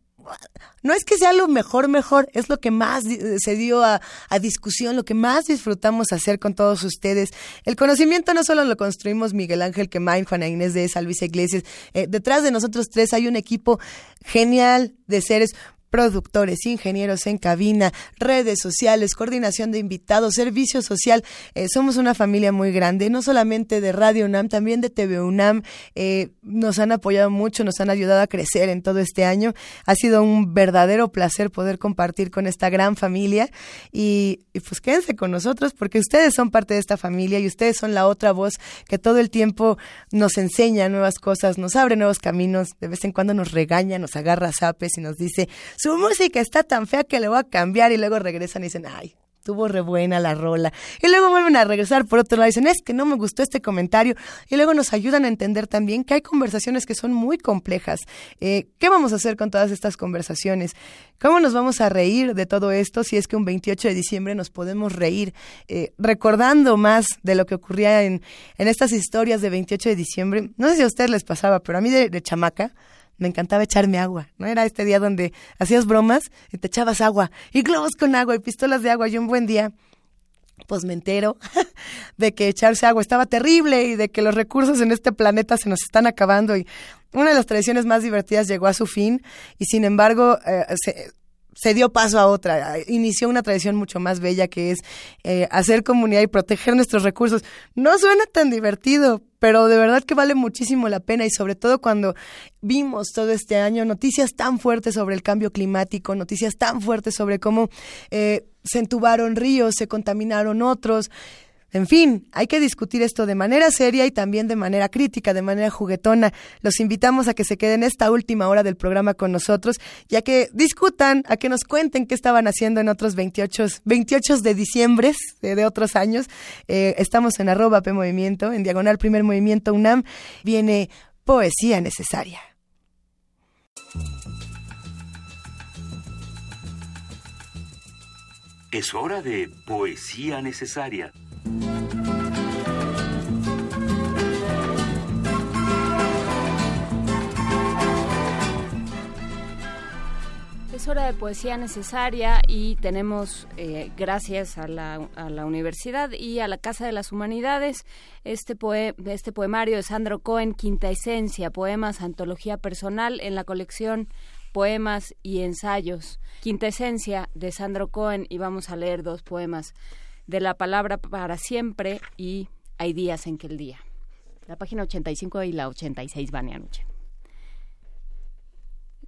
No es que sea lo mejor, mejor, es lo que más se dio a, discusión, lo que más disfrutamos hacer con todos ustedes. El conocimiento no solo lo construimos Miguel Ángel Quemain, Juana Inés de esa, Luisa Iglesias. Eh, detrás de nosotros tres hay un equipo genial de seres productores, ingenieros en cabina, redes sociales, coordinación de invitados, servicio social. Eh, somos una familia muy grande, no solamente de Radio UNAM, también de TV UNAM. Eh, nos han apoyado mucho, nos han ayudado a crecer en todo este año. Ha sido un verdadero placer poder compartir con esta gran familia y, y pues quédense con nosotros porque ustedes son parte de esta familia y ustedes son la otra voz que todo el tiempo nos enseña nuevas cosas, nos abre nuevos caminos, de vez en cuando nos regaña, nos agarra zapes y nos dice, su música está tan fea que le voy a cambiar y luego regresan y dicen, ay, tuvo re buena la rola. Y luego vuelven a regresar por otro lado dicen, es que no me gustó este comentario. Y luego nos ayudan a entender también que hay conversaciones que son muy complejas. Eh, ¿Qué vamos a hacer con todas estas conversaciones? ¿Cómo nos vamos a reír de todo esto si es que un 28 de diciembre nos podemos reír eh, recordando más de lo que ocurría en, en estas historias de 28 de diciembre? No sé si a ustedes les pasaba, pero a mí de chamaca me encantaba echarme agua, ¿no? Era este día donde hacías bromas y te echabas agua, y globos con agua, y pistolas de agua, y un buen día pues me entero de que echarse agua estaba terrible y de que los recursos en este planeta se nos están acabando y una de las tradiciones más divertidas llegó a su fin y sin embargo eh, se, se dio paso a otra, inició una tradición mucho más bella que es eh, hacer comunidad y proteger nuestros recursos. No suena tan divertido, pero de verdad que vale muchísimo la pena y sobre todo cuando vimos todo este año noticias tan fuertes sobre el cambio climático, noticias tan fuertes sobre cómo eh, se entubaron ríos, se contaminaron otros. En fin, hay que discutir esto de manera seria y también de manera crítica, de manera juguetona. Los invitamos a que se queden esta última hora del programa con nosotros, ya que discutan, a que nos cuenten qué estaban haciendo en otros 28, 28 de diciembre de, otros años. Eh, estamos en arroba P Movimiento, en diagonal primer movimiento UNAM. Viene poesía necesaria. Es hora de poesía necesaria. Es hora de poesía necesaria y tenemos, eh, gracias a la, universidad y a la Casa de las Humanidades, este, este poemario de Sandro Cohen, Quinta Esencia, Poemas, Antología Personal, en la colección Poemas y Ensayos. Quinta Esencia de Sandro Cohen y vamos a leer dos poemas de la palabra para siempre y hay días en que el día. La página 85 y la 86 van a noche.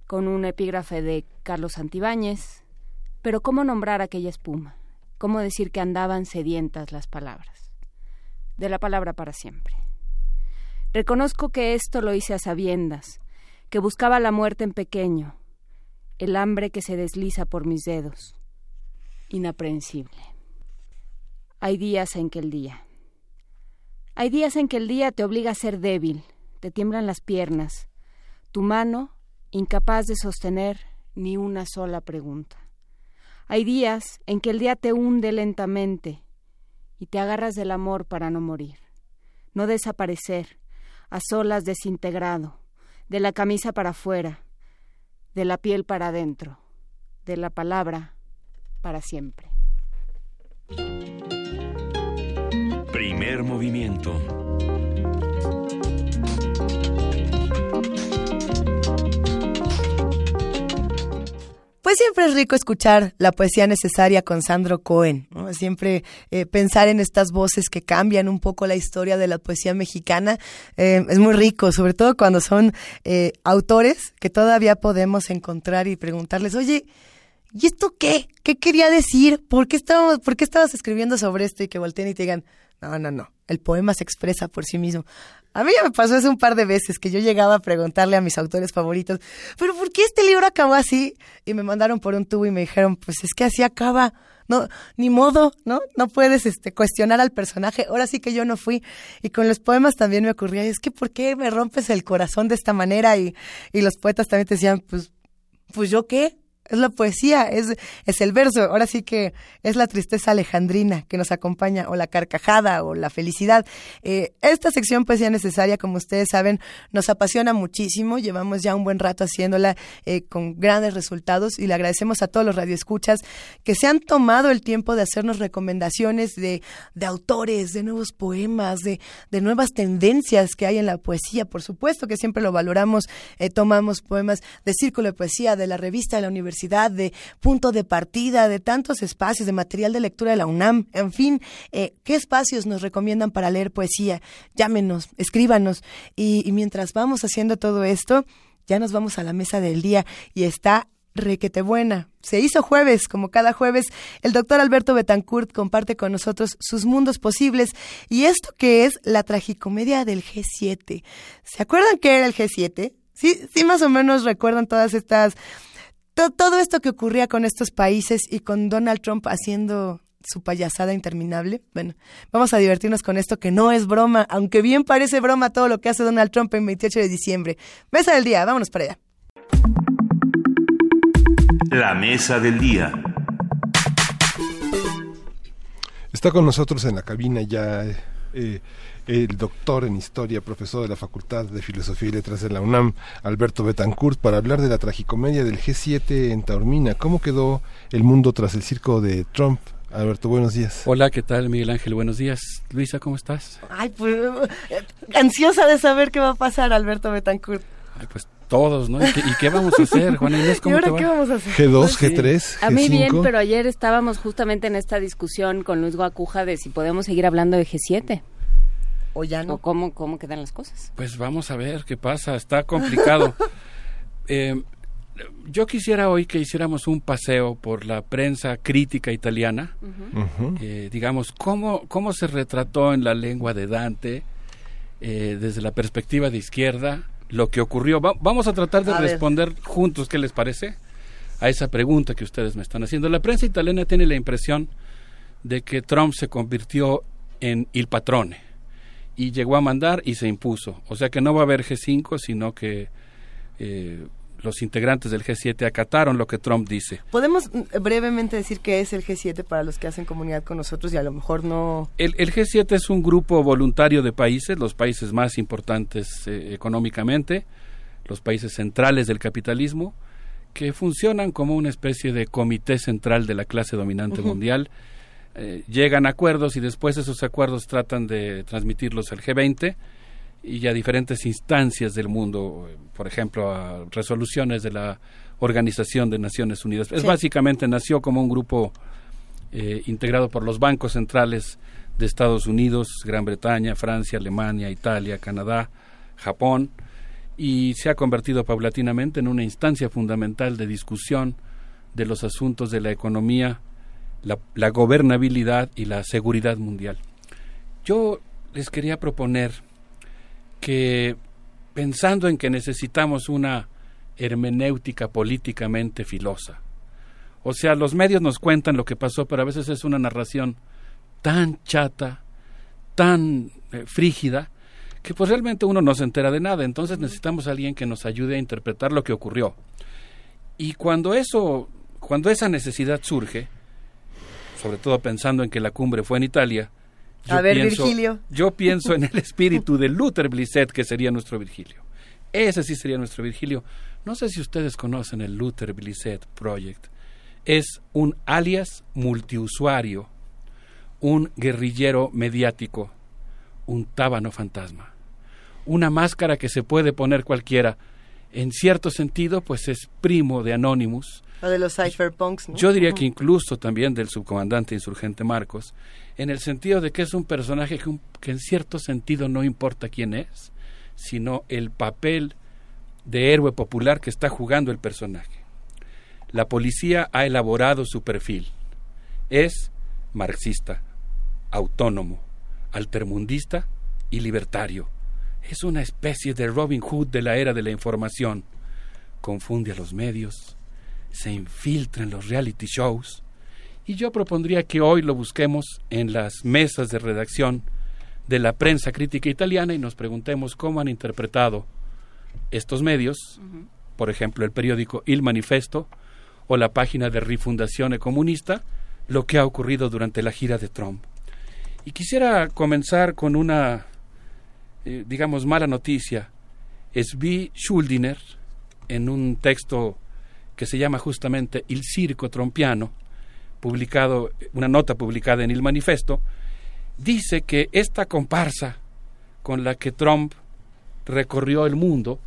Con un epígrafe de Carlos Santibáñez. Pero ¿cómo nombrar aquella espuma? ¿Cómo decir que andaban sedientas las palabras? De la palabra para siempre. Reconozco que esto lo hice a sabiendas, que buscaba la muerte en pequeño, el hambre que se desliza por mis dedos inaprensible. Hay días en que el día. Hay días en que el día te obliga a ser débil, te tiemblan las piernas, tu mano incapaz de sostener ni una sola pregunta. Hay días en que el día te hunde lentamente y te agarras del amor para no morir, no desaparecer, a solas desintegrado, de la camisa para afuera, de la piel para adentro, de la palabra para siempre. Primer movimiento. Pues siempre es rico escuchar la poesía necesaria con Sandro Cohen, siempre eh, pensar en estas voces que cambian un poco la historia de la poesía mexicana eh, es muy rico, sobre todo cuando son eh, autores que todavía podemos encontrar y preguntarles, oye, ¿y esto qué? ¿Qué quería decir? ¿Por qué, estábamos, ¿Por qué estabas escribiendo sobre esto? Y que volteen y te digan, no, no, no, el poema se expresa por sí mismo. A mí ya me pasó eso un par de veces que yo llegaba a preguntarle a mis autores favoritos, pero ¿por qué este libro acabó así? Y me mandaron por un tubo y me dijeron, pues es que así acaba. No, ni modo, ¿no? No puedes este cuestionar al personaje. Ahora sí que yo no fui. Y con los poemas también me ocurría, es que ¿por qué me rompes el corazón de esta manera? Y, y los poetas también te decían, pues, pues yo qué, es la poesía, es, es el verso. Ahora sí que es la tristeza alejandrina que nos acompaña, o la carcajada, o la felicidad. Eh, esta sección Poesía Necesaria, como ustedes saben, nos apasiona muchísimo. Llevamos ya un buen rato haciéndola eh, con grandes resultados y le agradecemos a todos los radioescuchas que se han tomado el tiempo de hacernos recomendaciones de, de autores, de nuevos poemas, de, de nuevas tendencias que hay en la poesía. Por supuesto que siempre lo valoramos. Eh, tomamos poemas de Círculo de Poesía, de la revista de la Universidad de punto de partida, de tantos espacios, de material de lectura de la UNAM, en fin, eh, ¿qué espacios nos recomiendan para leer poesía? Llámenos, escríbanos. Y, mientras vamos haciendo todo esto, ya nos vamos a la mesa del día y está requete buena. Se hizo jueves, como cada jueves, el doctor Alberto Betancourt comparte con nosotros sus mundos posibles y esto que es la tragicomedia del G7. ¿Se acuerdan qué era el G7? Sí, sí más o menos recuerdan todas estas todo esto que ocurría con estos países y con Donald Trump haciendo su payasada interminable. Bueno, vamos a divertirnos con esto que no es broma, aunque bien parece broma todo lo que hace Donald Trump en 28 de diciembre. Mesa del día, vámonos para allá. La mesa del día. Está con nosotros en la cabina ya eh, el doctor en historia, profesor de la Facultad de Filosofía y Letras de la UNAM, Alberto Betancourt, para hablar de la tragicomedia del G7 en Taormina. ¿Cómo quedó el mundo tras el circo de Trump? Alberto, buenos días. Hola, ¿qué tal, Miguel Ángel? Buenos días. Luisa, ¿cómo estás? Ay, pues eh, ansiosa de saber qué va a pasar, Alberto Betancourt. Ay, pues todos, ¿no? ¿Y qué, vamos a hacer, Juan Inés? ¿Cómo ¿Y ahora te va? qué vamos a hacer? G2, G3, A mí bien, G5. pero ayer estábamos justamente en esta discusión con Luis Guacuja de si podemos seguir hablando de G7. O ya no. O cómo, cómo quedan las cosas. Pues vamos a ver qué pasa, está complicado. Eh, yo quisiera hoy que hiciéramos un paseo por la prensa crítica italiana, eh, digamos, cómo, cómo se retrató en la lengua de Dante, eh, desde la perspectiva de izquierda, lo que ocurrió. Va- vamos a tratar de A ver. responder juntos, ¿qué les parece? A esa pregunta que ustedes me están haciendo. La prensa italiana tiene la impresión de que Trump se convirtió en il patrone y llegó a mandar y se impuso. O sea que no va a haber G5, sino que eh, los integrantes del G7 acataron lo que Trump dice. Podemos mm, brevemente decir qué es el G7 para los que hacen comunidad con nosotros y a lo mejor no... El, el G7 es un grupo voluntario de países, los países más importantes eh, económicamente, los países centrales del capitalismo, que funcionan como una especie de comité central de la clase dominante mundial. Eh, llegan a acuerdos y después esos acuerdos tratan de transmitirlos al G20 y a diferentes instancias del mundo, eh, por ejemplo, a resoluciones de la Organización de Naciones Unidas. Es básicamente nació como un grupo eh, integrado por los bancos centrales de Estados Unidos, Gran Bretaña, Francia, Alemania, Italia, Canadá, Japón, y se ha convertido paulatinamente en una instancia fundamental de discusión de los asuntos de la economía, la, la gobernabilidad y la seguridad mundial. Yo les quería proponer que, pensando en que necesitamos una hermenéutica políticamente filosa, O sea, los medios nos cuentan lo que pasó, pero a veces es una narración tan chata, tan eh, frígida, que pues realmente uno no se entera de nada. Entonces necesitamos a alguien que nos ayude a interpretar lo que ocurrió. Y cuando eso, cuando esa necesidad surge, sobre todo pensando en que la cumbre fue en Italia, yo A ver, pienso, Virgilio. yo pienso en el espíritu de Luther Blissett, que sería nuestro Virgilio. Ese sí sería nuestro Virgilio. No sé si ustedes conocen el Luther Blissett Project. Es un alias multiusuario, un guerrillero mediático, un tábano fantasma, una máscara que se puede poner cualquiera. En cierto sentido, pues es primo de Anonymous, De los cypherpunks, ¿no? yo diría que incluso también del subcomandante insurgente Marcos, en el sentido de que es un personaje que, un- que en cierto sentido no importa quién es, sino el papel de héroe popular que está jugando el personaje. La policía ha elaborado su perfil. Es marxista, autónomo, altermundista y libertario. Es una especie de Robin Hood de la era de la información. Confunde a los medios, se infiltra en los reality shows, y yo propondría que hoy lo busquemos en las mesas de redacción de la prensa crítica italiana y nos preguntemos cómo han interpretado estos medios, por ejemplo el periódico Il Manifesto o la página de Rifundazione Comunista, lo que ha ocurrido durante la gira de Trump. Y quisiera comenzar con una, eh, digamos, mala noticia. Svi Schuldiner, en un texto que se llama justamente Il Circo Trompiano, publicado, una nota publicada en Il Manifesto, dice que esta comparsa con la que Trump recorrió el mundo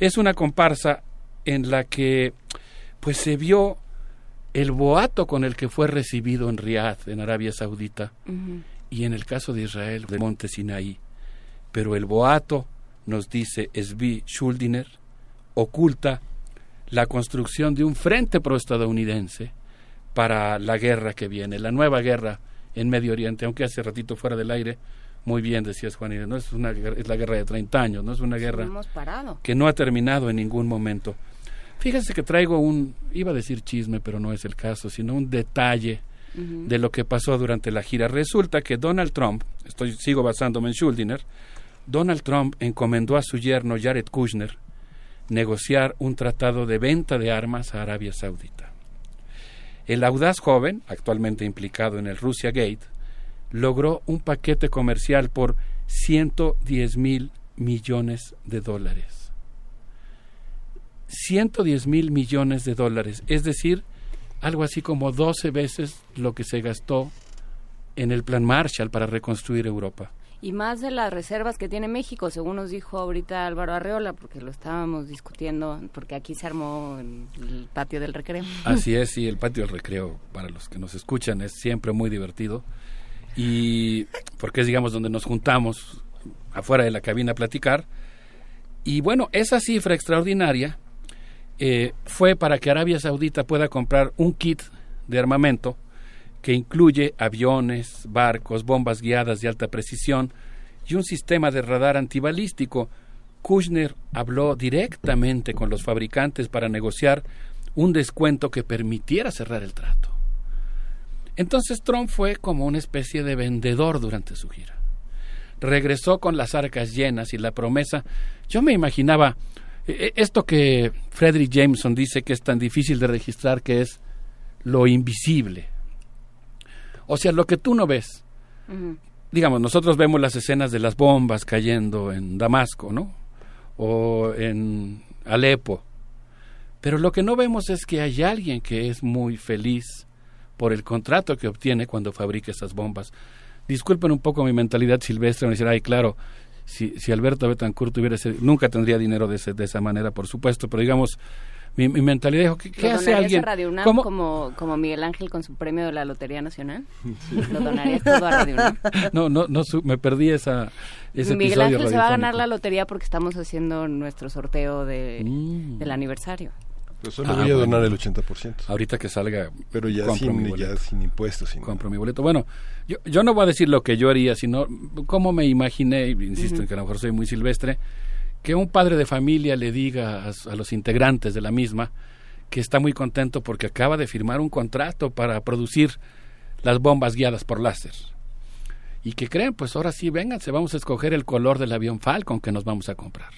es una comparsa en la que pues se vio el boato con el que fue recibido en Riad, en Arabia Saudita, y en el caso de Israel, de Monte Sinaí. Pero el boato, nos dice Svi Schuldiner, oculta la construcción de un frente proestadounidense para la guerra que viene, la nueva guerra en Medio Oriente, aunque hace ratito fuera del aire, muy bien decías Juan Inés, no es una guerra- es la guerra de 30 años, no es una guerra que no ha terminado en ningún momento. Fíjense que traigo un, iba a decir chisme, pero no es el caso, sino un detalle de lo que pasó durante la gira. Resulta que Donald Trump, estoy sigo basándome en Schuldiner, Donald Trump encomendó a su yerno Jared Kushner negociar un tratado de venta de armas a Arabia Saudita. El audaz joven, actualmente implicado en el Russia Gate, logró un paquete comercial por 110 mil millones de dólares. 110 mil millones de dólares, es decir, algo así como 12 veces lo que se gastó en el plan Marshall para reconstruir Europa. Y más de las reservas que tiene México, según nos dijo ahorita Álvaro Arreola, porque lo estábamos discutiendo, porque aquí se armó el patio del recreo. Así es, y el patio del recreo, para los que nos escuchan, es siempre muy divertido. Y porque es, digamos, donde nos juntamos afuera de la cabina a platicar. Y bueno, esa cifra extraordinaria eh, fue para que Arabia Saudita pueda comprar un kit de armamento que incluye aviones, barcos, bombas guiadas de alta precisión y un sistema de radar antibalístico. Kushner habló directamente con los fabricantes para negociar un descuento que permitiera cerrar el trato. Entonces Trump fue como una especie de vendedor durante su gira. Regresó con las arcas llenas y la promesa. Yo me imaginaba eh, esto que Frederick Jameson dice que es tan difícil de registrar que es lo invisible. O sea, lo que tú no ves. Digamos, nosotros vemos las escenas de las bombas cayendo en Damasco, ¿no? O en Alepo. Pero lo que no vemos es que hay alguien que es muy feliz por el contrato que obtiene cuando fabrica esas bombas. Disculpen un poco mi mentalidad silvestre, me decir, ay, claro, si, si Alberto Betancourt tuviera ese, nunca tendría dinero de, ese- de esa manera, por supuesto, pero digamos, mi, mi mentalidad dijo, ¿qué, qué ¿Lo hace donarías alguien? a Radio UNAM ¿Cómo? como, como Miguel Ángel con su premio de la Lotería Nacional? ¿Lo donarías todo a Radio UNAM? No, no, no, su- me perdí esa, ese Miguel episodio Ángel se va a ganar la lotería porque estamos haciendo nuestro sorteo de, Mm. del aniversario. Pero solo voy a donar el 80%. Ahorita que salga, Pero ya compro mi sin, boleto. ya sin impuestos. Sin compro mi boleto. Bueno, yo, yo no voy a decir lo que yo haría, sino cómo me imaginé, insisto Ujú. en que a lo mejor soy muy silvestre, que un padre de familia le diga a, los integrantes de la misma que está muy contento porque acaba de firmar un contrato para producir las bombas guiadas por láser. Y que creen, pues ahora sí, vénganse, vamos a escoger el color del avión Falcon que nos vamos a comprar.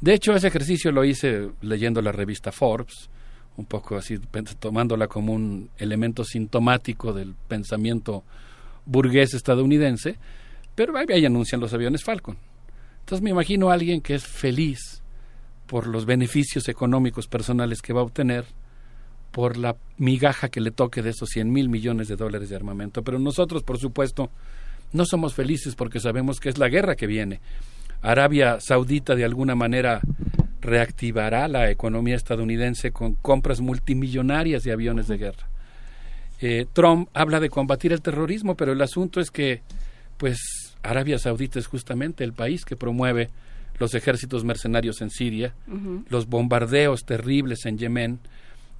De hecho, ese ejercicio lo hice leyendo la revista Forbes, un poco así, tomándola como un elemento sintomático del pensamiento burgués estadounidense, pero ahí anuncian los aviones Falcon. Entonces me imagino a alguien que es feliz por los beneficios económicos personales que va a obtener, por la migaja que le toque de esos 100 mil millones de dólares de armamento. Pero nosotros, por supuesto, no somos felices porque sabemos que es la guerra que viene. Arabia Saudita de alguna manera reactivará la economía estadounidense con compras multimillonarias de aviones de guerra. Eh, Trump habla de combatir el terrorismo, pero el asunto es que, pues, Arabia Saudita es justamente el país que promueve los ejércitos mercenarios en Siria, los bombardeos terribles en Yemen,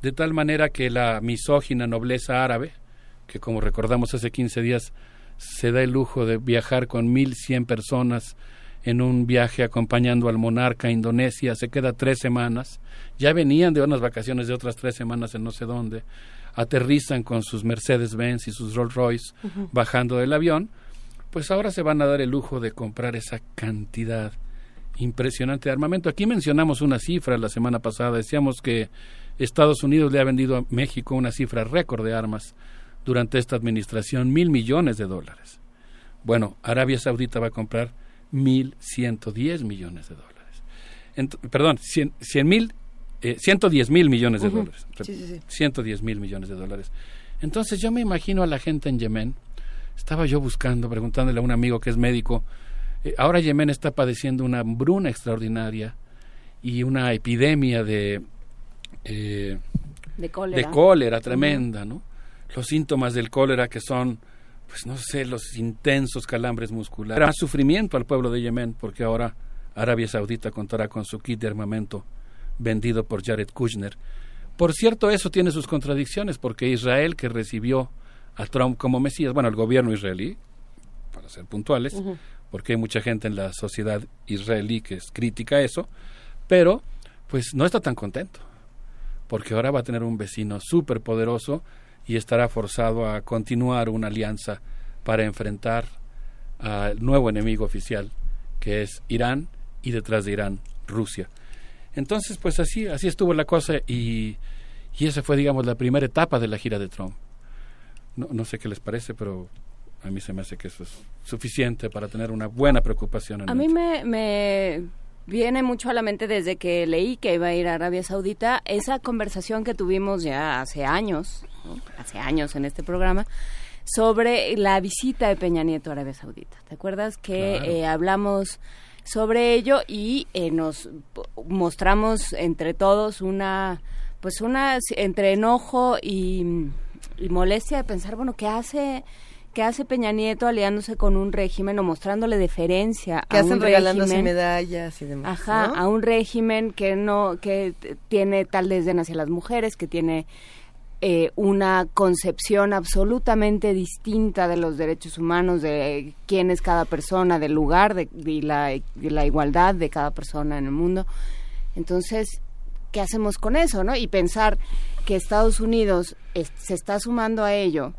de tal manera que la misógina nobleza árabe, que como recordamos hace 15 días se da el lujo de viajar con 1.100 personas en un viaje acompañando al monarca a Indonesia, se queda tres semanas, ya venían de unas vacaciones de otras tres semanas en no sé dónde, aterrizan con sus Mercedes-Benz y sus Rolls-Royce bajando del avión, pues ahora se van a dar el lujo de comprar esa cantidad impresionante de armamento. Aquí mencionamos una cifra la semana pasada, decíamos que Estados Unidos le ha vendido a México una cifra récord de armas durante esta administración, mil millones de dólares. Bueno, Arabia Saudita va a comprar mil ciento diez millones de dólares. perdón, cien, mil, eh, ciento diez mil millones de dólares. Ciento diez mil millones de dólares. Entonces yo me imagino a la gente en Yemen, estaba yo buscando, preguntándole a un amigo que es médico, eh, ahora Yemen está padeciendo una hambruna extraordinaria y una epidemia de, eh, de cólera, de cólera tremenda, ¿no? Los síntomas del cólera que son, pues no sé, los intensos calambres musculares. Más sufrimiento al pueblo de Yemen porque ahora Arabia Saudita contará con su kit de armamento vendido por Jared Kushner. Por cierto, eso tiene sus contradicciones porque Israel, que recibió a Trump como Mesías, bueno, el gobierno israelí, para ser puntuales, porque hay mucha gente en la sociedad israelí que es crítica a eso, pero pues no está tan contento, porque ahora va a tener un vecino súper poderoso y estará forzado a continuar una alianza para enfrentar al nuevo enemigo oficial, que es Irán, y detrás de Irán, Rusia. Entonces, pues así, así estuvo la cosa y, y esa fue, digamos, la primera etapa de la gira de Trump. No, no sé qué les parece, pero a mí se me hace que eso es suficiente para tener una buena preocupación. En a mí me, me viene mucho a la mente desde que leí que iba a ir a Arabia Saudita esa conversación que tuvimos ya hace años, hace años en este programa, sobre la visita de Peña Nieto a Arabia Saudita. ¿Te acuerdas que eh, hablamos sobre ello y eh, nos mostramos entre todos una, pues una entre enojo y, y molestia de pensar, bueno, ¿qué hace? que hace Peña Nieto aliándose con un régimen o mostrándole deferencia que hacen regalándose medallas y demás ajá a un régimen que no que tiene tal desdén hacia las mujeres que tiene eh, una concepción absolutamente distinta de los derechos humanos, de quién es cada persona, del lugar de, y la, la, igualdad de cada persona en el mundo. Entonces, ¿qué hacemos con eso? ¿no? Y pensar que Estados Unidos se está sumando a ello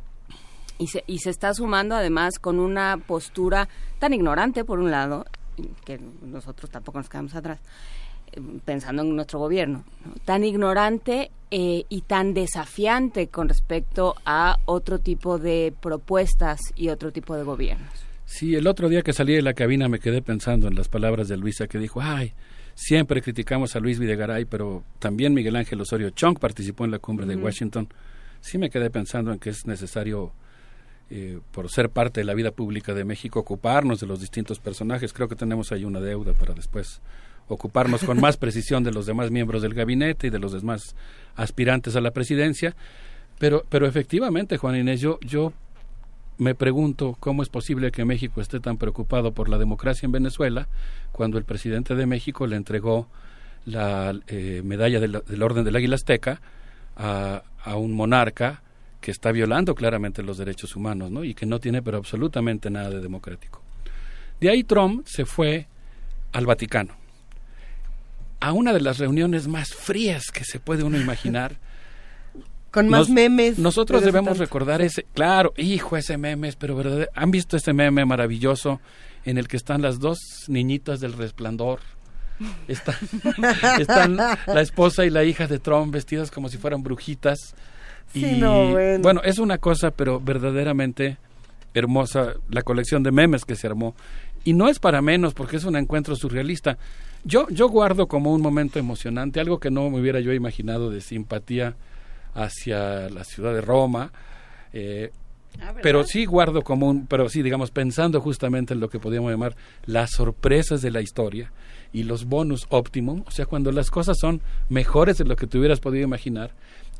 y se, y se está sumando además con una postura tan ignorante, por un lado, que nosotros tampoco nos quedamos atrás, eh, pensando en nuestro gobierno, tan ignorante eh, y tan desafiante con respecto a otro tipo de propuestas y otro tipo de gobiernos. Sí, el otro día que salí de la cabina me quedé pensando en las palabras de Luisa que dijo, ay, siempre criticamos a Luis Videgaray, pero también Miguel Ángel Osorio Chong participó en la cumbre de Washington. Sí me quedé pensando en que es necesario eh, por ser parte de la vida pública de México, ocuparnos de los distintos personajes. Creo que tenemos ahí una deuda para después ocuparnos con más precisión de los demás miembros del gabinete y de los demás aspirantes a la presidencia. Pero, pero efectivamente, Juan Inés, yo, yo me pregunto cómo es posible que México esté tan preocupado por la democracia en Venezuela cuando el presidente de México le entregó la eh, medalla del, Orden del Águila Azteca a, a un monarca que está violando claramente los derechos humanos, ¿no? Y que no tiene pero absolutamente nada de democrático. De ahí Trump se fue al Vaticano. a una de las reuniones más frías que se puede uno imaginar. Con más memes. Nosotros debemos tanto. recordar ese, claro, hijo, ese meme, pero verdad, ¿han visto ese meme maravilloso en el que están las dos niñitas del resplandor? Están, están la esposa y la hija de Trump vestidas como si fueran brujitas. Sí, y no, bueno. es una cosa, pero verdaderamente hermosa la colección de memes que se armó. Y no es para menos, porque es un encuentro surrealista. Yo, yo guardo como un momento emocionante, algo que no me hubiera yo imaginado de simpatía hacia la ciudad de Roma. eh, pero sí guardo como un, pero sí, digamos, pensando justamente en lo que podríamos llamar las sorpresas de la historia y los bonus optimum, o sea, cuando las cosas son mejores de lo que te hubieras podido imaginar,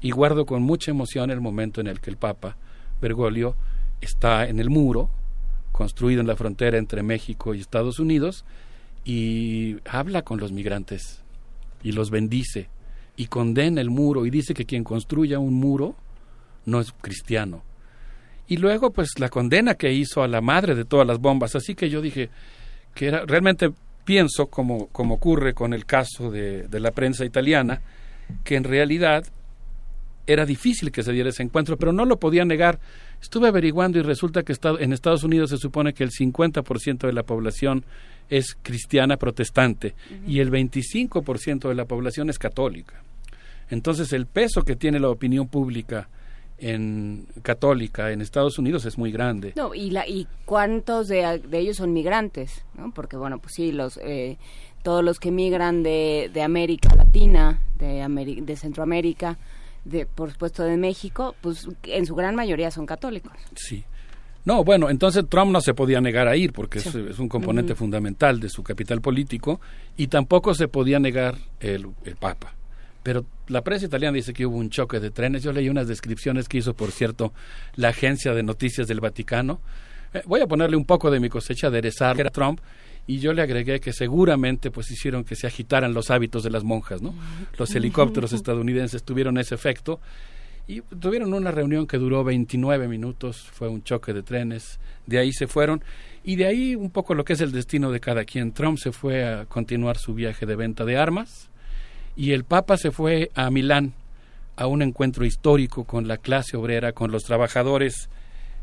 y guardo con mucha emoción el momento en el que el Papa Bergoglio está en el muro, construido en la frontera entre México y Estados Unidos, y habla con los migrantes y los bendice y condena el muro y dice que quien construya un muro no es cristiano. Y luego, pues, la condena que hizo a la madre de todas las bombas. Así que yo dije que era, realmente pienso, como, como ocurre con el caso de, de la prensa italiana, que en realidad era difícil que se diera ese encuentro, pero no lo podía negar. Estuve averiguando y resulta que en Estados Unidos se supone que el 50% de la población es cristiana protestante y el 25% de la población es católica. Entonces el peso que tiene la opinión pública en católica en Estados Unidos es muy grande. No, y, la, y cuántos de, de ellos son migrantes, ¿no? Porque, bueno, pues sí, los, eh, todos los que migran de, de América Latina, de, Ameri- de Centroamérica, de, por supuesto de México, pues en su gran mayoría son católicos. Sí. No, bueno, entonces Trump no se podía negar a ir porque es, Sí. es un componente fundamental de su capital político y tampoco se podía negar el, el Papa. Pero la prensa italiana dice que hubo un choque de trenes. Yo leí unas descripciones que hizo, por cierto, la agencia de noticias del Vaticano. Eh, voy a ponerle un poco de mi cosecha de a Trump y yo le agregué que seguramente pues hicieron que se agitaran los hábitos de las monjas, ¿no? Los helicópteros estadounidenses tuvieron ese efecto y tuvieron una reunión que duró 29 minutos, fue un choque de trenes, de ahí se fueron y de ahí un poco lo que es el destino de cada quien. Trump se fue a continuar su viaje de venta de armas y el Papa se fue a Milán a un encuentro histórico con la clase obrera, con los trabajadores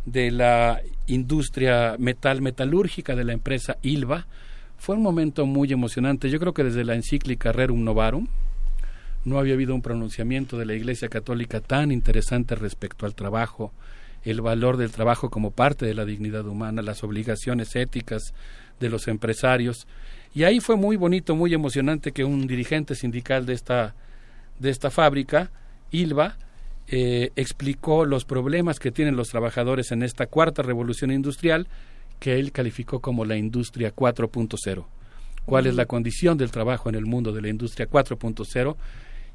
de la industria metal metalúrgica de la empresa Ilva. Fue un momento muy emocionante. Yo creo que desde la encíclica Rerum Novarum no había habido un pronunciamiento de la Iglesia Católica tan interesante respecto al trabajo, el valor del trabajo como parte de la dignidad humana, las obligaciones éticas de los empresarios. Y ahí fue muy bonito, muy emocionante que un dirigente sindical de esta, de esta fábrica, Ilva, eh, explicó los problemas que tienen los trabajadores en esta cuarta revolución industrial que él calificó como la industria 4.0. ¿Cuál es la condición del trabajo en el mundo de la industria 4.0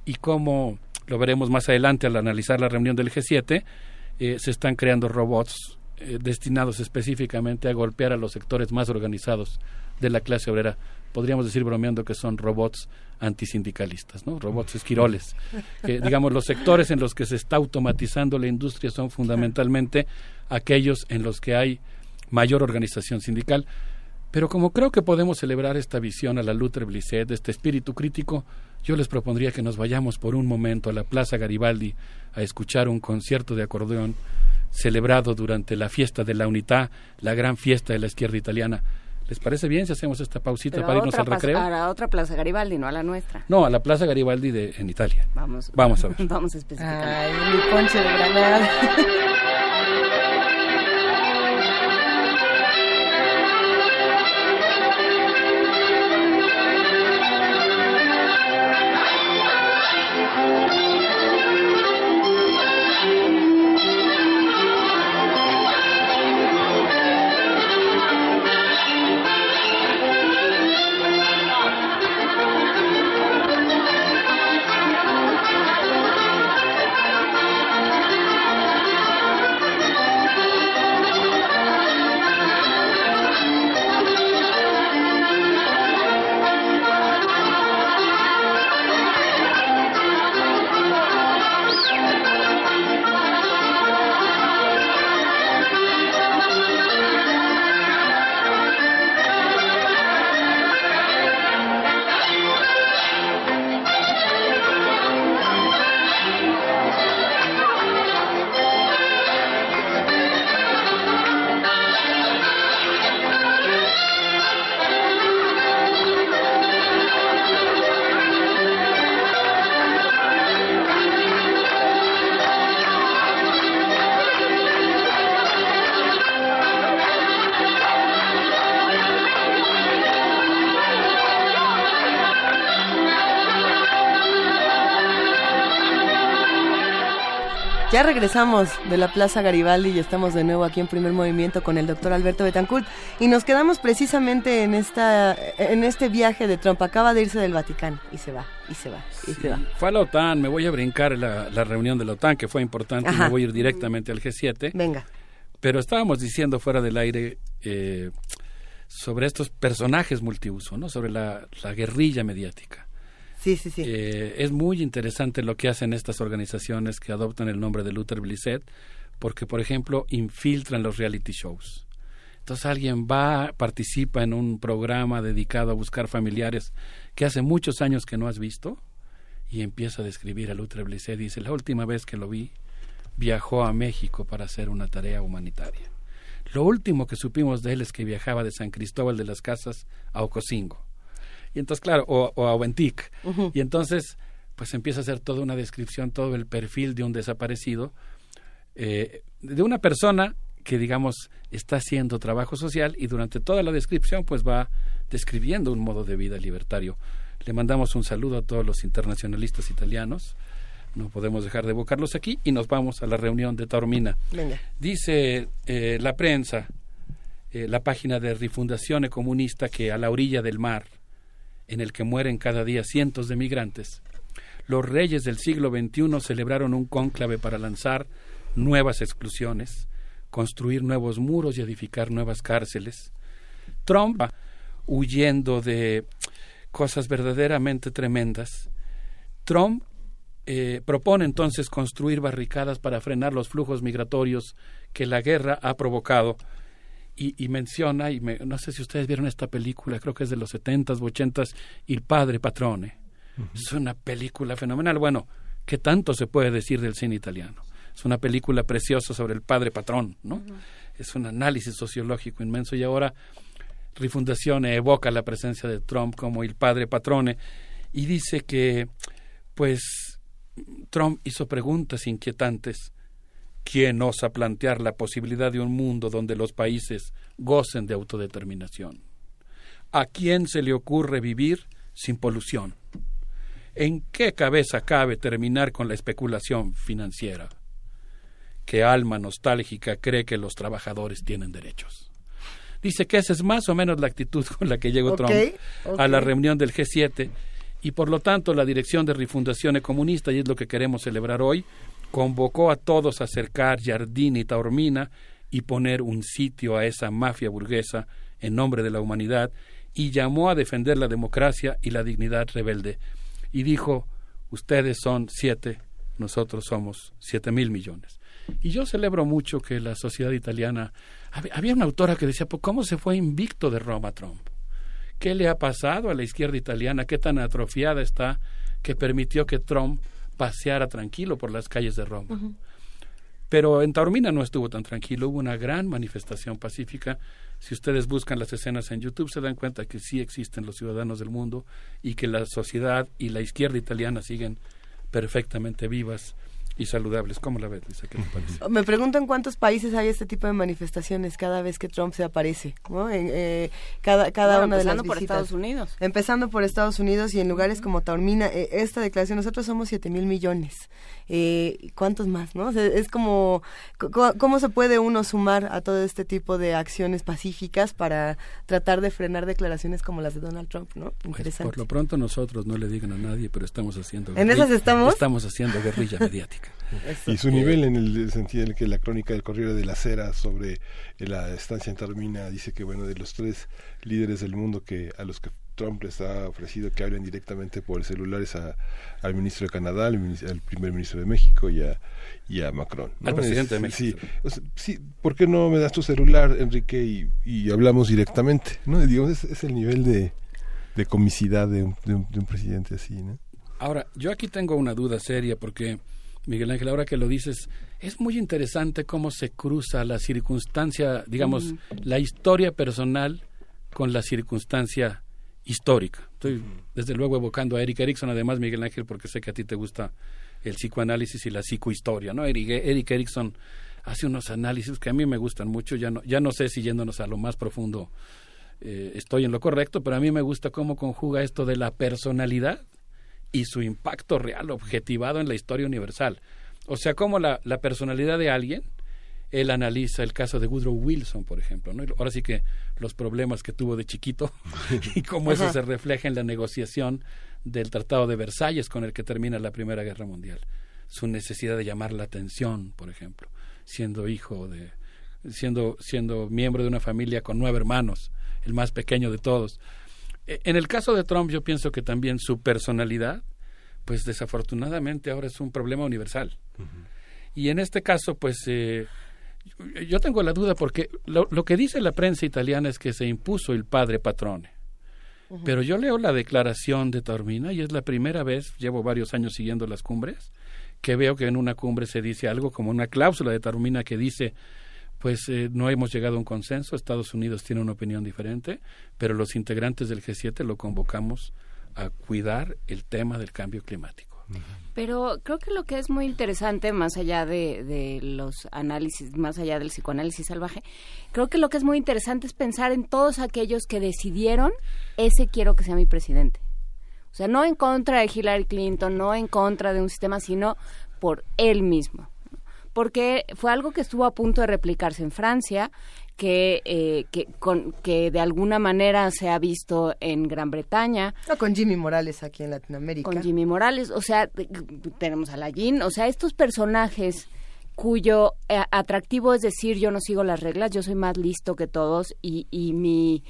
y cómo, lo veremos más adelante al analizar la reunión del G7, eh, se están creando robots eh, destinados específicamente a golpear a los sectores más organizados de la clase obrera. Podríamos decir bromeando que son robots antisindicalistas, ¿no? Robots esquiroles. Que, digamos, los sectores en los que se está automatizando la industria son fundamentalmente aquellos en los que hay mayor organización sindical. Pero como creo que podemos celebrar esta visión a la Luther Blissett, este espíritu crítico, yo les propondría que nos vayamos por un momento a la Plaza Garibaldi a escuchar un concierto de acordeón celebrado durante la fiesta de la Unità, la gran fiesta de la izquierda italiana. ¿Les parece bien si hacemos esta pausita Pero para irnos al recreo? a la otra Plaza Garibaldi, no a la nuestra. No, a la Plaza Garibaldi de, en Italia. Vamos, Vamos a ver. Vamos a especificar. Ay, mi ponche de granada. Ya regresamos de la Plaza Garibaldi y estamos de nuevo aquí en primer movimiento con el doctor Alberto Betancourt y nos quedamos precisamente en esta en este viaje de Trump. Acaba de irse del Vaticano y se va, y se va, y se va. Fue a la OTAN, me voy a brincar la, la reunión de la OTAN, que fue importante, y me voy a ir directamente al G7. Venga. Pero estábamos diciendo fuera del aire eh, sobre estos personajes multiuso, ¿no? sobre la, la guerrilla mediática. Eh, es muy interesante lo que hacen estas organizaciones que adoptan el nombre de Luther Blissett, porque, por ejemplo, infiltran los reality shows. Entonces alguien va, participa en un programa dedicado a buscar familiares que hace muchos años que no has visto y empieza a describir a Luther Blissett. Dice, la última vez que lo vi, viajó a México para hacer una tarea humanitaria. Lo último que supimos de él es que viajaba de San Cristóbal de las Casas a Ocosingo. Y entonces, claro, o, o a Oventic. Ujú. Y entonces, pues empieza a hacer toda una descripción, todo el perfil de un desaparecido, eh, de una persona que, digamos, está haciendo trabajo social y durante toda la descripción, pues va describiendo un modo de vida libertario. Le mandamos un saludo a todos los internacionalistas italianos. No podemos dejar de evocarlos aquí y nos vamos a la reunión de Taormina. Venga. Dice eh, la prensa, eh, la página de Rifundazione Comunista, que a la orilla del mar, en el que mueren cada día cientos de migrantes, los reyes del siglo XXI celebraron un cónclave para lanzar nuevas exclusiones, construir nuevos muros y edificar nuevas cárceles. Trump, huyendo de cosas verdaderamente tremendas, Trump eh, propone entonces construir barricadas para frenar los flujos migratorios que la guerra ha provocado. Y, y menciona, y me- no sé si ustedes vieron esta película, creo que es de los 70s o 80s, Il Padre Patrone. Es una película fenomenal. Bueno, ¿qué tanto se puede decir del cine italiano? Es una película preciosa sobre el padre patrón, ¿no? Es un análisis sociológico inmenso y ahora Rifundazione evoca la presencia de Trump como el padre patrone y dice que, pues, Trump hizo preguntas inquietantes. ¿Quién osa plantear la posibilidad de un mundo donde los países gocen de autodeterminación? ¿A quién se le ocurre vivir sin polución? ¿En qué cabeza cabe terminar con la especulación financiera? ¿Qué alma nostálgica cree que los trabajadores tienen derechos? Dice que esa es más o menos la actitud con la que llegó Trump a la reunión del G7 y por lo tanto la dirección de Rifundazione Comunista, y es lo que queremos celebrar hoy, convocó a todos a acercar Jardín y Taormina y poner un sitio a esa mafia burguesa en nombre de la humanidad y llamó a defender la democracia y la dignidad rebelde. Y dijo, ustedes son siete, nosotros somos siete mil millones. Y yo celebro mucho que la sociedad italiana... hab- Había una autora que decía, "¿Pues ¿cómo se fue invicto de Roma Trump? ¿Qué le ha pasado a la izquierda italiana? ¿Qué tan atrofiada está que permitió que Trump paseara tranquilo por las calles de Roma? Pero en Taormina no estuvo tan tranquilo, hubo una gran manifestación pacífica. Si ustedes buscan las escenas en YouTube se dan cuenta que sí existen los ciudadanos del mundo y que la sociedad y la izquierda italiana siguen perfectamente vivas y saludables. ¿Cómo la ves, Luisa? ¿Qué te parece? Me pregunto en cuántos países hay este tipo de manifestaciones cada vez que Trump se aparece, ¿no? En, eh, cada cada Bueno, una de las empezando por. Estados Unidos. Empezando por Estados Unidos y en lugares como Taormina, eh, esta declaración, nosotros somos siete mil millones. Eh, ¿Cuántos más, no? O sea, es como, co- co- ¿cómo se puede uno sumar a todo este tipo de acciones pacíficas para tratar de frenar declaraciones como las de Donald Trump, ¿no? Pues, por lo pronto nosotros no le digan a nadie, pero estamos haciendo ¿En esas estamos? Estamos haciendo guerrilla mediática. Y su nivel en el sentido en que la crónica del Corriere de la Cera sobre la estancia en Taormina dice que bueno de los tres líderes del mundo que a los que Trump les ha ofrecido que hablen directamente por celulares a, al ministro de Canadá, al, primer ministro de México y a, y a Macron. ¿no? Al presidente de México. Sí, o sea, sí, ¿por qué no me das tu celular, Enrique, y, y hablamos directamente? ¿no? Digamos, es, es el nivel de, de comicidad de un, de un- de un presidente así, ¿no? Ahora, yo aquí tengo una duda seria porque, Miguel Ángel, ahora que lo dices, es muy interesante cómo se cruza la circunstancia, digamos, la historia personal con la circunstancia histórica. Estoy, desde luego, evocando a Eric Erickson, además, Miguel Ángel, porque sé que a ti te gusta el psicoanálisis y la psicohistoria, ¿no? Eric, Eric Erickson hace unos análisis que a mí me gustan mucho, ya no, ya no sé si yéndonos a lo más profundo eh, estoy en lo correcto, pero a mí me gusta cómo conjuga esto de la personalidad y su impacto real, objetivado en la historia universal. O sea, cómo la, la personalidad de alguien, él analiza el caso de Woodrow Wilson, por ejemplo, ¿no? Ahora sí que los problemas que tuvo de chiquito y cómo eso Ajá. se refleja en la negociación del Tratado de Versalles con el que termina la Primera Guerra Mundial. Su necesidad de llamar la atención, por ejemplo, siendo hijo de siendo siendo miembro de una familia con nueve hermanos, el más pequeño de todos. E- En el caso de Trump yo pienso que también su personalidad, pues desafortunadamente ahora es un problema universal. Y en este caso, pues eh, yo- tengo la duda porque lo, lo que dice la prensa italiana es que se impuso el padre patrone. Pero yo leo la declaración de Taormina y es la primera vez, llevo varios años siguiendo las cumbres, que veo que en una cumbre se dice algo como una cláusula de Taormina que dice, pues eh, no hemos llegado a un consenso, Estados Unidos tiene una opinión diferente, pero los integrantes del G7 lo convocamos a cuidar el tema del cambio climático. Pero creo que lo que es muy interesante, más allá de, los análisis, más allá del psicoanálisis salvaje, creo que lo que es muy interesante es pensar en todos aquellos que decidieron, ese quiero que sea mi presidente. O sea, no en contra de Hillary Clinton, no en contra de un sistema, sino por él mismo. Porque fue algo que estuvo a punto de replicarse en Francia, que, eh, que, con, que de alguna manera se ha visto en Gran Bretaña. No, con Jimmy Morales aquí en Latinoamérica. Con Jimmy Morales, o sea, tenemos a la Jean, o sea, estos personajes cuyo eh, atractivo es decir, yo no sigo las reglas, yo soy más listo que todos y, y mi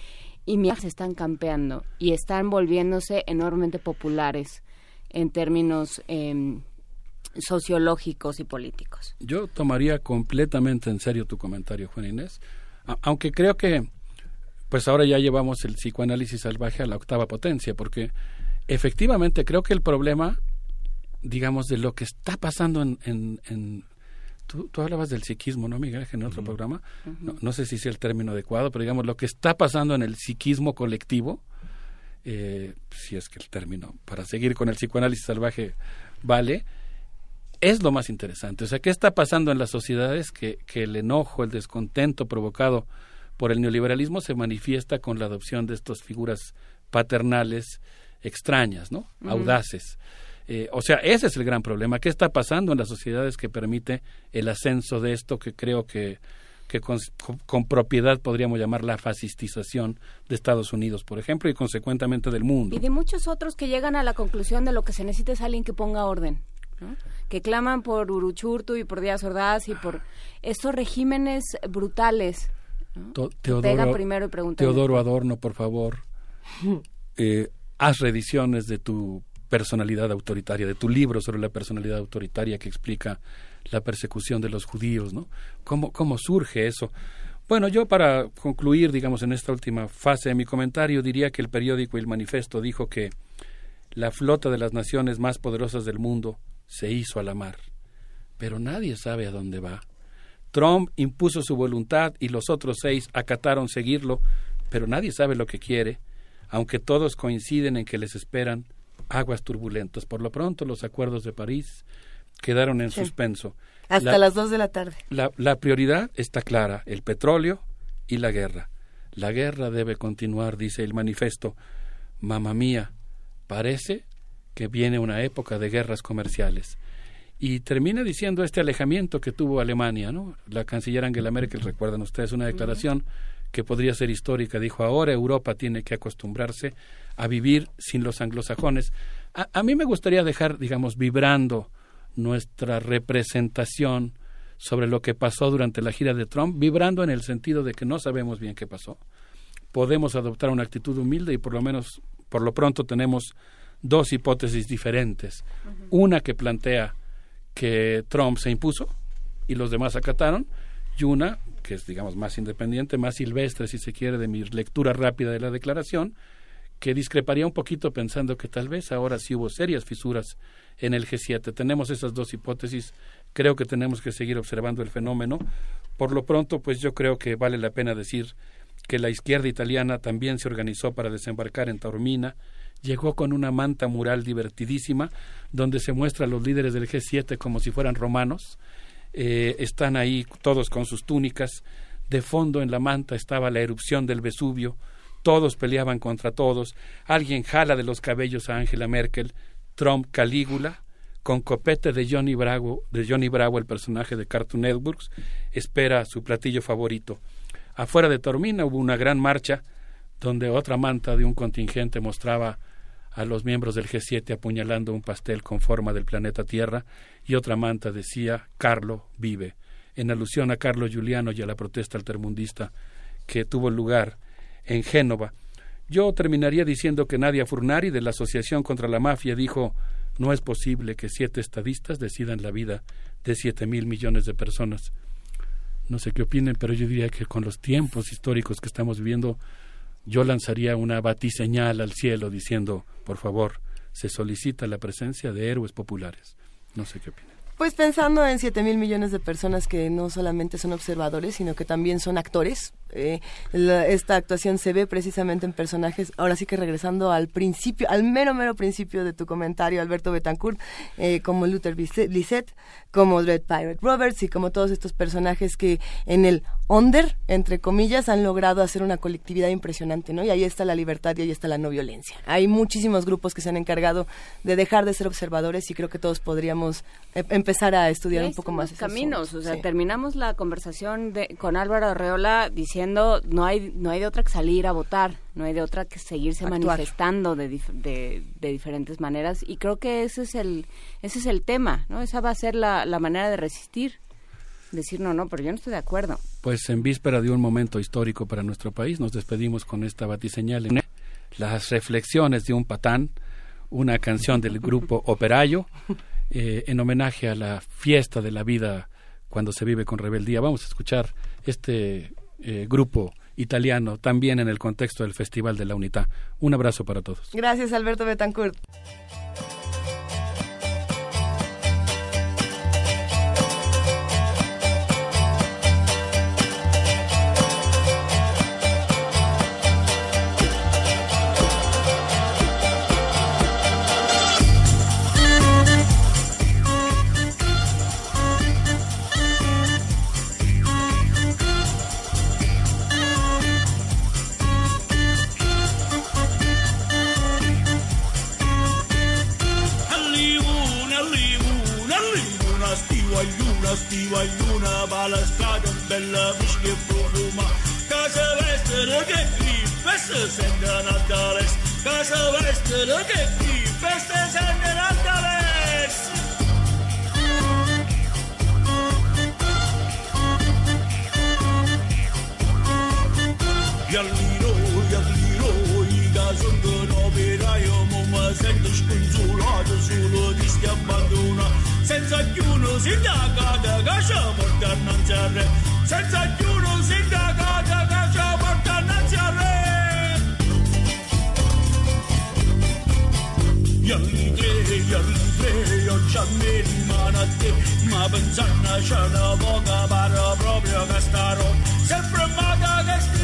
y mi se están campeando y están volviéndose enormemente populares en términos em, sociológicos y políticos. Yo tomaría completamente en serio tu comentario, Juan Inés, a- aunque creo que pues ahora ya llevamos el psicoanálisis salvaje a la octava potencia, porque efectivamente creo que el problema, digamos, de lo que está pasando en... en, en- tú, tú hablabas del psiquismo, ¿no, Miguel, en otro programa? no, no sé si sea el término adecuado, pero digamos, lo que está pasando en el psiquismo colectivo, eh, si es que el término, para seguir con el psicoanálisis salvaje, vale, es lo más interesante. O sea, ¿qué está pasando en las sociedades que, que el enojo, el descontento provocado por el neoliberalismo se manifiesta con la adopción de estas figuras paternales extrañas, ¿no? Audaces. Eh, o sea, ese es el gran problema. ¿Qué está pasando en las sociedades que permite el ascenso de esto que creo que, que con, con- con propiedad podríamos llamar la fascistización de Estados Unidos, por ejemplo, y consecuentemente del mundo? Y de muchos otros que llegan a la conclusión de lo que se necesita es alguien que ponga orden, ¿no? que claman por Uruchurtu y por Díaz Ordaz y por estos regímenes brutales. ¿no? Teodoro, primero y Teodoro Adorno, por favor, eh, haz reediciones de tu personalidad autoritaria, de tu libro sobre la personalidad autoritaria que explica la persecución de los judíos, ¿no? ¿Cómo, cómo surge eso? Bueno, yo para concluir, digamos, en esta última fase de mi comentario, diría que el periódico El Manifesto dijo que la flota de las naciones más poderosas del mundo se hizo a la mar, pero nadie sabe a dónde va. Trump impuso su voluntad y los otros seis acataron seguirlo, pero nadie sabe lo que quiere, aunque todos coinciden en que les esperan aguas turbulentas. Por lo pronto, los acuerdos de París quedaron en Sí. suspenso. Hasta La- las dos de la tarde. la, la prioridad está clara, el petróleo y la guerra. La guerra debe continuar, dice el manifiesto. Mamá mía, parece que viene una época de guerras comerciales. Y termina diciendo este alejamiento que tuvo Alemania, ¿no? La canciller Angela Merkel, recuerdan ustedes, una declaración que podría ser histórica. Dijo, ahora Europa tiene que acostumbrarse a vivir sin los anglosajones. A, a mí me gustaría dejar, digamos, vibrando nuestra representación sobre lo que pasó durante la gira de Trump, vibrando en el sentido de que no sabemos bien qué pasó. Podemos adoptar una actitud humilde y por lo menos, por lo pronto, tenemos dos hipótesis diferentes. Una que plantea que Trump se impuso y los demás acataron, y una que es, digamos, más independiente, más silvestre, si se quiere, de mi lectura rápida de la declaración, que discreparía un poquito pensando que tal vez ahora sí hubo serias fisuras en el G7. Tenemos esas dos hipótesis, creo que tenemos que seguir observando el fenómeno. Por lo pronto, pues yo creo que vale la pena decir que la izquierda italiana también se organizó para desembarcar en Taormina, llegó con una manta mural divertidísima, donde se muestra a los líderes del G7 como si fueran romanos, eh, están ahí todos con sus túnicas, de fondo en la manta estaba la erupción del Vesubio, todos peleaban contra todos, alguien jala de los cabellos a Angela Merkel, Trump Calígula, con copete de Johnny Bravo, de Johnny Bravo, el personaje de Cartoon Networks, espera su platillo favorito. Afuera de Tormina hubo una gran marcha donde otra manta de un contingente mostraba a los miembros del G7 apuñalando un pastel con forma del planeta Tierra y otra manta decía Carlo vive, en alusión a Carlo Giuliano y a la protesta altermundista que tuvo lugar en Génova. Yo terminaría diciendo que Nadia Furnari de la Asociación contra la Mafia dijo no es posible que siete estadistas decidan la vida de siete mil millones de personas. No sé qué opinen, pero yo diría que con los tiempos históricos que estamos viviendo yo lanzaría una batiseñal al cielo diciendo, por favor, se solicita la presencia de héroes populares. No sé qué opinan. Pues pensando en 7 mil millones de personas que no solamente son observadores, sino que también son actores, eh, la- esta actuación se ve precisamente en personajes, ahora sí que regresando al principio, al mero, mero principio de tu comentario, Alberto Betancourt, eh, como Luther Lisset, como Dread Pirate Roberts y como todos estos personajes que en el under, entre comillas, han logrado hacer una colectividad impresionante, ¿no? Y ahí está la libertad y ahí está la no violencia. Hay muchísimos grupos que se han encargado de dejar de ser observadores y creo que todos podríamos eh, empezar a estudiar un poco más caminos, asunto. o sea, Sí. terminamos la conversación de, con Álvaro Arreola diciendo no hay no hay de otra que salir a votar, no hay de otra que seguirse Actuar. manifestando de, dif- de, de diferentes maneras y creo que ese es el ese es el tema, ¿no? Esa va a ser la, la manera de resistir, decir no, no, pero yo no estoy de acuerdo. Pues en víspera de un momento histórico para nuestro país, nos despedimos con esta batiseñal en las reflexiones de un patán, una canción del grupo Operayo, eh, en homenaje a la fiesta de la vida cuando se vive con rebeldía. Vamos a escuchar este eh, grupo italiano también en el contexto del Festival de la Unidad. Un abrazo para todos. Gracias, Alberto Betancourt. بلاستي ويونا بالستاد بلا مش كبروما كاسا ويست لقيتني بس سندنا دارس كاسا ويست لقيتني بس سندنا دارس يغليرو يغليرو يغازون دونو برايو مما سندش كنزولا دزولو ديستيا مدونا senza di chiuno sindaca da casa porta innanzi al re senza di uno chiuno sindaca da casa porta innanzi al re Yalli tre, yalli tre, io già mi rimane a te. Ma pensando c'è una poca para proprio che starò. Sempre amata che starò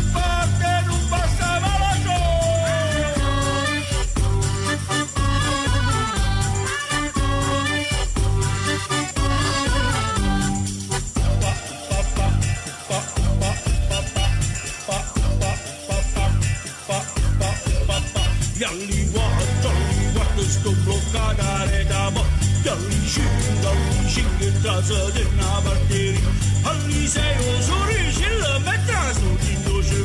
Jäljiä, jäljiä, tuosta blokkaada edama. Jälji syyn, jälji syyn, trasa denna vartiri. Halli se on suuri, sillä meträ suuri tuossa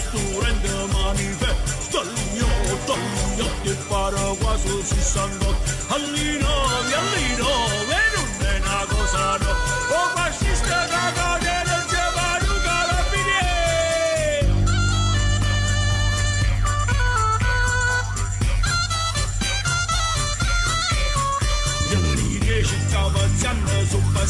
surrender manifest Dalio, dalio, te paraguasos y sangot Alino, y alino, en un nena gozano O fascista gagadero, lleva nunca la pide Yang ni ne shi kawa tian de zumba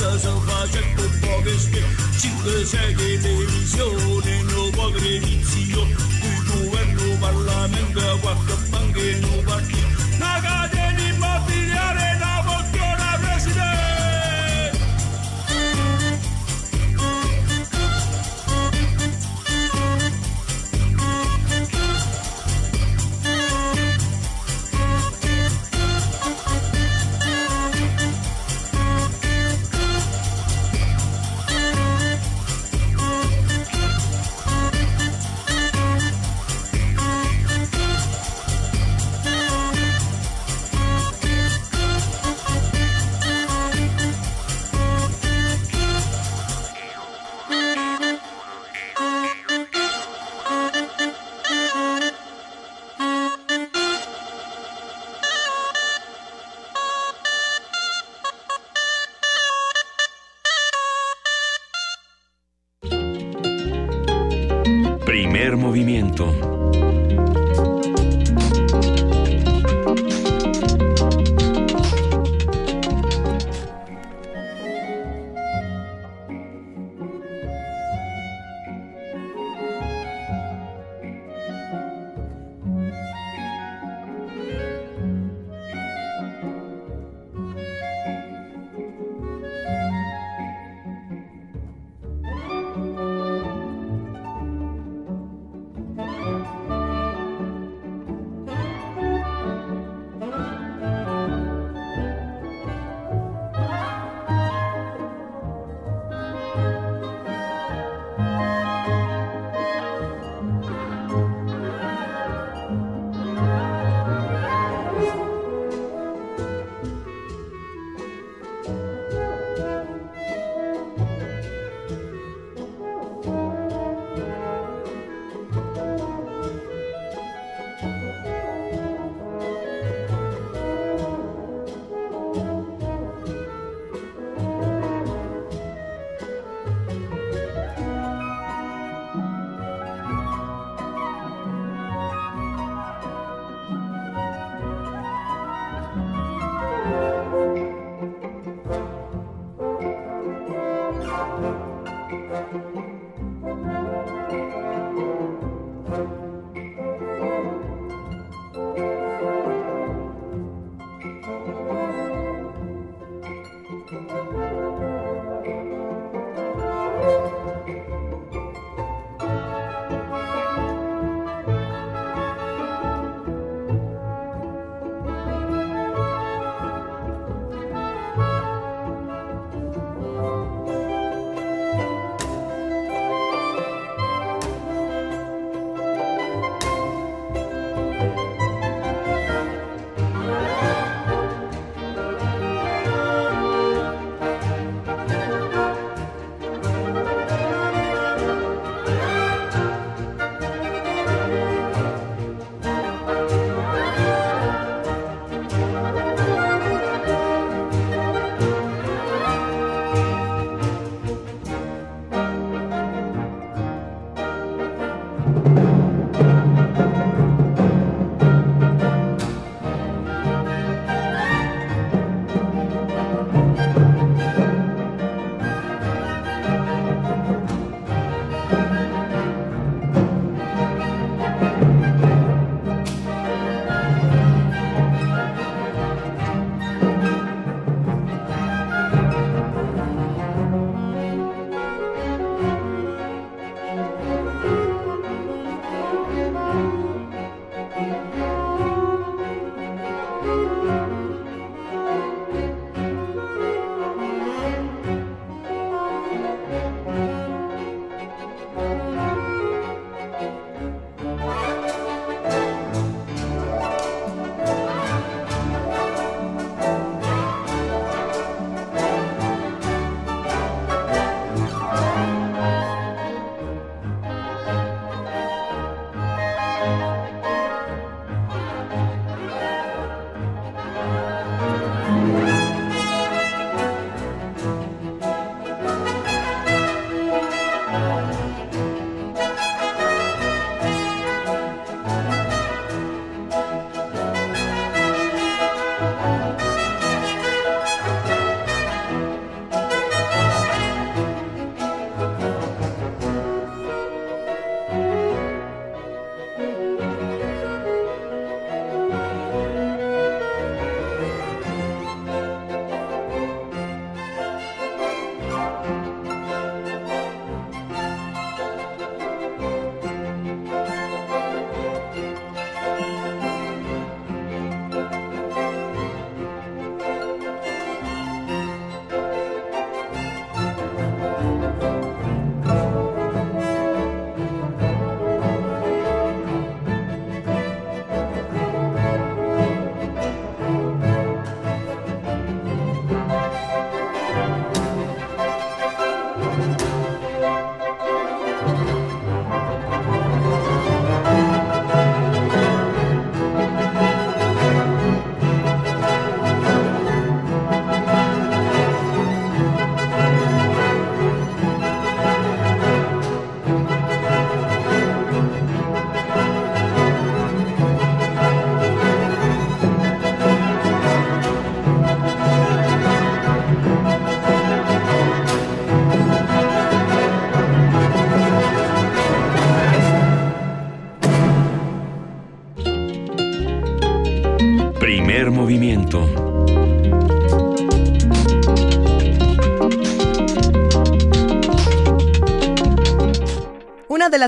facette poverste Cinque secoli televisione, no povere vizio Cui governo, parlamento, qualche banca e no partito Una catena immobiliare, una presidente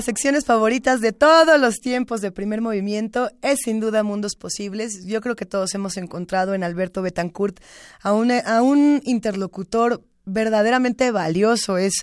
secciones favoritas de todos los tiempos de primer movimiento es sin duda Mundos Posibles. Yo creo que todos hemos encontrado en Alberto Betancourt a un, a un interlocutor verdaderamente valioso. Es,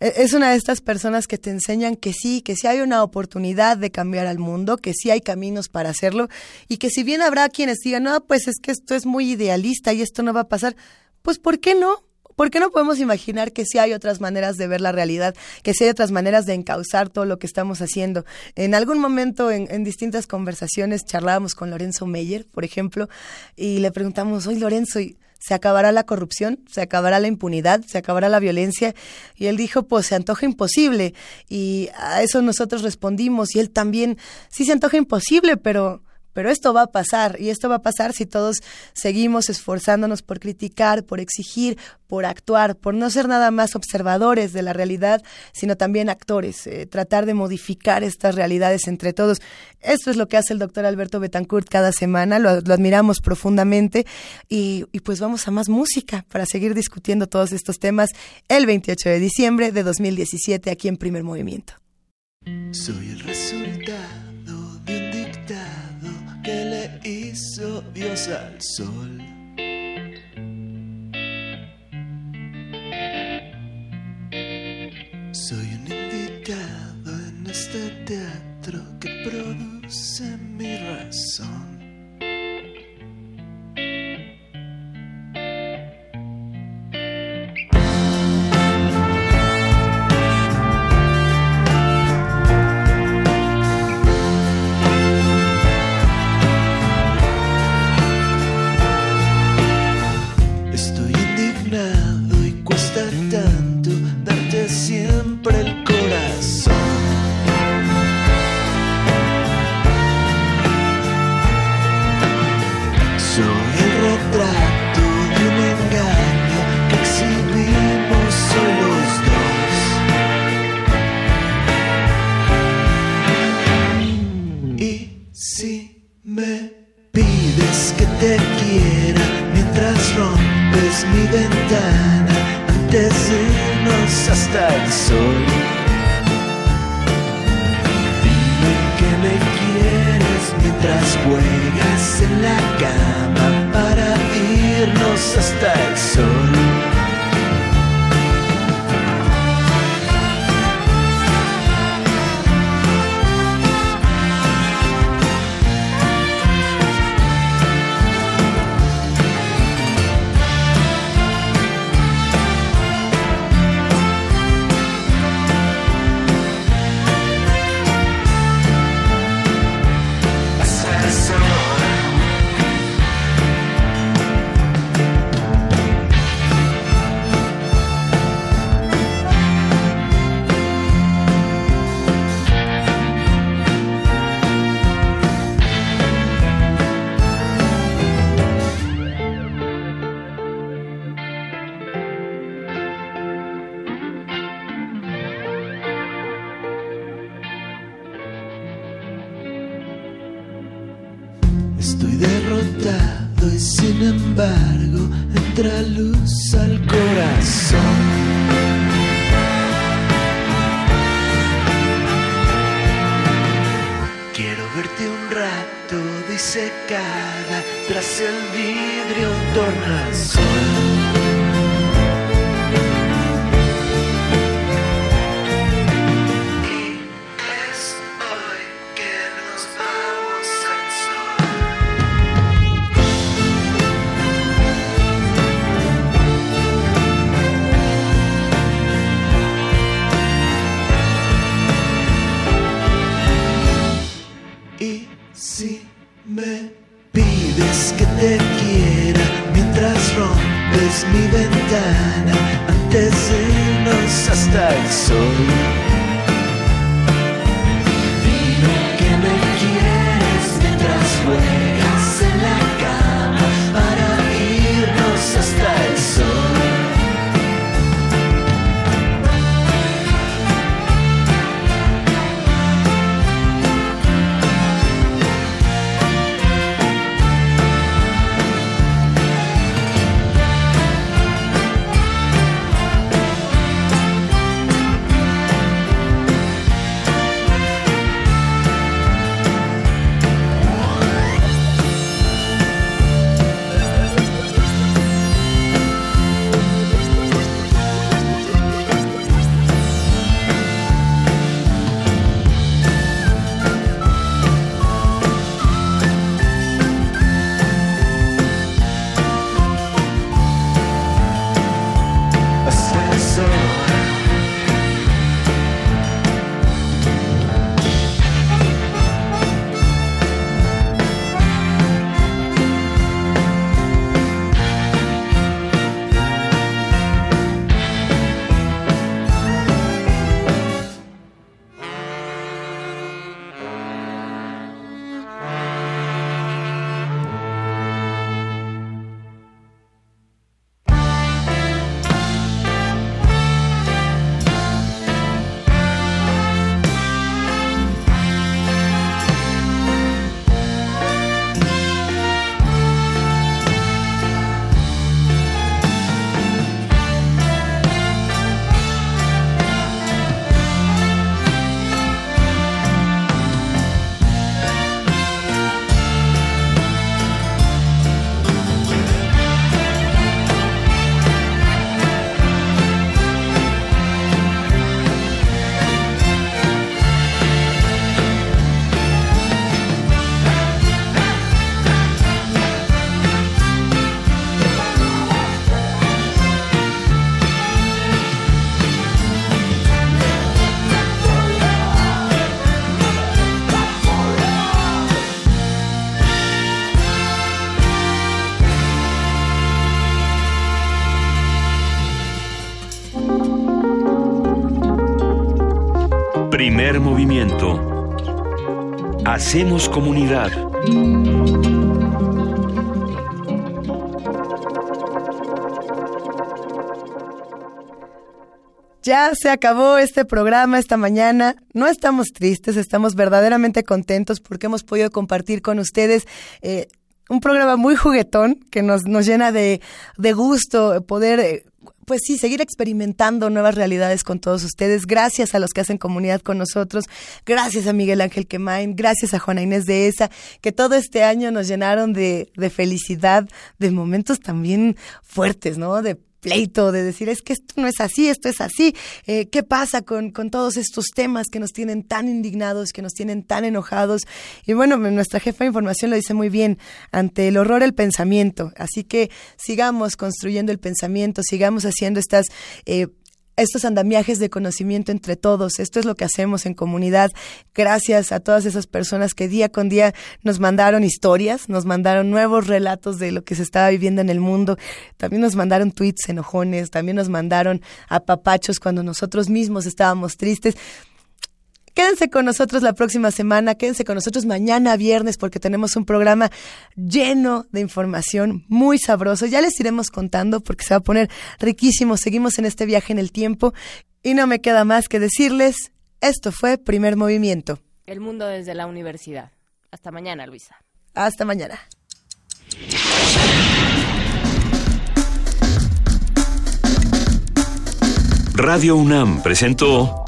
es una de estas personas que te enseñan que sí, que sí hay una oportunidad de cambiar al mundo, que sí hay caminos para hacerlo y que si bien habrá quienes digan, no, pues es que esto es muy idealista y esto no va a pasar, pues ¿por qué no? ¿Por qué no podemos imaginar que sí hay otras maneras de ver la realidad, que sí hay otras maneras de encauzar todo lo que estamos haciendo? En algún momento, en, distintas conversaciones, charlábamos con Lorenzo Meyer, por ejemplo, y le preguntamos, oye Lorenzo, ¿y ¿se acabará la corrupción? ¿Se acabará la impunidad? ¿Se acabará la violencia? Y él dijo, pues se antoja imposible. Y a eso nosotros respondimos, y él también, sí se antoja imposible, pero pero esto va a pasar y esto va a pasar si todos seguimos esforzándonos por criticar, por exigir, por actuar, por no ser nada más observadores de la realidad, sino también actores, eh, tratar de modificar estas realidades entre todos. Esto es lo que hace el doctor Alberto Betancourt cada semana, lo, admiramos profundamente y, y pues vamos a más música para seguir discutiendo todos estos temas el 28 de diciembre de 2017 aquí en Primer Movimiento. Soy el resultado Dios al sol. Soy un invitado en este teatro que produce mi razón. Hasta el sol. Dime que me quieres mientras juegas en la cama para irnos hasta el sol. Primer movimiento. Hacemos comunidad. Ya se acabó este programa esta mañana. No estamos tristes, estamos verdaderamente contentos porque hemos podido compartir con ustedes eh, un programa muy juguetón que nos, nos llena de, de gusto poder, eh, pues sí, seguir experimentando nuevas realidades con todos ustedes. Gracias a los que hacen comunidad con nosotros. Gracias a Miguel Ángel Quemain. Gracias a Juana Inés de ESA, que todo este año nos llenaron de, de felicidad, de momentos también fuertes, ¿no? De de decir, es que esto no es así, esto es así. Eh, ¿Qué pasa con, con todos estos temas que nos tienen tan indignados, que nos tienen tan enojados? Y bueno, nuestra jefa de información lo dice muy bien, ante el horror el pensamiento. Así que sigamos construyendo el pensamiento, sigamos haciendo estas... Eh, estos andamiajes de conocimiento entre todos. Esto es lo que hacemos en comunidad. Gracias a todas esas personas que día con día nos mandaron historias, nos mandaron nuevos relatos de lo que se estaba viviendo en el mundo. También nos mandaron tweets enojones, también nos mandaron apapachos cuando nosotros mismos estábamos tristes. Quédense con nosotros la próxima semana, quédense con nosotros mañana viernes porque tenemos un programa lleno de información muy sabroso. Ya les iremos contando porque se va a poner riquísimo. Seguimos en este viaje en el tiempo y no me queda más que decirles, esto fue Primer Movimiento. El mundo desde la universidad. Hasta mañana, Luisa. Hasta mañana. Radio UNAM presentó